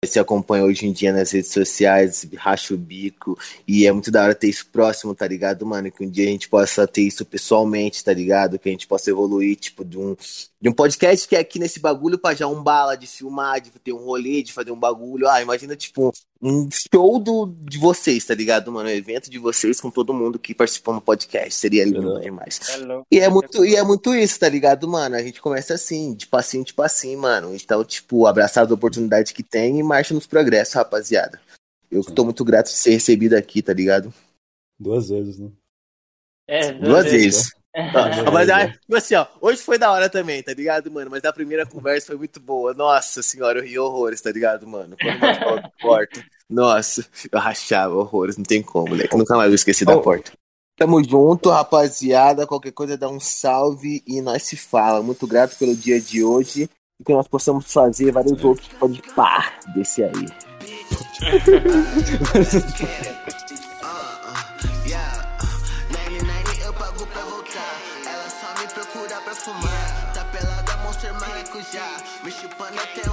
se acompanha hoje em dia nas redes sociais, racha o bico, e é muito da hora ter isso próximo, tá ligado, mano? Que um dia a gente possa ter isso pessoalmente, tá ligado? Que a gente possa evoluir, tipo, de um, de um podcast que é aqui nesse bagulho pra já um bala, de filmar, de ter um rolê, de fazer um bagulho. Ah, imagina, tipo, um show do, de vocês, tá ligado, mano? Um evento de vocês com todo mundo que participou no podcast. Seria lindo demais. É. E é muito, e é muito isso, tá ligado, mano? A gente começa assim, de passinho de passinho, mano. Então, tipo, abraçar as oportunidades que tem e marcha nos progressos, rapaziada. Eu tô muito grato de ser recebido aqui, tá ligado? Duas vezes, né? É, Duas vezes. Duas Mas, vezes, [LAUGHS] ah, né? tipo assim, ó, hoje foi da hora também, tá ligado, mano? Mas a primeira conversa foi muito boa. Nossa senhora, eu ri horrores, tá ligado, mano? Quando de porta, nossa, eu rachava horrores, não tem como, moleque. Nunca mais vou esquecer da Oh. porta. Tamo junto, rapaziada. Qualquer coisa dá um salve e nós se fala. Muito grato pelo dia de hoje e que nós possamos fazer vários outros pode pá desse aí. [LAUGHS] but nothing.